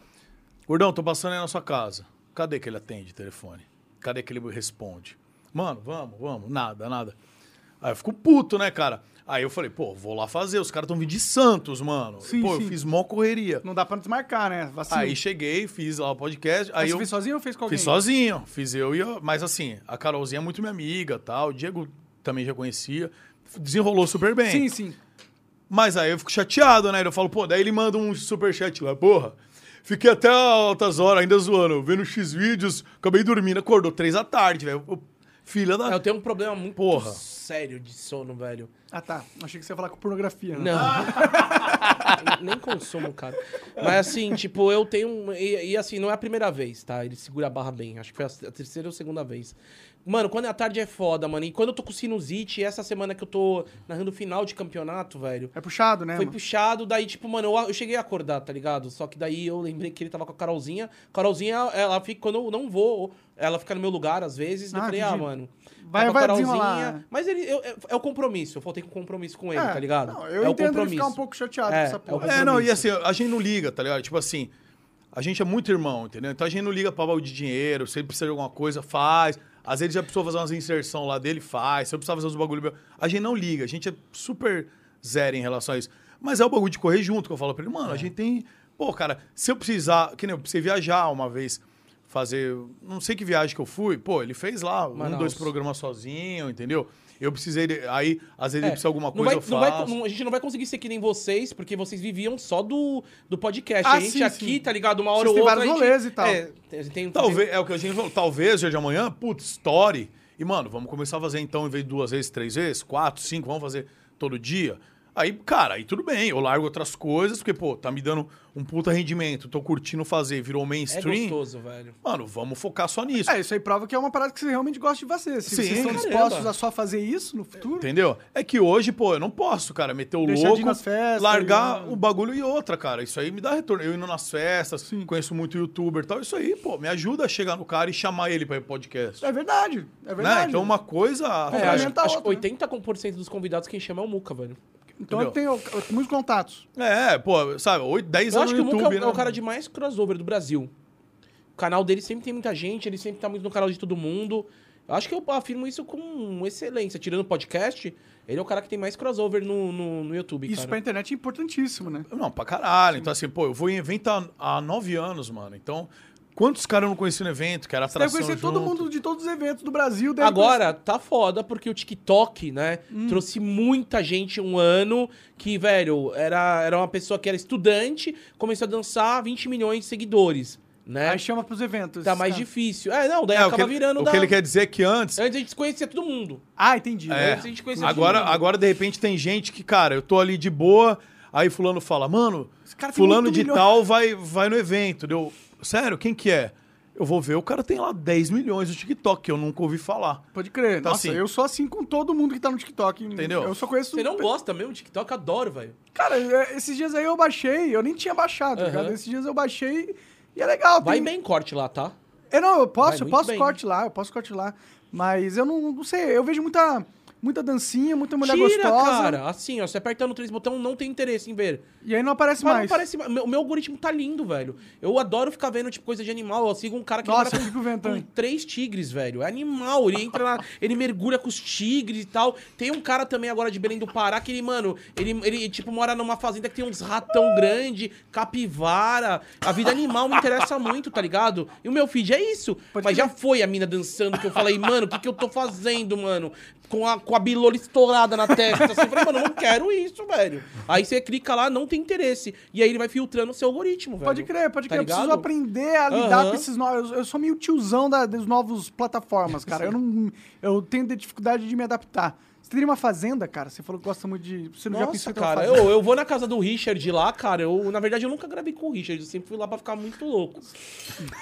Gordão, tô passando aí na sua casa. Cadê que ele atende o telefone? Cadê que ele responde? Mano, vamos, vamos. Nada, nada. Aí eu fico puto, né, cara? Aí eu falei, pô, vou lá fazer. Os caras estão vindo de Santos, mano. Sim, pô, sim. eu fiz mó correria. Não dá pra desmarcar, né? Vacilo. Aí cheguei, fiz lá o podcast. Mas Aí você eu fez sozinho ou fez com alguém? fiz sozinho. Fiz eu e eu. Mas assim, a Carolzinha é muito minha amiga tal. O Diego também já conhecia. Desenrolou super bem. Sim, sim. Mas aí eu fico chateado, né? Eu falo, pô, daí ele manda um superchat lá, porra. Fiquei até altas horas ainda zoando, vendo X vídeos, acabei dormindo, acordou três da tarde, velho. Filha da. Eu tenho um problema muito Porra. sério de sono, velho. Ah, tá. Achei que você ia falar com pornografia, né? Não. Nem consumo, cara. Mas assim, tipo, eu tenho. um- E, e, assim, não é a primeira vez, tá? Ele segura a barra bem. Acho que foi a, a terceira ou segunda vez. Mano, quando é à tarde é foda, mano. E quando eu tô com sinusite, essa semana que eu tô narrando o final de campeonato, velho. É puxado, né? Foi mano? puxado, daí, tipo, mano, eu, eu cheguei a acordar, tá ligado? Só que daí eu lembrei que ele tava com a Carolzinha. Carolzinha, ela fica, quando eu não vou, ela fica no meu lugar às vezes. daí eu Ah, falei, ah, mano. Vai- tá a vai Carolzinha. desenrolar. Mas ele, eu- é, é o compromisso. Eu com compromisso com ele, É, tá ligado? Não, eu é o entendo ele compromisso. ficar um pouco chateado É, com essa é o porra. É, não, e assim, a gente não liga, tá ligado? Tipo assim, a gente é muito irmão, entendeu? Então a gente não liga pra balde de dinheiro, se ele precisa de alguma coisa, faz. Às vezes já precisou fazer umas inserção lá dele, faz. Se eu precisar fazer uns bagulho meu. A gente não liga, a gente é super zero em relação a isso. Mas é o bagulho de correr junto, que eu falo pra ele, mano, É. a gente tem. Pô, cara, se eu precisar. Que nem eu precisei viajar uma vez, fazer. Não sei que viagem que eu fui, pô, ele fez lá um, Manaus. dois programas sozinho, entendeu? Eu precisei. de- Aí, às vezes, É, precisa alguma não coisa, vai- eu não vai- faço. não- a gente não vai conseguir ser que nem vocês, porque vocês viviam só do, do podcast. Ah, a gente sim, aqui, sim. tá ligado? Uma hora Vocês ou outra. vários a gente- e tal. É, tem, tem- Talvez, é o que a gente falou, talvez dia de amanhã, putz, story. E, mano, vamos começar a fazer então, em vez de duas vezes, três vezes, quatro, cinco, vamos fazer todo dia. Aí, cara, aí tudo bem, eu largo outras coisas, porque, pô, tá me dando um puta rendimento, tô curtindo fazer, virou É mainstream. gostoso, velho. Mano, vamos focar só nisso. É, isso aí prova que é uma parada que você realmente gosta de fazer. Se Sim, vocês estão caramba. dispostos a só fazer isso no futuro, Entendeu? É que hoje, pô, eu não posso, cara, meter o Deixar louco, festas, largar e- o bagulho e outra, cara. Isso aí me dá retorno. Eu indo nas festas, conheço muito youtuber e tal. Isso aí, pô, me ajuda a chegar no cara e chamar ele pra ir pro podcast. é verdade. É Né? verdade. Então uma coisa. É, acho, acho que outra, 80% dos convidados quem chama é o Muca, velho. Então ele tem ó, muitos contatos. É, pô, sabe, 8, 10 Eu anos acho que no o Muca YouTube, é o- né? é o cara de mais crossover do Brasil. O canal dele sempre tem muita gente, ele sempre tá muito no canal de todo mundo. Eu acho que eu afirmo isso com excelência. Tirando o podcast, ele é o cara que tem mais crossover no, no, no YouTube, Isso cara. pra internet é importantíssimo, né? Não, pra caralho. Então, assim, pô, eu vou em evento há, há 9 anos, mano. Então, quantos caras eu não conheci no evento, que era Você deve atração conhecer todo junto? mundo de todos os eventos do Brasil. deve Agora, tá foda, porque o TikTok, né, Hum. trouxe muita gente um ano que, velho, era, era uma pessoa que era estudante, começou a dançar 20 milhões de seguidores, né? Aí chama pros eventos. Tá mais Tá. difícil. É, não, daí É, o acaba que, ele- virando o da... que ele quer dizer é que antes. Antes a gente conhecia todo mundo. Ah, entendi. É, Antes a gente conhecia agora, todo mundo. agora, de repente, tem gente que, cara, eu tô ali de boa, aí fulano fala, mano, Esse cara tem fulano de milhões." tal vai, vai no evento. Deu, sério, quem que é? Eu vou ver, o cara tem lá 10 milhões no TikTok, que eu nunca ouvi falar. Pode crer. Então, Nossa, assim- eu sou assim com todo mundo que tá no TikTok. Entendeu? Eu só conheço... Você não gosta mesmo de TikTok? Adoro, velho. Cara, é, esses dias aí eu baixei, eu nem tinha baixado, tá Aham. ligado? Esses dias eu baixei e é legal. Vai tem- bem corte lá, tá? Eu não, eu Vai posso, eu muito posso bem. corte lá, eu posso corte lá. Mas eu não, não sei, eu vejo muita, muita dancinha, muita mulher Tira, gostosa. cara. Assim, ó, você apertando três botões, não tem interesse em ver. E aí não aparece Mas mais. não parece. Meu, meu algoritmo tá lindo, velho. Eu adoro ficar vendo, tipo, coisa de animal. Eu sigo um cara que Nossa, mora fico vendo com três tigres, velho. É animal. Ele entra lá, ele mergulha com os tigres e tal. Tem um cara também agora de Belém do Pará que ele, mano, ele, ele tipo, mora numa fazenda que tem uns ratão grande, capivara. A vida animal me interessa muito, tá ligado? E o meu feed é isso. Pode Mas já foi a mina dançando que eu falei, mano, o que, que eu tô fazendo, mano? Com a, com a bilola estourada na testa. Assim, eu falei, mano, eu não quero isso, velho. Aí você clica lá, não tem interesse. E aí ele vai filtrando o seu algoritmo, velho. Pode crer, pode Tá crer. eu preciso ligado? aprender a lidar Aham. com esses novos. Eu sou meio tiozão da, das novas plataformas, cara. Eu não. Eu tenho dificuldade de me adaptar. Você teria uma fazenda, cara? Você falou que gosta muito de. Você não já pensou Nossa, uma cara, eu, eu vou na casa do Richard lá, cara. Eu, na verdade, eu nunca gravei com o Richard. Eu sempre fui lá pra ficar muito louco.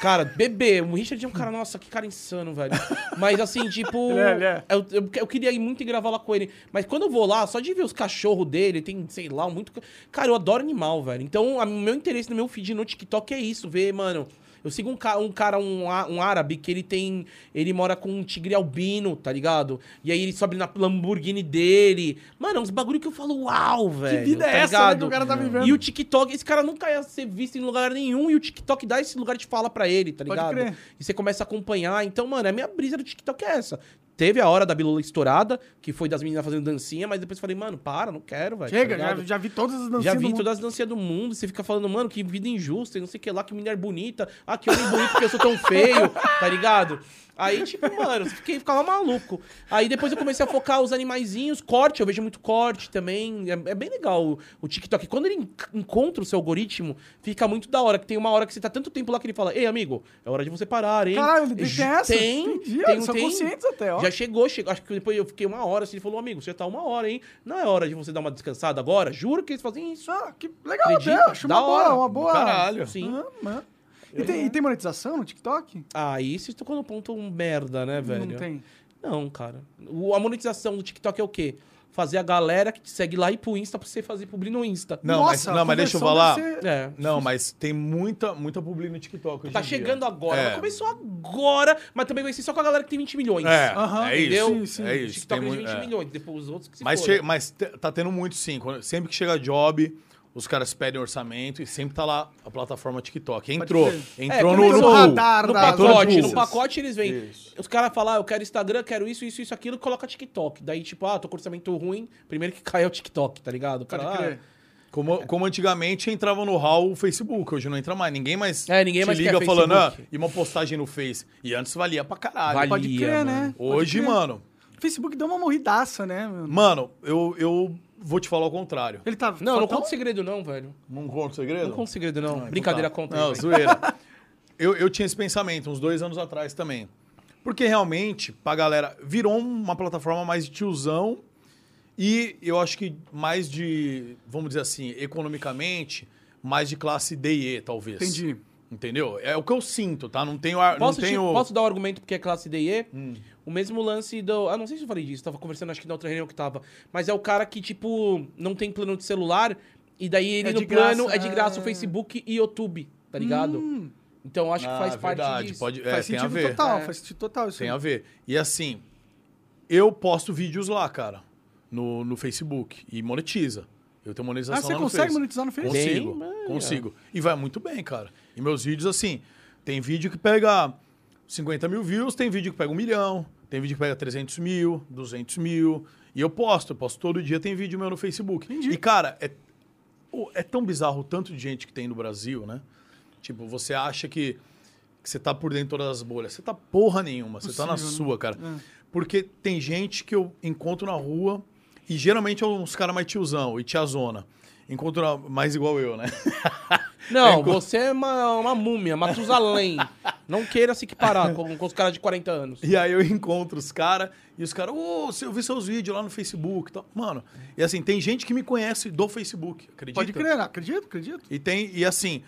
Cara, bebê. O Richard é um cara, nossa, que cara insano, velho. Mas assim, tipo. É, é. Eu, eu, eu queria ir muito ir gravar lá com ele. Mas quando eu vou lá, só de ver os cachorros dele, tem, sei lá, muito. Cara, eu adoro animal, velho. Então, o meu interesse no meu feed no TikTok é isso, ver, mano. Eu sigo um, ca um cara, um, um árabe, que ele tem. Ele mora com um tigre albino, tá ligado? E aí ele sobe na Lamborghini dele. Mano, é uns bagulho que eu falo, uau, velho. vida é tá essa, né, que o cara tá vivendo? E o TikTok, esse cara nunca ia ser visto em lugar nenhum. E o TikTok dá esse lugar de fala pra ele, tá Pode ligado? crer. E você começa a acompanhar. Então, mano, a minha brisa do TikTok é essa. Teve a hora da Bilula estourada, que foi das meninas fazendo dancinha, mas depois falei, mano, para, não quero, velho. Chega, tá já, já vi todas as dancinhas. Já do vi mundo. todas as dancinhas do mundo, você fica falando, mano, que vida injusta, e não sei o que lá, que mulher bonita. Ah, que homem bonito porque eu sou tão feio, tá ligado? Aí, tipo, mano, eu fiquei, ficava maluco. Aí depois eu comecei a focar os animaizinhos, corte, eu vejo muito corte também. É, é bem legal o, o TikTok. Quando ele en- encontra o seu algoritmo, fica muito da hora. Que tem uma hora que você tá tanto tempo lá que ele fala, ei, amigo, é hora de você parar, hein? Caralho, ele tem essa? Tem, Entendi, tem, eles são tem. conscientes até, ó. Já chegou, chegou. Acho que depois eu fiquei uma hora assim. Ele falou, amigo, você tá uma hora, hein? Não é hora de você dar uma descansada agora? Juro que eles fazem isso. Ah, que legal, Acredita? até. Acho Da uma boa, hora. uma boa. Caralho. Sim. Aham. E, tem, e tem monetização no TikTok? Ah, isso tocou no ponto um merda, né, velho? Não tem. Não, cara. O- a monetização do TikTok é o quê? Fazer a galera que te segue lá ir pro Insta pra você fazer publi no Insta. Não, mas, Nossa, não, a mas deixa eu falar. ser- É. Não, mas tem muita, muita publi no TikTok hoje Tá em dia. chegando agora. É. Mas começou agora, mas também vai ser só com a galera que tem 20 milhões. É, Aham, é isso. entendeu? Sim, sim. É isso. TikTok tem de muito- 20 é. milhões, depois os outros que se Mas, che- mas tá tendo muito sim. Quando- sempre que chega job, os caras pedem orçamento e sempre tá lá a plataforma TikTok. Entrou. Entrou É, no, no no radar No pacote, no pacote eles vêm. Isso. Os caras falam, ah, eu quero Instagram, quero isso, isso, isso, aquilo, coloca TikTok. Daí, tipo, ah, tô com orçamento ruim, primeiro que cai é o TikTok, tá ligado? O cara, Pode ah, crer. Como, como antigamente entrava no hall o Facebook, hoje não entra mais. Ninguém mais É, ninguém te mais liga falando, ah, e uma postagem no Face. E antes valia pra caralho. Valia, Pode crer, né? mano. Pode Hoje, crer. mano, Facebook deu uma morridaça, né? mano? mano, eu, eu vou te falar o contrário. Ele tá. Não, não fortão? conta segredo não, velho. Não conta o segredo? Não conta segredo não. então Brincadeira tá. conta. Não, aí, zoeira. eu, eu tinha esse pensamento uns dois anos atrás também. Porque realmente, pra galera, virou uma plataforma mais de tiozão E eu acho que mais de, vamos dizer assim, economicamente, mais de classe D e E, talvez. Entendi. Entendeu? É o que eu sinto, tá? Não tenho... Posso, não te- tenho... posso dar o argumento porque é classe D e E? Hum. O mesmo lance do. Ah, não sei se eu falei disso, tava conversando acho que na outra reunião que tava. Mas é o cara que, tipo, não tem plano de celular e daí ele É no plano graça, é de graça o é. Facebook e YouTube, tá ligado? Hum, Então eu acho que Ah, faz parte verdade, disso. Pode, é, faz tem a sentido ver. total, É. faz sentido total isso Tem aí. a ver. E assim, eu posto vídeos lá, cara, no, no Facebook e monetiza. Eu tenho monetização Ah, você lá no consegue Face. monetizar no Face? Consigo, Bem, consigo. E vai muito bem, cara. E meus vídeos, assim, tem vídeo que pega 50 mil views, tem vídeo que pega um milhão, tem vídeo que pega 300 mil, 200 mil. E eu posto, eu posto todo dia, tem vídeo meu no Facebook. Entendi. E, cara, é, é tão bizarro o tanto de gente que tem no Brasil, né? Tipo, você acha que, que você tá por dentro de todas as bolhas. Você tá porra nenhuma, você tá na Possível, né? sua, cara. É. Porque tem gente que eu encontro na rua, e geralmente é uns caras mais tiozão e tiazona. Encontro mais igual eu, né? Não, Enquanto- você é uma, uma múmia, Matusalém. não queira se equiparar com, com os caras de 40 anos. E aí eu encontro os caras, e os caras, ô, eu vi seus vídeos lá no Facebook e tal. Mano, e assim, tem gente que me conhece do Facebook, acredita? Pode crer, não, acredito, acredito. E tem, e assim,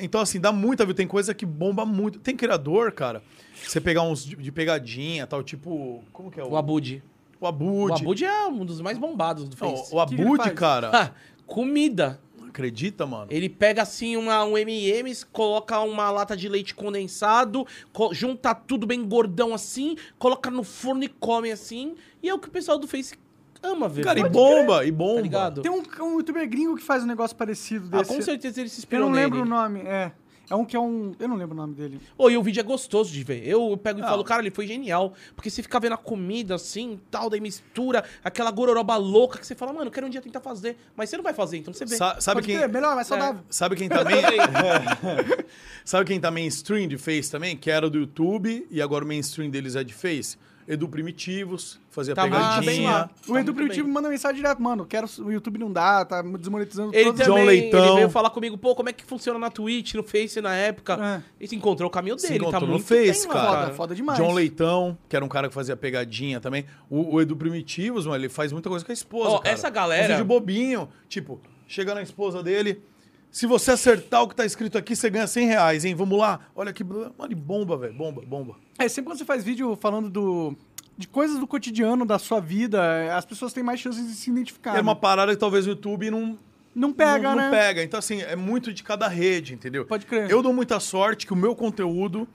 então assim, dá muita, viu? Tem coisa que bomba muito. Tem criador, cara, você pegar uns de, de pegadinha tal, tipo, como que é? O Abud. O Abud. O Abud é um dos mais bombados do Não, Face. o ele Abud, cara, Ah, comida. Acredita, mano? Ele pega assim uma, um M&M's, coloca uma lata de leite condensado, co- junta tudo bem gordão assim, coloca no forno e come assim. E é o que o pessoal do Face ama ver. Cara, e bomba, e bomba. Tá? Tem um, um youtuber gringo que faz um negócio parecido Ah, desse. com certeza ele se Eu inspirou não lembro nele. o nome, é. É um que é um. Eu não lembro o nome dele. Ô, e o vídeo é gostoso de ver. Eu pego e Ah. falo, cara, ele foi genial. Porque você fica vendo a comida assim, tal, daí mistura, aquela gororoba louca que você fala, mano, eu quero um dia tentar fazer. Mas você não vai fazer, então você vê. Sa- sabe Pode quem... melhor, mais saudável. Sabe quem tá bem... Sabe quem tá mainstream de Face também? Que era do YouTube e agora o mainstream deles é de Face? Edu Primitivos, fazia Tá muito bem pegadinha. Tá O Edu muito Primitivo me manda mensagem direto, mano. Quero. O YouTube não dá, tá desmonetizando Ele todos John também Leitão. ele veio falar comigo, pô, como é que funciona na Twitch, no Face na época. É. E se encontrou o caminho Se dele, tá encontrou no muito Face, bem cara. Foda, foda demais. John Leitão, que era um cara que fazia pegadinha também. O, o Edu Primitivos, mano, ele faz muita coisa com a esposa. Ó, cara. essa galera- Um vídeo bobinho. Tipo, chega na esposa dele. Se você acertar o que tá escrito aqui, você ganha 100 reais, hein? Vamos lá. Olha que. Mano, bomba, velho. Bomba, bomba. É, sempre quando você faz vídeo falando do. De coisas do cotidiano da sua vida, as pessoas têm mais chances de se identificar. é uma né? parada que talvez o YouTube não. Não pega, não, né? não pega. Então, assim, é muito de cada rede, entendeu? Pode crer. Eu dou muita sorte que o meu conteúdo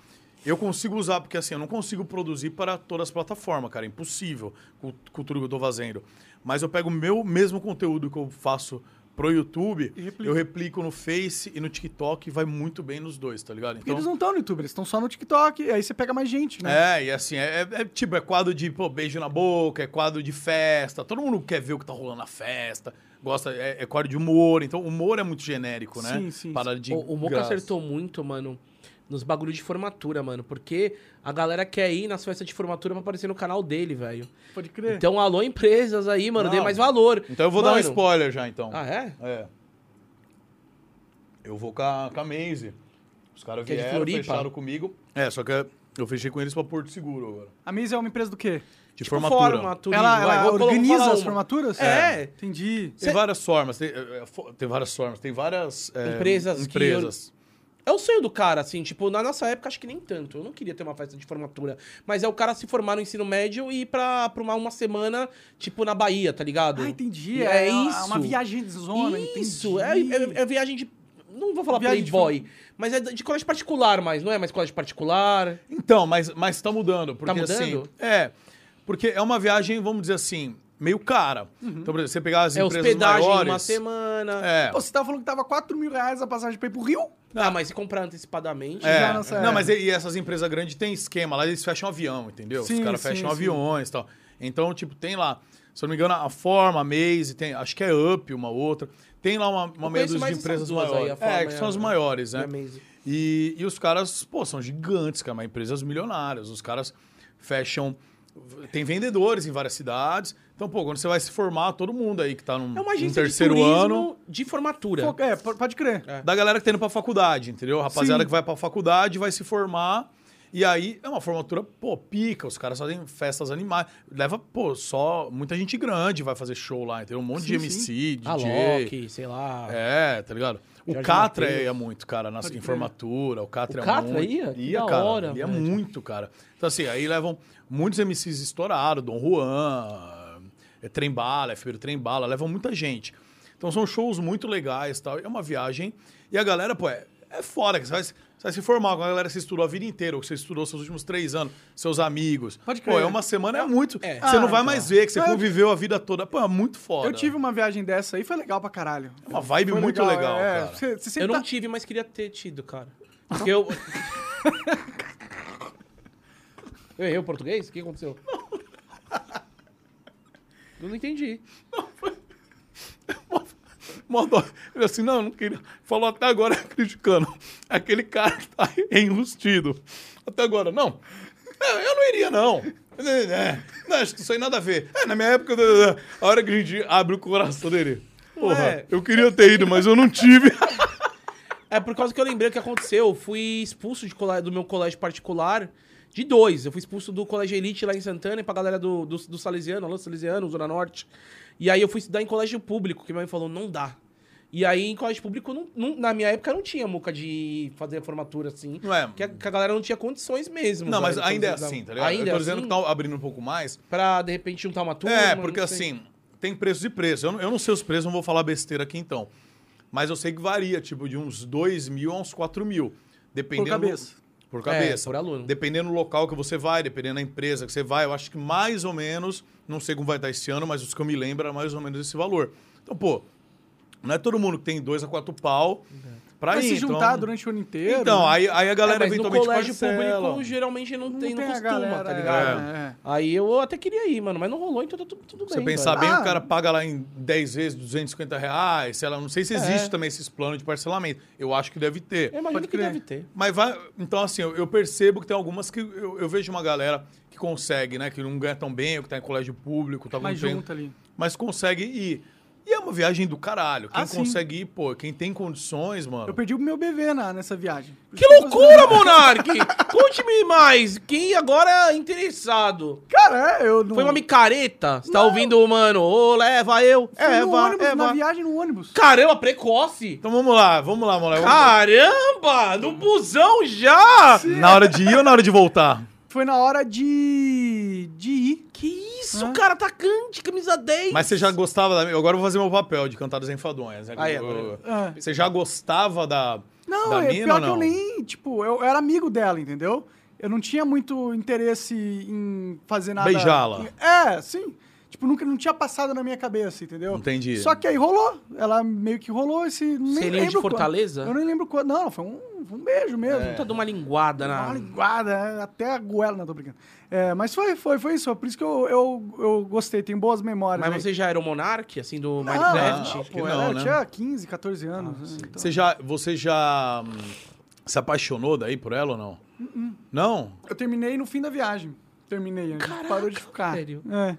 eu consigo usar, porque assim, eu não consigo produzir para todas as plataformas, cara. É impossível com, com tudo que eu tô fazendo. Mas eu pego o meu mesmo conteúdo que eu faço pro YouTube, E eu replico no Face e no TikTok e vai muito bem nos dois, tá ligado? Porque eles não estão no YouTube, eles estão só no TikTok, aí você pega mais gente, né? É, e assim, é, é- é tipo, é quadro de pô, beijo na boca, é quadro de festa. Todo mundo quer ver o que tá rolando na festa. Gosta, é, é quadro de humor. Então, humor é muito genérico, né? Sim, sim, Parada de O, o Moca graça. acertou muito, mano, nos bagulhos de formatura, mano. Porque a galera quer ir nas festas de formatura pra aparecer no canal dele, velho. Pode crer. Então, alô, empresas aí, mano, dê Não. mais valor. Então eu vou dar um Mano, spoiler já, então. Ah, é? É. Eu vou com a, com a Maze. Os caras Que é de vieram, Floripa? fecharam comigo. É, só que eu fechei com eles pra Porto Seguro agora. A Maze é uma empresa do quê? De Tipo, formatura. ela vai, ela vou- vou- vou organiza as formaturas? É. Entendi. Tem várias formas. Tem, é, é, tem várias formas. Tem várias é, Empresas que empresas. É o sonho do cara, assim, tipo, na nossa época acho que nem tanto. Eu não queria ter uma festa de formatura. Mas é o cara se formar no ensino médio e ir pra, pra uma, uma semana, tipo, na Bahia, tá ligado? Ah, entendi. É, É, uma- isso. uma viagem de zona, Isso, entendi. é, é, é viagem de. Não vou falar Viagem de playboy, mas é de colégio particular, mas não é mais colégio particular. Então, mas, mas tá mudando. Porque, Tá mudando? Assim, é. Porque é uma viagem, vamos dizer assim, meio cara. Então, por exemplo, você pegar as É empresas hospedagem maiores... uma semana. É. Pô, você tava falando que tava 4 mil reais a passagem pra ir pro Rio? Ah, mas se comprar antecipadamente. É, não, mas e, essas empresas grandes têm esquema lá, eles fecham avião, entendeu? Sim, Os caras fecham sim. aviões e tal. Então, tipo, tem lá, se eu não me engano, a Forma, a Maze, tem, acho que é Up, uma outra. Tem lá uma, uma meia dúzia de empresas duas aí, maiores. a Forma é, que são as maiores, a né? Maze. E, e os caras, pô, são gigantes, cara, mas empresas milionárias. Os caras fecham. Tem vendedores em várias cidades. Então, pô, quando você vai se formar, todo mundo aí que tá num, É uma num terceiro de ano. de formatura. Pô, É, po- pode crer. É. Da galera que tá indo pra faculdade, entendeu? Rapaziada Sim. que vai pra faculdade, vai se formar E aí é uma formatura, pô, pica, os caras fazem festas animais. Leva, pô, só muita gente grande vai fazer show lá, tem um monte de Sim, MC, A DJ. Loki, sei lá. É, tá ligado? O Jorge Catra Mateus. ia muito, cara, nas, em formatura. O Catra O ia Catra muito. ia? Que Ia, da cara. hora, ia velho. muito, cara. Então, assim, aí levam muitos MCs estourados, Dom Juan, é, Trembala, é Feiro Trembala, levam muita gente. Então são shows muito legais tal. É uma viagem. E a galera, pô, é, é foda, que você vai, você vai se formar com a galera que você estudou a vida inteira, ou que você estudou seus últimos três anos, seus amigos. Pode Pô, crer. é uma semana, é muito. é. Você Ah, não vai então. mais ver, que você É. conviveu a vida toda. Pô, é muito foda. Eu tive uma viagem dessa aí, foi legal pra caralho. É uma vibe Foi muito legal, é. cara. Você, você Eu sempre não tá- tive, mas queria ter tido, cara. Porque eu. Eu errei o português? O que aconteceu? Eu não entendi. Mandou. Ele assim, não, não queria. Falou até agora criticando. Aquele cara tá enrustido. Até agora, não. É, Eu não iria, não. É, não, acho que isso aí nada a ver. É, na minha época, a hora que a gente abre o coração dele. Porra, Ué. eu queria ter ido, mas eu não tive. É por causa que eu lembrei o que aconteceu. Eu fui expulso de colé- do meu colégio particular de dois. Eu fui expulso do colégio Elite lá em Santana e pra galera do, do, do Salesiano, Alô Salesiano, Zona Norte. E aí eu fui estudar em colégio público, que minha mãe falou, não dá. E aí em colégio público, não, não- na minha época, não tinha muca de fazer formatura assim. Não é? Que a, que a galera não tinha condições mesmo. Não, mas ainda é assim, tá ligado? Ainda eu tô é dizendo assim? que tá abrindo um pouco mais. Pra, de repente, juntar uma turma. É, porque assim, tem preços e preços. Eu não, eu não sei os preços, não vou falar besteira aqui então. Mas eu sei que varia, tipo, de uns 2 mil a uns 4 mil. Dependendo. Por cabeça. Por cabeça. É, por aluno. Dependendo do local que você vai, dependendo da empresa que você vai, eu acho que mais ou menos, não sei como vai estar esse ano, mas os que eu me lembro é mais ou menos esse valor. Então, pô, não é todo mundo que tem dois a quatro pau pra Vai ir. se então- juntar durante o ano inteiro. Então, né? aí, aí a galera é, mas no eventualmente colégio parcela. público geralmente não, tem, não a costuma, galera, tá ligado? é, é. Aí eu até queria ir, mano, mas não rolou, então tá tudo, tudo Você bem. pensar velho. bem, Ah. o cara paga lá em 10 vezes, 250 reais, sei lá, não sei se existe É. também esses planos de parcelamento. Eu acho que deve ter. Eu imagino Pode que crer. deve ter. Mas vai. Então, assim, eu, eu percebo que tem algumas que eu, eu vejo uma galera que consegue, né? Que não ganha tão bem, ou que tá em colégio público, tá treino, junto ali. mas consegue ir. E é uma viagem do caralho. Quem Ah, sim. consegue ir, pô, quem tem condições, mano. Eu perdi o meu bebê na, nessa viagem. Que loucura, Monark! Conte-me mais. Quem agora é interessado? Cara, é, eu não... Foi uma micareta? Você tá ouvindo, mano? Ô, leva eu. Foi É, no vá, ônibus, é, na viagem no ônibus. Caramba, precoce. Então vamos lá, vamos lá, moleque. Caramba, no busão já. Na hora de ir ou na hora de voltar? Foi na hora de... de ir. Que isso, Hã? cara, atacante, camisa 10. Mas você já gostava da. Agora eu vou fazer meu papel de cantadas enfadonhas. né? Aí, Eu- agora- Ah. Você já gostava da. Não, da é mina pior ou que eu não? nem... Tipo, eu, eu era amigo dela, entendeu? Eu não tinha muito interesse em fazer nada... Beijá-la. É, sim. Tipo, nunca não tinha passado na minha cabeça, entendeu? Entendi. Só que aí rolou. Ela meio que rolou esse... Nem de lembro quando. Fortaleza? Eu nem lembro quando. Não, foi um, um beijo mesmo. Puta de uma linguada Uma na... linguada, é, até a goela, não tô brincando. É, mas foi, foi, foi isso. Por isso que eu, eu, eu gostei, tenho boas memórias. Mas aí. você já era o Monark, assim, do Não, Minecraft? não, pô, não, eu né? tinha 15, 14 anos. né, então. Você já, você já hum, se apaixonou daí por ela ou não? Uh-uh. Não? Eu terminei no fim da viagem. Terminei, a gente parou de ficar. sério? É.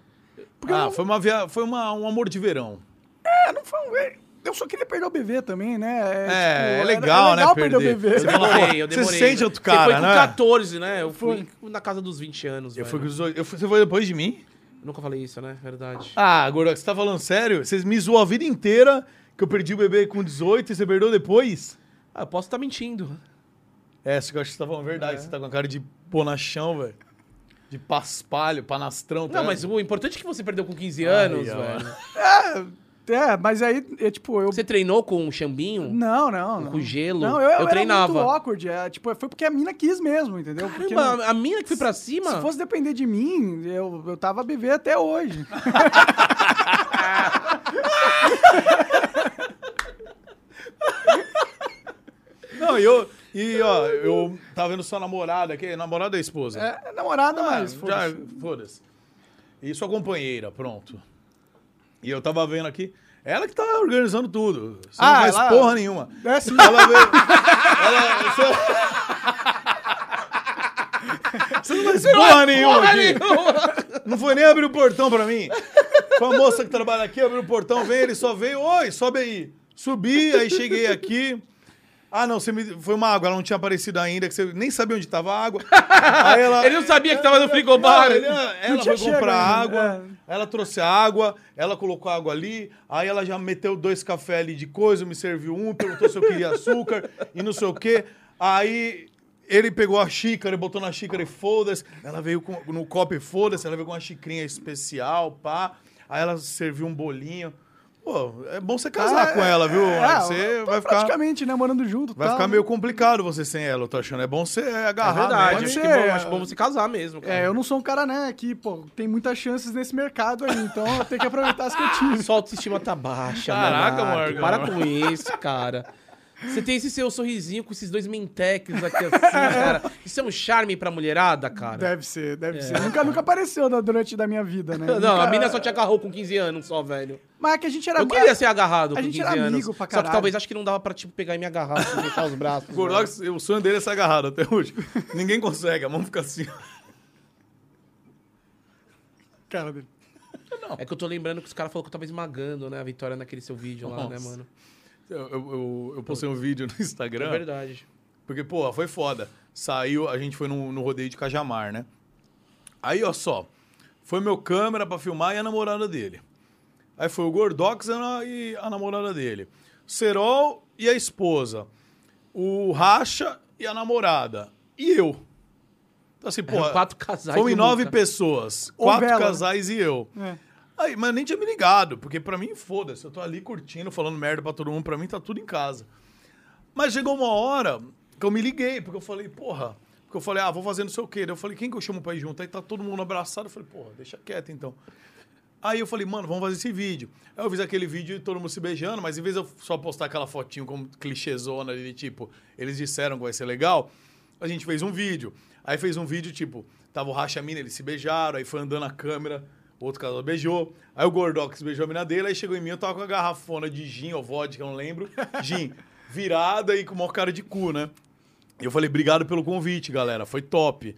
Porque ah, não, foi, uma via... foi uma, um amor de verão. é, não foi um... Eu só queria perder o bebê também, né? É, tipo, é era- legal, é né, legal perder o perder. bebê. Eu demorei, eu Você demorei. sente outro Você foi cara, com né? 14, né? Eu fui Foi. na casa dos 20 anos, Eu velho. fui com os eu fui- Você foi depois de mim? Nunca falei isso, né? Verdade. Ah, agora você tá falando sério? Vocês me zoou a vida inteira que eu perdi o bebê com 18 e você perdeu depois? Ah, eu posso estar mentindo. É, acho que eu acho que você tá falando a verdade. É. Você tá com a cara de bonachão, velho. De paspalho, panastrão. tá Não, mas o importante é que você perdeu com 15 anos, Ai, velho. É, mas aí, é, tipo, eu... Você treinou com o Xambinho? Não, não, não. Com gelo? Não, eu, eu, era treinava. muito awkward. É, tipo, foi porque a mina quis mesmo, entendeu? Porque não- Caramba, a mina que foi pra cima? Se fosse depender de mim, eu, eu tava bebê até hoje. Não, e eu. E, ó, eu tava vendo sua namorada aqui, namorada ou esposa? É namorada, Ah, mas foda-se. foda-se. E sua companheira, pronto. E eu tava vendo aqui. Ela que tá organizando tudo. Você não Ah, faz ela- porra nenhuma. É sim. Ela veio. ela, você... você não faz porra nenhuma Porra nenhuma! Não foi nem abrir o portão pra mim. Foi a moça que trabalha aqui, abriu o portão, veio, ele só veio, oi, sobe aí. Subi, aí cheguei aqui. Ah, não, você me... foi uma água, ela não tinha aparecido ainda, que você nem sabia onde tava a água. Aí ela... Ele não sabia que tava no frigobar. Não, ele- ela tinha foi comprar ainda, água, ela trouxe água, ela colocou água ali, aí ela já meteu dois cafés ali de coisa, me serviu um, perguntou se eu queria açúcar e não sei o quê. Aí ele pegou a xícara e botou na xícara e foda-se. Ela veio com, no copo e foda-se, ela veio com uma xicrinha especial, pá. Aí ela serviu um bolinho. Pô, é bom você casar Ah, com ela, viu? é, você tô vai ficar... praticamente, né, morando junto. Vai tal, ficar né? meio complicado você sem ela, eu tô achando. É bom você É agarrar. verdade. mesmo. Acho Pode que ser, bom, é. acho bom você casar mesmo, cara. É, eu não sou um cara, né, que, pô, tem muitas chances nesse mercado aí, então eu tenho que aproveitar as que eu tive. Sua autoestima tá baixa, Caraca, Monark. Morgan. Para com isso, cara. Você tem esse seu sorrisinho com esses dois menteques aqui assim, cara. Isso é um charme pra mulherada, cara. Deve ser, deve ser. Nunca, nunca apareceu né, durante da minha vida, né? Não, Nunca- a mina só te agarrou com 15 anos só, velho. Mas é que a gente era... Eu queria ser agarrado a com gente 15 era anos. amigo pra só que caralho. talvez acho que não dava pra, tipo, pegar e me agarrar, assim, fechar os braços. O Gordox, o sonho dele é ser agarrado até hoje. Ninguém consegue, a mão fica assim. Cara dele. É que eu tô lembrando que os caras falaram que eu tava esmagando, né, a Vitória naquele seu vídeo lá, né, Nossa. mano? Eu, eu, eu- postei um vídeo no É Instagram. verdade. Porque, pô, foi foda. Saiu, a gente foi no, no rodeio de Cajamar, né? Aí, ó só. Foi meu câmera pra filmar e a namorada dele. Aí foi o Gordox e a, namorada dele. Serol e a esposa. O Racha e a namorada. E eu. Então, assim, pô. Eram quatro casais Fomos nove pessoas. Ou quatro vela, né? casais e eu. É. Aí, mas eu nem tinha me ligado, porque pra mim, foda-se. Eu tô ali curtindo, falando merda pra todo mundo. Pra mim, tá tudo em casa. Mas chegou uma hora que eu me liguei, porque eu falei, porra. Porque eu falei, ah, vou fazer não sei o quê. Daí eu falei, quem que eu chamo pra ir junto? Aí tá todo mundo abraçado. Eu falei, porra, deixa quieto então. Aí eu falei, mano, vamos fazer esse vídeo. Aí eu fiz aquele vídeo de todo mundo se beijando, mas em vez de eu só postar aquela fotinho como clichêzona ali, tipo, eles disseram que vai ser legal, a gente fez um vídeo. Aí fez um vídeo, tipo, tava o Racha e mina, eles se beijaram, aí foi andando a câmera, outro casal beijou. Aí o Gordox beijou a mina dele, aí chegou em mim, eu tava com a garrafona de gin ou vodka, eu não lembro, gin, virada e com uma cara de cu, né? E eu falei, obrigado pelo convite, galera, foi top.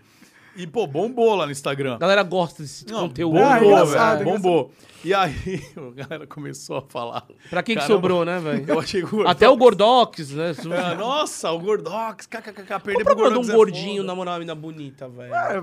E, pô, bombou lá no Instagram. A galera gosta desse Não, conteúdo. Ah, bombou, engraçado, velho. Bombou. E aí, a galera começou a falar. Pra quem que Caramba, sobrou, né, velho? Eu achei que o Até o Gordox, né? É, nossa, o Gordox, kkkk, o pro Gordox um é gordinho foda. namorar uma mina bonita, velho? É,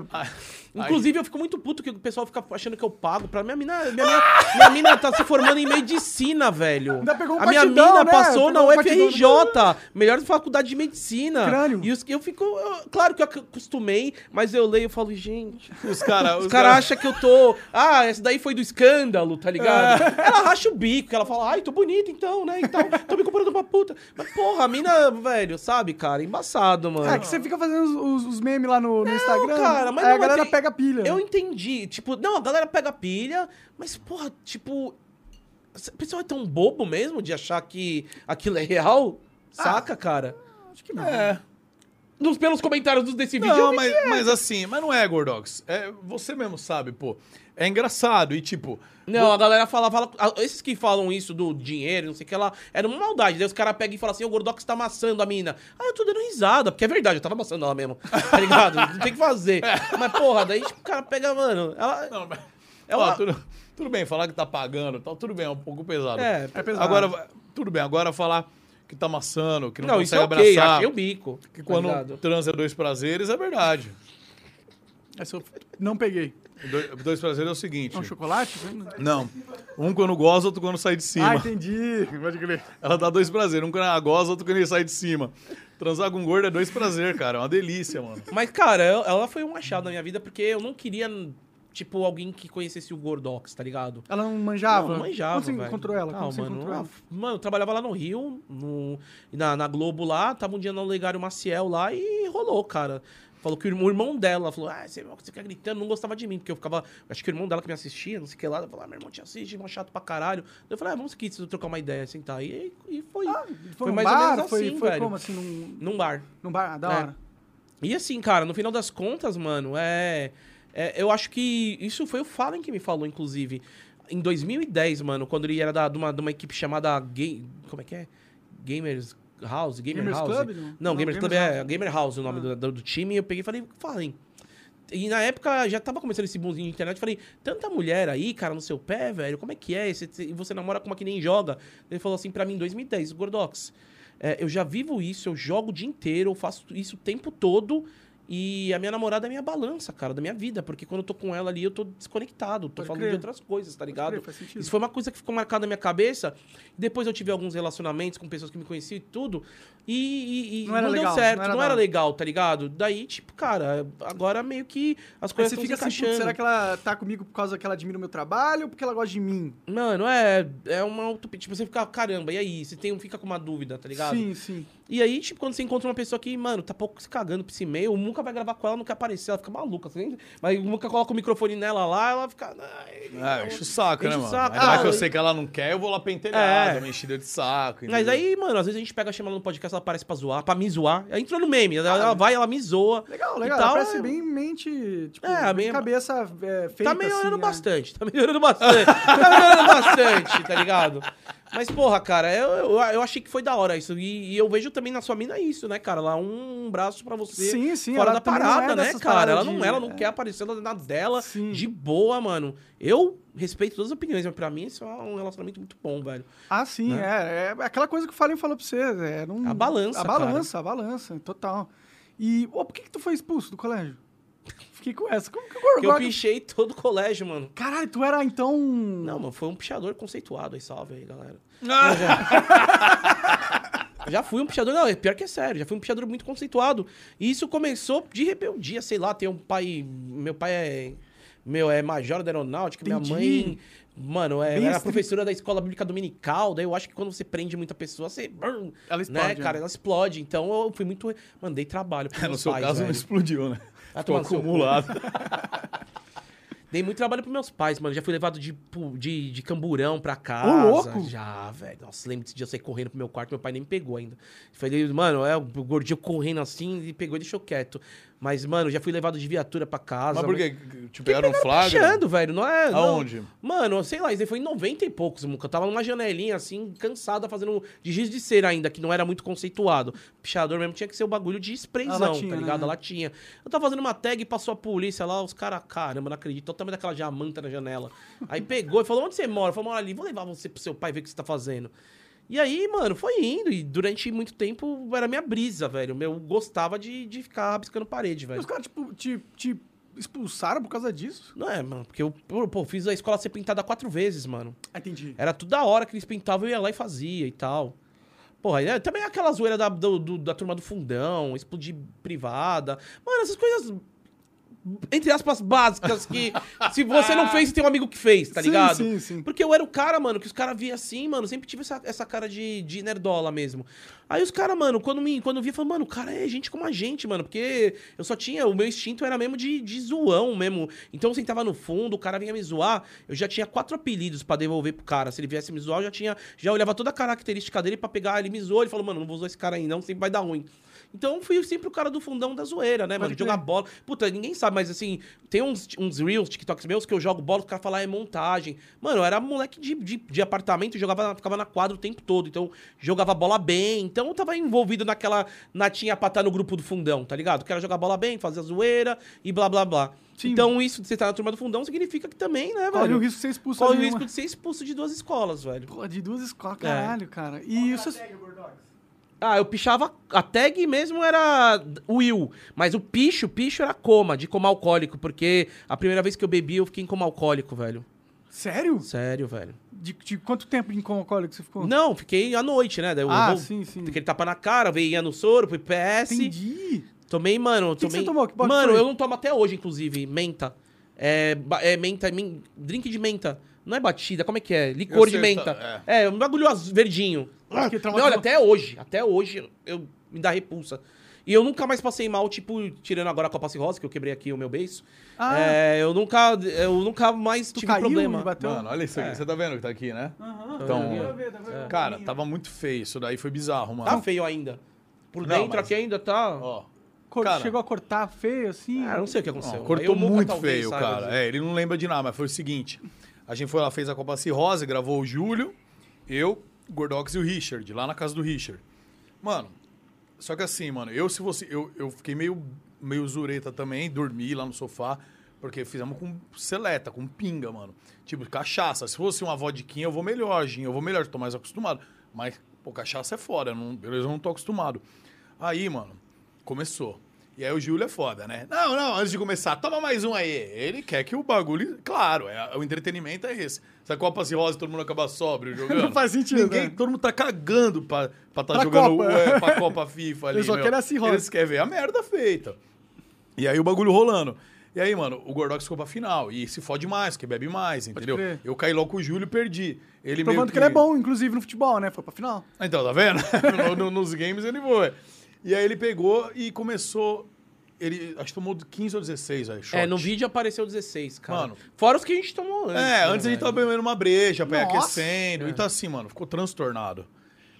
Inclusive, eu fico muito puto que o pessoal fica achando que eu pago pra minha mina. Minha mina, minha mina tá se formando em medicina, velho. Ainda pegou um A minha batidão, mina né? passou na Pegou um batidão. UFRJ, melhor faculdade de medicina. Crânio. E os, eu fico. eu- claro que eu acostumei, mas eu leio e falo, gente. Os caras. Os caras acham que eu tô. Ah, essa daí foi do escândalo, tá ligado? É. Ela racha o bico, ela fala, ai, tô bonita então, né? Então, tô me comparando pra puta. Mas, porra, a mina, velho, sabe, cara? Embaçado, mano. É que você fica fazendo os, os- os memes lá no, no Instagram. cara, mas aí a não é galera que- pega pilha. Eu entendi. Tipo, não, a galera pega pilha, mas, porra, tipo. O pessoal é tão bobo mesmo de achar que aquilo é real? Saca, cara? Acho que não. É. Nos, pelos comentários dos- desse vídeo. Não, mas, é. mas assim, mas não é, Gordox. É, você mesmo sabe, pô. É engraçado e tipo. Não, a galera fala, fala. Esses que falam isso do dinheiro, não sei o que lá, era uma maldade. Daí os caras pegam e falam assim: o Gordox tá amassando a mina. Ah, eu tô dando risada, porque é verdade, eu tava amassando ela mesmo. Tá ligado? Não tem o que fazer. Mas, porra, daí tipo, o cara pega, mano. Ela. Não, mas. É ó, tudo, tudo bem, falar que tá pagando, tal, tudo bem, é um pouco pesado. É, É pesado. Agora, tudo bem, agora falar que tá amassando, que não, Não, isso consegue é ok, abraçar. achei o bico. Que tá quando transa dois prazeres é verdade. Essa eu não peguei. Dois, dois prazeres é o seguinte. É um chocolate? Não. Um quando goza, outro quando sai de cima. Ah, entendi. Pode crer. Ela dá dois prazeres. Um quando ela goza, outro quando ele sai de cima. Transar com gordo é dois prazer, cara. É uma delícia, mano. Mas, cara, ela ela foi um achado na minha vida porque eu não queria, tipo, alguém que conhecesse o Gordox, tá ligado? Ela não manjava? Não, manjava, Como você velho. encontrou ela? Como você mano, encontrou ela? ah, mano, eu trabalhava lá no Rio, no, na, na Globo lá, tava um dia no Legário Maciel lá e rolou, cara. Falou que o irmão, dela falou, ah, você, você fica gritando, não gostava de mim, porque eu ficava. Acho que o irmão dela que me assistia, não sei o que lá, eu falava, ah, meu irmão te assiste, irmão chato pra caralho. Eu falei, ah, vamos aqui trocar uma ideia, sentar. E, e foi. Foi, foi num mais bar? ou menos foi, assim, foi velho. como assim? Num, Num bar. num bar? Ah, da É. hora. E assim, cara, no final das contas, mano, é, é- Eu acho que isso foi o Fallen que me falou, inclusive. Em 2010, mano, quando ele era da, de, uma, de uma equipe chamada. Ga- como é que é? Gamers House? Gamer Gamers House? Club, não? Não, Não, Gamers Club Gamers é House. Gamer House o nome Ah. do, do, time. Eu peguei e falei, Fallen. E na época já tava começando esse boomzinho de internet. Falei, tanta mulher aí, cara, no seu pé, velho, como é que é? E você, e você namora com uma que nem joga? Ele falou assim pra mim em 2010, Gordox. é, eu já vivo isso, eu jogo o dia inteiro, eu faço isso o tempo todo. E a minha namorada é minha balança, cara, da minha vida. Porque quando eu tô com ela ali, eu tô desconectado. Tô Pode falando crer. de outras coisas, tá ligado? crer. Isso foi uma coisa que ficou marcada na minha cabeça. Depois eu tive alguns relacionamentos com pessoas que me conheciam e tudo. E, e- e Não não, era deu legal, certo, não não era era, da hora. legal, tá ligado? Daí, tipo, cara, agora meio que as coisas você estão fica se assim, encaixando. será que ela tá comigo por causa que ela admira o meu trabalho ou porque ela gosta de mim? Mano, é, é uma utopia. Tipo, você fica, caramba, e aí? Você tem, fica com uma dúvida, tá ligado? Sim, sim. E aí, tipo, quando você encontra uma pessoa que, mano, tá pouco se cagando pra esse e-mail, nunca vai gravar com ela, não quer aparecer, ela fica maluca. Assim, mas nunca coloca o microfone nela lá, ela fica. "Ai, É, enche o saco, Enche né, mano? saco. Ainda mais Ah, que eu sei que ela não quer, eu vou lá pentelhada, É. me enchida de saco. Mas entendeu? aí, mano, às vezes a gente pega, chama ela no podcast, ela aparece pra zoar, pra me zoar. Aí entrou no meme, ela, ela vai, ela me zoa. Legal, legal. tal, Parece é- bem mente, tipo, É, bem cabeça é, feita Tá melhorando assim, né? bastante, tá melhorando bastante. tá melhorando bastante, tá ligado? Mas, porra, cara, eu, eu, eu achei que foi da hora isso. E, e eu vejo também na sua mina isso, né, cara? Lá um braço pra você Sim, sim, fora da parada, é né, cara? Ela não, ela não é. quer aparecer na dela Sim. de boa, mano. Eu respeito todas as opiniões, mas pra mim isso é um relacionamento muito bom, velho. Ah, sim, Né? é, é aquela coisa que o Fallen falou pra você. É, não, A balança, A balança, a balança, total. E, por que que tu foi expulso do colégio? Fiquei com essa. Como que o eu pichei todo o colégio, mano. Caralho, tu era, então... Não, mano, foi um pichador conceituado aí, salve aí, galera. Já fui um pichador, não, é pior que é sério, já fui um pichador muito conceituado. E isso começou de rebeldia, sei lá, tem um pai. Meu pai é. Meu, é major da aeronáutica, Entendi. minha mãe. Mano, é, era professora da escola bíblica dominical. Daí eu acho que quando você prende muita pessoa, você. Ela explode, Né, cara, né? ela explode. Então eu fui muito. Mandei trabalho É, no seu pais, caso não velho. explodiu, né? Seu cu. acumulado. Dei muito trabalho pros meus pais, mano. Já fui levado de, de, de camburão pra casa. Ô, louco! Já, velho. Nossa, lembro desse dia eu saí correndo pro meu quarto, meu pai nem me pegou ainda. Falei, mano, é o gordinho correndo assim e pegou e deixou quieto. Mas, mano, já fui levado de viatura pra casa. Mas por quê? Te pegaram um flagra? Pichando, velho, não é. não. Aonde? Mano, sei lá, isso aí foi em 90 e poucos, Muca. Eu tava numa janelinha, assim, cansada, fazendo de giz de cera ainda, que não era muito conceituado. Pichador mesmo tinha que ser o bagulho de sprayzão, latinha, tá ligado? né? A latinha. Eu tava fazendo uma tag, passou a polícia lá, os caras, caramba, não acredito. Olha o tamanho daquela diamanta na janela. Aí pegou e falou, onde você mora? Falou, mora ali, vou levar você pro seu pai ver o que você tá fazendo. E aí, mano, foi indo. E durante muito tempo era minha brisa, velho. Eu gostava de, de ficar rabiscando parede, velho. Os caras, tipo, te, te expulsaram por causa disso? Não é, mano, porque eu pô, fiz a escola ser pintada quatro vezes, mano. Ah, entendi. Era tudo da hora que eles pintavam, eu ia lá e fazia e tal. Porra, é, também aquela zoeira da, do- do- da turma do fundão, explodir privada. Mano, essas coisas, entre aspas, básicas que se você não fez, tem um amigo que fez, tá Sim, ligado? sim, sim. Porque eu era o cara, mano, que os caras via assim, mano, sempre tive essa, essa cara de, de nerdola mesmo. Aí os caras, mano, quando me quando via, falaram, mano, o cara é gente como a gente, mano, porque eu só tinha, o meu instinto era mesmo de, de zoão mesmo. Então eu sentava no fundo, o cara vinha me zoar, eu já tinha quatro apelidos pra devolver pro cara. Se ele viesse me zoar, eu já tinha, já olhava toda a característica dele pra pegar, ele me zoou, ele falou, mano, não vou zoar esse cara aí não, sempre vai dar ruim. Então eu fui sempre o cara do fundão da zoeira, né, mano? Jogar bola. Puta, ninguém sabe, mas assim, tem uns, uns reels, TikToks meus que eu jogo bola, o cara fala, ah, é montagem. Mano, eu era moleque de, de, de apartamento, jogava, ficava na quadra o tempo todo. Então, jogava bola bem. Então, eu tava envolvido naquela natinha pra estar no grupo do fundão, tá ligado? Quero jogar bola bem, fazer zoeira e blá blá blá. Sim. Então, isso de você estar na turma do fundão significa que também, né, Corre o velho? risco de ser expulso Corre o risco de ser expulso de duas escolas, velho. Pô, de duas escolas, É. caralho, cara. E isso... Segue. Ah, eu pichava. A tag mesmo era Will. Mas o picho, o picho era coma, de coma alcoólico. Porque a primeira vez que eu bebi, eu fiquei em coma alcoólico, velho. Sério? Sério, velho. De, de quanto tempo em coma alcoólico você ficou? Não, fiquei à noite, né? Daí eu Ah, vou- sim, sim. Aquele tapa na cara, veio no soro, fui PS. Entendi. Tomei, mano. que tomei... você tomou? Que mano, foi? eu não tomo até hoje, inclusive. Menta. É, é menta, min- drink de menta. Não é batida, como é que é? Licor de menta. tá, É, um bagulho azul- verdinho. Não, traumatizou. olha, até hoje, até hoje eu, eu- me dá repulsa. E eu nunca mais passei mal, tipo, tirando agora a Copa Rosa, que eu quebrei aqui o meu beiço. Ah. É, eu nunca, eu nunca mais Tu tive caiu problema. bateu? Mano, olha isso aqui. É. Você tá vendo que tá aqui, né? Aham. Então, dá pra ver. Cara, tava muito feio. Isso daí foi bizarro, mano. Tá feio ainda. Por Não, dentro mas- aqui ainda tá. Ó. Cor- cara. Chegou a cortar feio, assim? Ah, não sei o que aconteceu. Não, cortou muito talvez feio, saiba cara. dizer. É, ele não lembra de nada, mas foi o seguinte. A gente foi lá, fez a Copa Cirrose, gravou o Júlio, eu, Gordox e o Richard, lá na casa do Richard. Mano, só que assim, mano, eu se você. Eu, eu fiquei meio, meio zureta também, dormi lá no sofá, porque fizemos com seleta, com pinga, mano. Tipo, cachaça. Se fosse uma vodquinha, eu vou melhor, Gin, eu vou melhor, tô mais acostumado. Mas, Pô, cachaça é foda, não, beleza, eu não tô acostumado. Aí, mano, começou. E aí o Júlio é foda, né? Não, não, antes de começar, toma mais um aí. Ele quer que o bagulho. Claro, é, o entretenimento é esse. Essa Copa Cirrose, todo mundo acaba sóbrio jogando. Não faz sentido, Ninguém, né? Todo mundo tá cagando pra estar tá Pra jogando Copa. é, pra Copa FIFA ali. Eles só meu. querem a cirrose. Eles querem ver a merda feita. E aí o bagulho rolando. E aí, mano, o Gordox ficou pra final. E se fode mais, que bebe mais, entendeu? Eu caí logo com o Júlio e perdi. Ele Provando meio que ele é bom, inclusive, no futebol, né? Foi pra final. então, tá vendo? No- no- nos games ele foi. E aí ele pegou e começou. Ele acho que tomou 15 ou 16 aí. É, no vídeo apareceu 16, cara. Mano. Fora os que a gente tomou antes. É, né, antes a gente tava bebendo uma breja pra ir Nossa. aquecendo. Então, assim, mano, ficou transtornado.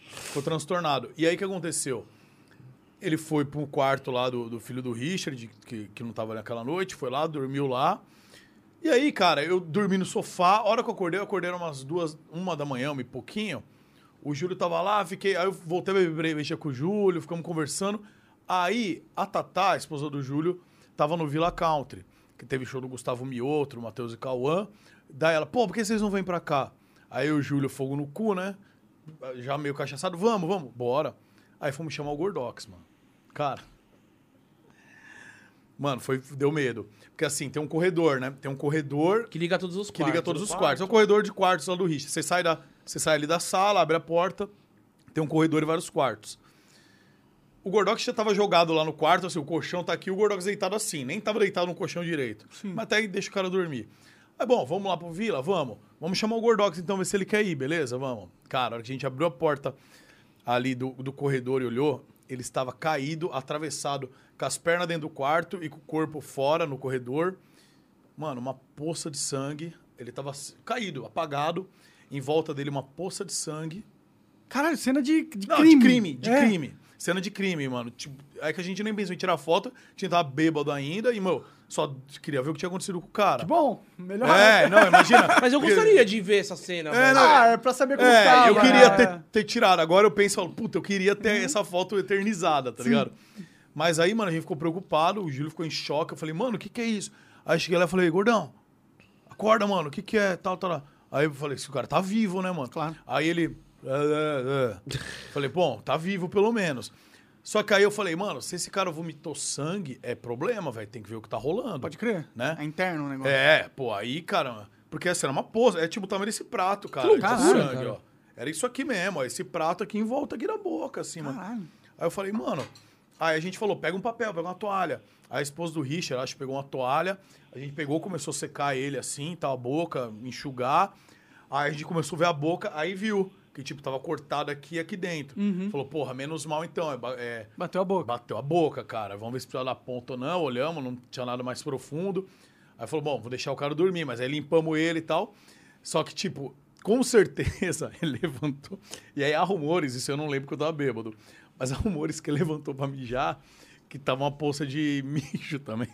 Ficou transtornado. E aí o que aconteceu? Ele foi pro quarto lá do, do filho do Richard, que, que não tava naquela noite, foi lá, dormiu lá. E aí, cara, eu dormi no sofá. A hora que eu acordei, eu acordei era umas duas, uma da manhã, um e pouquinho. O Júlio tava lá, fiquei. Aí eu voltei a breja com o Júlio, ficamos conversando. Aí, a Tatá, a esposa do Júlio, tava no Villa Country, que teve show do Gustavo Mioto, Matheus e Cauã. Daí ela, pô, por que vocês não vêm pra cá? Aí o Júlio, fogo no cu, né? Já meio cachaçado, vamos, vamos, bora. Aí fomos chamar o Gordox, mano. Cara. Mano, foi, deu medo. Porque assim, tem um corredor, né? Tem um corredor Que liga todos os que quartos. liga todos os quartos. É o corredor de quartos lá do Richard. Você sai, da, você sai ali da sala, abre a porta, tem um corredor e vários quartos. O Gordox já tava jogado lá no quarto, assim, o colchão tá aqui, o Gordox deitado assim, nem tava deitado no colchão direito. Mas até aí deixa o cara dormir. Aí, bom, vamos lá pro Vila? Vamos. Vamos chamar o Gordox então, ver se ele quer ir, beleza? Vamos. Cara, a hora que a gente abriu a porta ali do, do corredor e olhou, ele estava caído, atravessado, com as pernas dentro do quarto e com o corpo fora no corredor. Mano, uma poça de sangue. Ele tava s- caído, apagado. Em volta dele, uma poça de sangue. Caralho, cena de, de Não, crime. de crime, de É. crime. Cena de crime, mano. Tipo, é que a gente nem pensou em tirar foto, a gente tava bêbado ainda e, meu, só queria ver o que tinha acontecido com o cara. Que bom, melhor. É, não, imagina. Mas eu gostaria de ver essa cena, velho. não, Ah, é pra saber como É, tava. eu queria é. ter, ter tirado. Agora eu penso, falo, puta, eu queria ter Uhum. essa foto eternizada, tá ligado? Mas aí, mano, a gente ficou preocupado, o Júlio ficou em choque. Eu falei, mano, o que que é isso? Aí cheguei lá e falei, gordão, acorda, mano, o que que é? Tal, tal, tal. Aí eu falei, esse cara tá vivo, né, mano? Claro. Aí ele. "É, é, é." falei, bom, tá vivo pelo menos. Só que aí eu falei, mano, se esse cara vomitou sangue, é problema, velho. Tem que ver o que tá rolando. Pode crer. Né? É interno o negócio. É, pô, aí, cara. Porque essa era uma poça. É tipo o tamanho desse prato, cara. Que loucura, sangue, cara. ó. Era isso aqui mesmo, ó. Esse prato aqui em volta aqui da boca, assim, mano. Caralho. Aí eu falei, mano. Aí a gente falou, pega um papel, pega uma toalha. Aí a esposa do Richard, acho que pegou uma toalha. A gente pegou, começou a secar ele assim, tal, a boca, enxugar. Aí a gente começou a ver a boca, aí viu que, tipo, tava cortado aqui e aqui dentro. Falou, porra, menos mal então. É, é, Bateu a boca. Bateu a boca, cara. Vamos ver se precisa dar ponta ou não. Olhamos, não tinha nada mais profundo. Aí falou, bom, vou deixar o cara dormir. Mas aí limpamos ele e tal. Só que, tipo, com certeza ele levantou. E aí há rumores, isso eu não lembro que eu tava bêbado. Mas há rumores que ele levantou pra mijar, que tava uma poça de mijo também.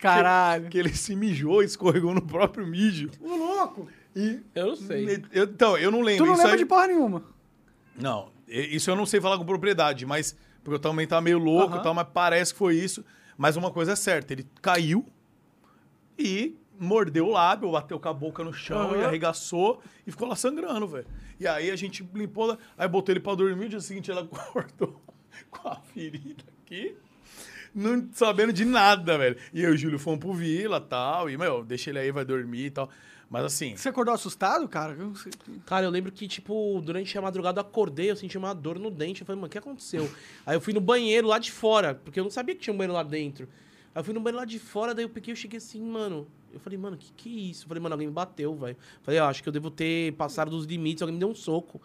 Caralho. Que ele se mijou e escorregou no próprio mijo. Ô, louco. E. Eu não sei. Eu- então, eu não lembro. Tu não Isso lembra aí- de porra nenhuma. Não, isso eu não sei falar com propriedade, mas. Porque eu também tava meio louco e tal, mas parece que foi isso. Mas uma coisa é certa, ele caiu e mordeu o lábio, bateu com a boca no chão e Aham. arregaçou e ficou lá sangrando, velho. E aí a gente limpou, aí botou ele pra dormir, o dia seguinte ela cortou com a ferida aqui. Não sabendo de nada, velho. E eu e o Júlio fomos pro Vila e tal. E, meu, deixa ele aí, vai dormir e tal. Mas assim, Você acordou assustado, cara? Cara, eu lembro que, tipo, durante a madrugada eu acordei, eu senti uma dor no dente. Eu falei, mano, o que aconteceu? Aí eu fui no banheiro lá de fora, porque eu não sabia que tinha um banheiro lá dentro. Aí eu fui no banheiro lá de fora, daí eu peguei, eu cheguei assim, mano. Eu falei, mano, que que é isso? Eu falei, mano, alguém me bateu, velho. Falei, ó, acho que eu devo ter passado dos limites, alguém me deu um soco.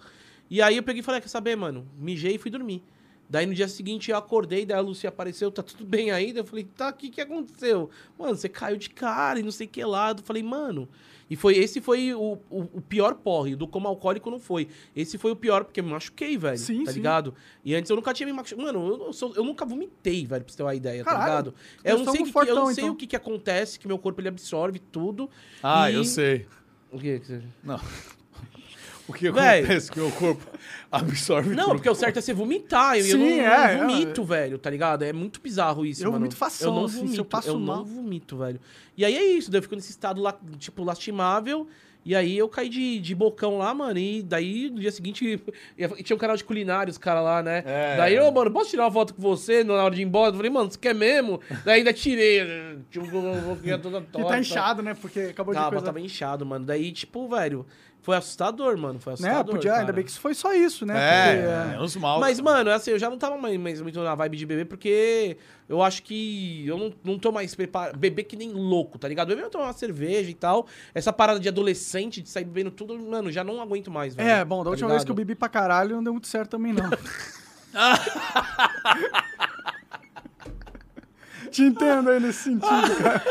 E aí eu peguei e falei, ah, quer saber, mano? Mijei e fui dormir. Daí no dia seguinte eu acordei, daí a Lucy apareceu, tá tudo bem? Daí eu falei, tá, o que que aconteceu? Mano, você caiu de cara e não sei que lá. Eu falei, mano. E foi esse foi o, o, o pior porre, do como alcoólico não foi. Esse foi o pior, porque eu me machuquei, velho. Sim, tá sim. ligado? E antes eu nunca tinha me machucado. Mano, eu, eu sou- eu nunca vomitei, velho, pra você ter uma ideia, Caralho, tá ligado? Eu não sei, que, que- eu não fortão, sei então. o que, que acontece, que meu corpo ele absorve tudo. ah, E- eu sei. O que? que você- Não. O que Véi. acontece que o meu corpo absorve Não, tudo. porque o certo é você vomitar. Eu, eu Sim, não, é, não é. vomito, velho, tá ligado? É muito bizarro isso, Eu mano. vomito fação, Eu não assim, vomito, eu passo eu mal. não vomito, velho. E aí é isso, daí eu fico nesse estado lá, tipo, lastimável. E aí eu caí de, de bocão lá, mano. E daí no dia seguinte tinha um canal de culinária, os caras lá, né? É. Daí, ô, mano, posso tirar uma foto com você na hora de ir embora? Eu falei, mano, você quer mesmo? Daí ainda tirei. Tinha um boquinha toda Que torta. tá inchado, né? Porque acabou de Tava, coisa... tava inchado, mano. Daí, tipo, velho, foi assustador, mano. Foi Né? assustador. Podia, cara. ainda bem que isso foi só isso, né? É, Porque, menos mal. Mas, mano, assim, eu já não tava mais, mais muito na vibe de beber, porque eu acho que eu não, não tô mais preparado. Beber que nem louco, tá ligado? Eu tomar uma cerveja e tal. Essa parada de adolescente, de sair bebendo tudo, mano, já não aguento mais, velho. É, bom, da tá última vez ligado? que eu bebi pra caralho não deu muito certo também, não. Te entendo aí nesse sentido, cara.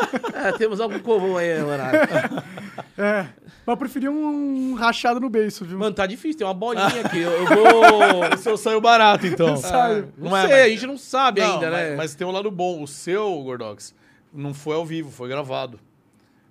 É, temos algo comum aí, mano. É. Mas eu preferi um rachado no beiço, viu? Mano, tá difícil, tem uma bolinha aqui. Eu, eu vou. O seu saiu barato, então. Saiu. Não, Não é, sei, mas- a gente não sabe Não, ainda, mas, né? mas tem um lado bom. O seu, Gordox, não foi ao vivo, foi gravado.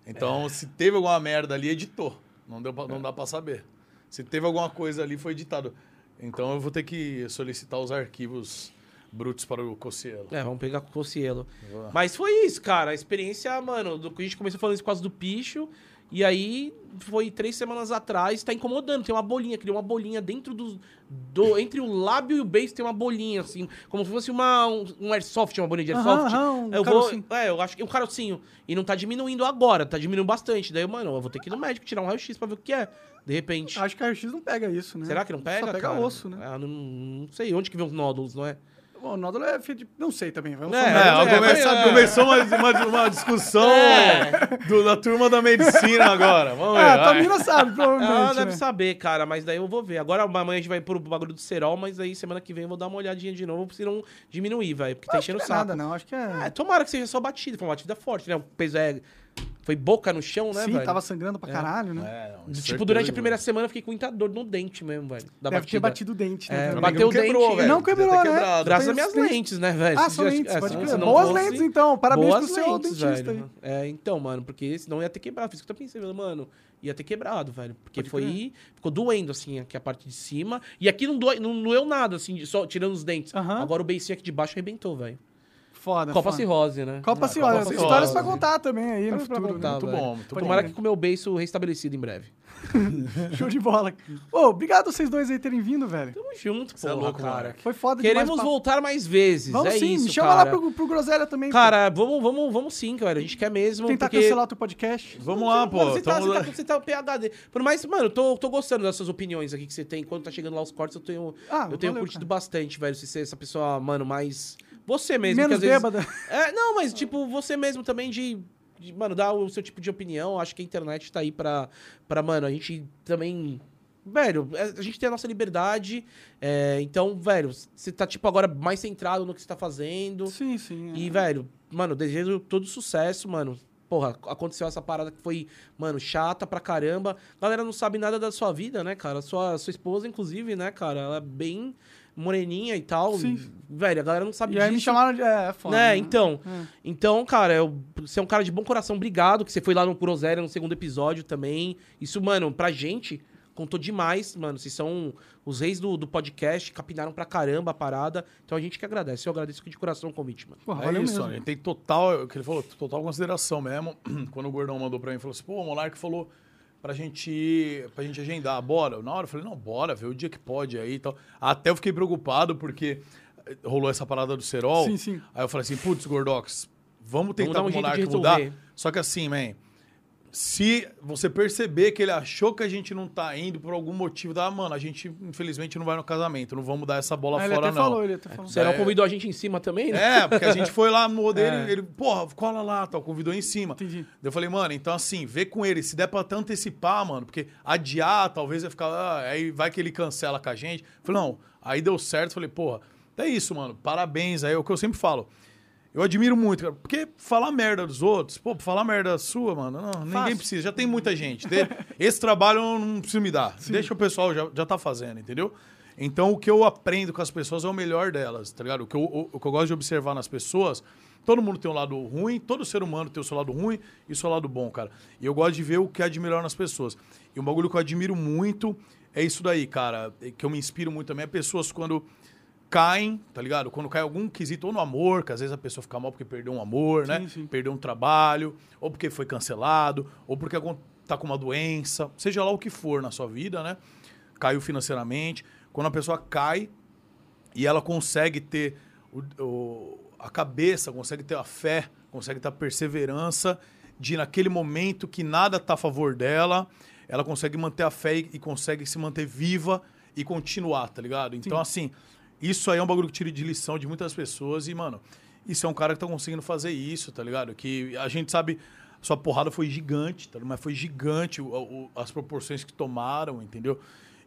É. Então, se teve alguma merda ali, editou. Não, deu pra- não dá pra saber. Se teve alguma coisa ali, foi editado. Então, eu vou ter que solicitar os arquivos brutos para o Cossielo. É, vamos pegar com o Cossielo. Boa. Mas foi isso, cara. A experiência, mano, do, a gente começou falando isso por causa do picho. E aí, foi três semanas atrás, tá incomodando. Tem uma bolinha, criou uma bolinha dentro do, do. Entre o lábio e o beijo tem uma bolinha, assim. Como se fosse uma, um, um airsoft, uma bolinha de Aham, airsoft. aham, um eu carocinho. vou. É, eu acho que um carocinho. E não tá diminuindo agora, tá diminuindo bastante. Daí, mano, eu vou ter que ir no médico tirar um raio-x pra ver o que é. De repente. Acho que a RX não pega isso, né? Será que não pega? Só pega cara? osso, né? Ah, não, não sei. Onde que vem os nódulos, não é? Bom, o nódulo é feito de... Não sei também. Vamos É, É, falar. é, come- é. começou uma, uma, uma discussão É. do- da turma da medicina agora. Vamos ver. Ah, vai. tua mina sabe, provavelmente. Ela né? deve saber, cara, mas daí eu vou ver. Agora amanhã a gente vai pro bagulho do cerol, mas aí semana que vem eu vou dar uma olhadinha de novo, se não diminuir, velho. Porque tá enchendo não o é saco. nada, não. Acho que é... É, tomara que seja só batida, foi uma batida forte, né? O peso é. Foi boca no chão, né, Sim, velho? tava sangrando pra caralho, né? É, não, Tipo, certeza durante a primeira semana eu fiquei com muita dor no dente mesmo, velho. Da Deve ter batida. batido o dente, né? É, bateu o Não quebrou, dente. velho. Não quebrou, ter né? quebrado. Graças às minhas lentes, né, velho? Ah, são lentes, é, pode se crer. Boas lentes, então. Parabéns Boas pro seu dentista velho. É, então, mano, porque senão ia ter quebrado. Fiz isso que eu pensei, mano, ia ter quebrado, velho. Porque Pode foi. Ficou doendo, assim, aqui a parte de cima. E aqui não, dói, não doeu nada, assim, de- só tirando os dentes. Aham. Agora o beicinho aqui de baixo arrebentou, velho. Foda, Copa foda. cirrose, né? Copa Ah, Cirrose. Copa Histórias Cirrose. pra contar também aí no futuro. contar, né? Muito velho. bom, muito Tomara crer. que com o meu beiço restabelecido em breve. Show de bola. Ô, obrigado vocês dois aí terem vindo, velho. Tamo junto, Você é louco, cara. Foi foda Queremos demais. voltar mais vezes. Vamos é sim, isso, me chama cara. lá pro, pro Groselha também. pô. Cara, vamos, vamos, vamos sim, cara. A gente quer mesmo. Tentar porque... cancelar o teu podcast. Vamos lá, pô. Mano, você, tá, você, tá, você tá PHD. Por mais, mano, eu tô, tô gostando dessas opiniões aqui que você tem. Quando tá chegando lá os cortes, eu tenho, Ah, eu tenho valeu, curtido cara. bastante, velho. Você ser essa pessoa, mano, mais. Você mesmo. Menos que às vezes- bêbada. É, não, mas tipo, você mesmo também de, de, mano, dar o seu tipo de opinião. Acho que a internet tá aí pra, pra mano, a gente também. Velho, é, a gente tem a nossa liberdade. é, então, velho, você tá, tipo, agora mais centrado no que você tá fazendo. Sim, sim. é. E, velho, mano, desejo todo sucesso, mano. Porra, aconteceu essa parada que foi, mano, chata pra caramba. Galera não sabe nada da sua vida, né, cara? Sua, sua esposa, inclusive, né, cara? Ela é bem moreninha e tal. Sim. Velho, a galera não sabe E aí disso. me chamaram de. É, é foda. Né, né? então. É. Então, cara, eu, você é um cara de bom coração. Obrigado que você foi lá no Groselha no segundo episódio também. Isso, mano, pra gente contou demais, mano. Vocês são os reis do, do podcast, capinaram pra caramba a parada. Então a gente que agradece. Eu agradeço de coração o convite, mano. Porra, É valeu isso, mesmo. a gente tem total, o que ele falou, total consideração mesmo. Quando o Gordão mandou pra mim, falou assim, pô, o Monark falou pra gente, pra gente agendar, bora? Na hora eu falei, não, bora, vê o dia que pode aí e tal. Até eu fiquei preocupado porque eh, rolou essa parada do Serol. Sim, sim. Aí eu falei assim, putz, Gordox, vamos tentar dar um mudar. Só que assim, man, se você perceber que ele achou que a gente não tá indo por algum motivo, da mano, a gente infelizmente não vai no casamento, não vamos dar essa bola Ah, ele fora até não. falou, ele até falou. É. convidou a gente em cima também, né? É, porque a gente foi lá no dele, É. ele, porra, cola lá, tal, convidou em cima. Entendi. Eu falei, mano, então assim, vê com ele, se der pra até antecipar, mano, porque adiar, talvez vai ficar, ah, aí vai que ele cancela com a gente. Falei, não, aí deu certo, falei, porra, é isso, mano, parabéns, aí é o que eu sempre falo. Eu admiro muito, cara, porque falar merda dos outros, pô, falar merda sua, mano, não, ninguém Fácil. precisa, já tem muita gente. Esse trabalho eu não preciso me dar, deixa o pessoal já, já tá fazendo, entendeu? Então o que eu aprendo com as pessoas é o melhor delas, tá ligado? O que eu, o, o que eu gosto de observar nas pessoas, todo mundo tem um lado ruim, todo ser humano tem o seu lado ruim e o seu lado bom, cara. E eu gosto de ver o que há de melhor nas pessoas. E um bagulho que eu admiro muito é isso daí, cara, que eu me inspiro muito também, é pessoas quando caem, tá ligado? Quando cai algum quesito, ou no amor, que às vezes a pessoa fica mal porque perdeu um amor, né? Sim, sim. Perdeu um trabalho, ou porque foi cancelado, ou porque tá com uma doença, seja lá o que for na sua vida, né? Caiu financeiramente. Quando a pessoa cai e ela consegue ter o- o- a cabeça, consegue ter a fé, consegue ter a perseverança de naquele momento que nada tá a favor dela, ela consegue manter a fé e, e consegue se manter viva e continuar, tá ligado? Então, assim, isso aí é um bagulho que tira de lição de muitas pessoas e, mano, isso é um cara que tá conseguindo fazer isso, tá ligado? Que a gente sabe, sua porrada foi gigante, tá ligado? Mas foi gigante o- o- as proporções que tomaram, entendeu?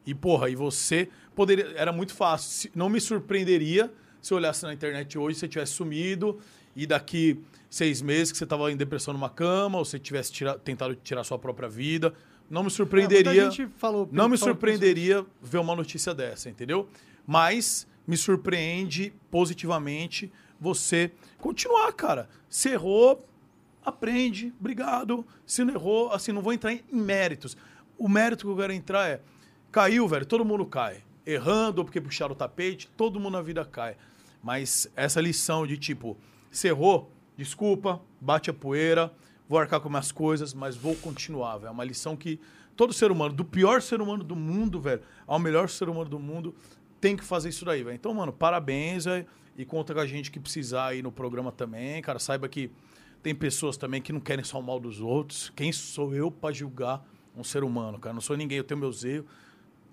E, porra, e você poderia. Era muito fácil. Não me surpreenderia se eu olhasse na internet hoje, você tivesse sumido e daqui seis meses que você tava em depressão numa cama, ou você tivesse tira- tentado tirar sua própria vida. Não me surpreenderia. É, falou- não me surpreenderia ver uma notícia dessa, entendeu? Mas me surpreende positivamente você continuar, cara. Se errou, aprende, obrigado. Se não errou, assim, não vou entrar em méritos. O mérito que eu quero entrar é: caiu, velho, todo mundo cai. Errando ou porque puxaram o tapete, todo mundo na vida cai. Mas essa lição de tipo, se errou, desculpa, bate a poeira, vou arcar com minhas coisas, mas vou continuar, velho. É uma lição que todo ser humano, do pior ser humano do mundo, velho, ao melhor ser humano do mundo, tem que fazer isso daí, velho. Então, mano, parabéns. E conta com a gente que precisar aí no programa também, cara. Saiba que tem pessoas também que não querem só o mal dos outros. Quem sou eu pra julgar um ser humano, cara? Não sou ninguém, eu tenho meus erros.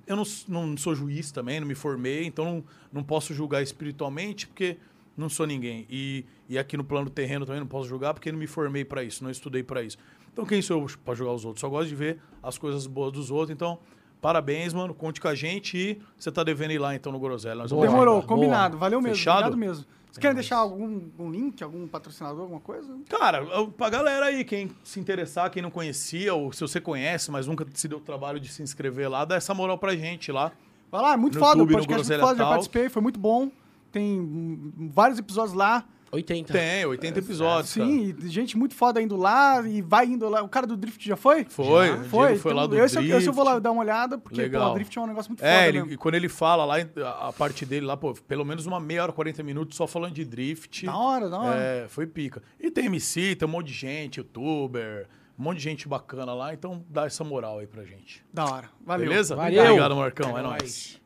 Eu não, não sou juiz também, não me formei, então não, não posso julgar espiritualmente porque não sou ninguém. E, e aqui no plano terreno também não posso julgar porque não me formei pra isso, não estudei pra isso. Então quem sou eu pra julgar os outros? Só gosto de ver as coisas boas dos outros. Então, parabéns, mano. Conte com a gente e você tá devendo ir lá então no Groselha. Vamos lá. Demorou, Boa. combinado. Valeu mesmo. Fechado? Obrigado mesmo. Vocês querem deixar algum, algum link, algum patrocinador, alguma coisa? Cara, pra galera aí, quem se interessar, quem não conhecia, ou se você conhece, mas nunca se deu o trabalho de se inscrever lá, dá essa moral pra gente lá. Vai lá, é muito No foda. YouTube, o podcast é muito foda, já participei, foi muito bom. Tem vários episódios lá. 80. Tem, 80 episódios. cara. Sim, e gente muito foda indo lá e vai indo lá. O cara do Drift já foi? Foi, Já? foi. Foi lá do esse, eu- esse eu vou lá Drift. dar uma olhada, porque Legal. pô, o Drift é um negócio muito foda É, ele, mesmo. e quando ele fala lá, a a parte dele lá, pô, pelo menos uma meia hora, 40 minutos só falando de drift. Da hora, da hora. É, foi pica. E tem MC, tem um monte de gente, youtuber, um monte de gente bacana lá, então dá essa moral aí pra gente. Da hora. Valeu. Beleza? Valeu. Obrigado, Marcão. É, É nóis. nóis.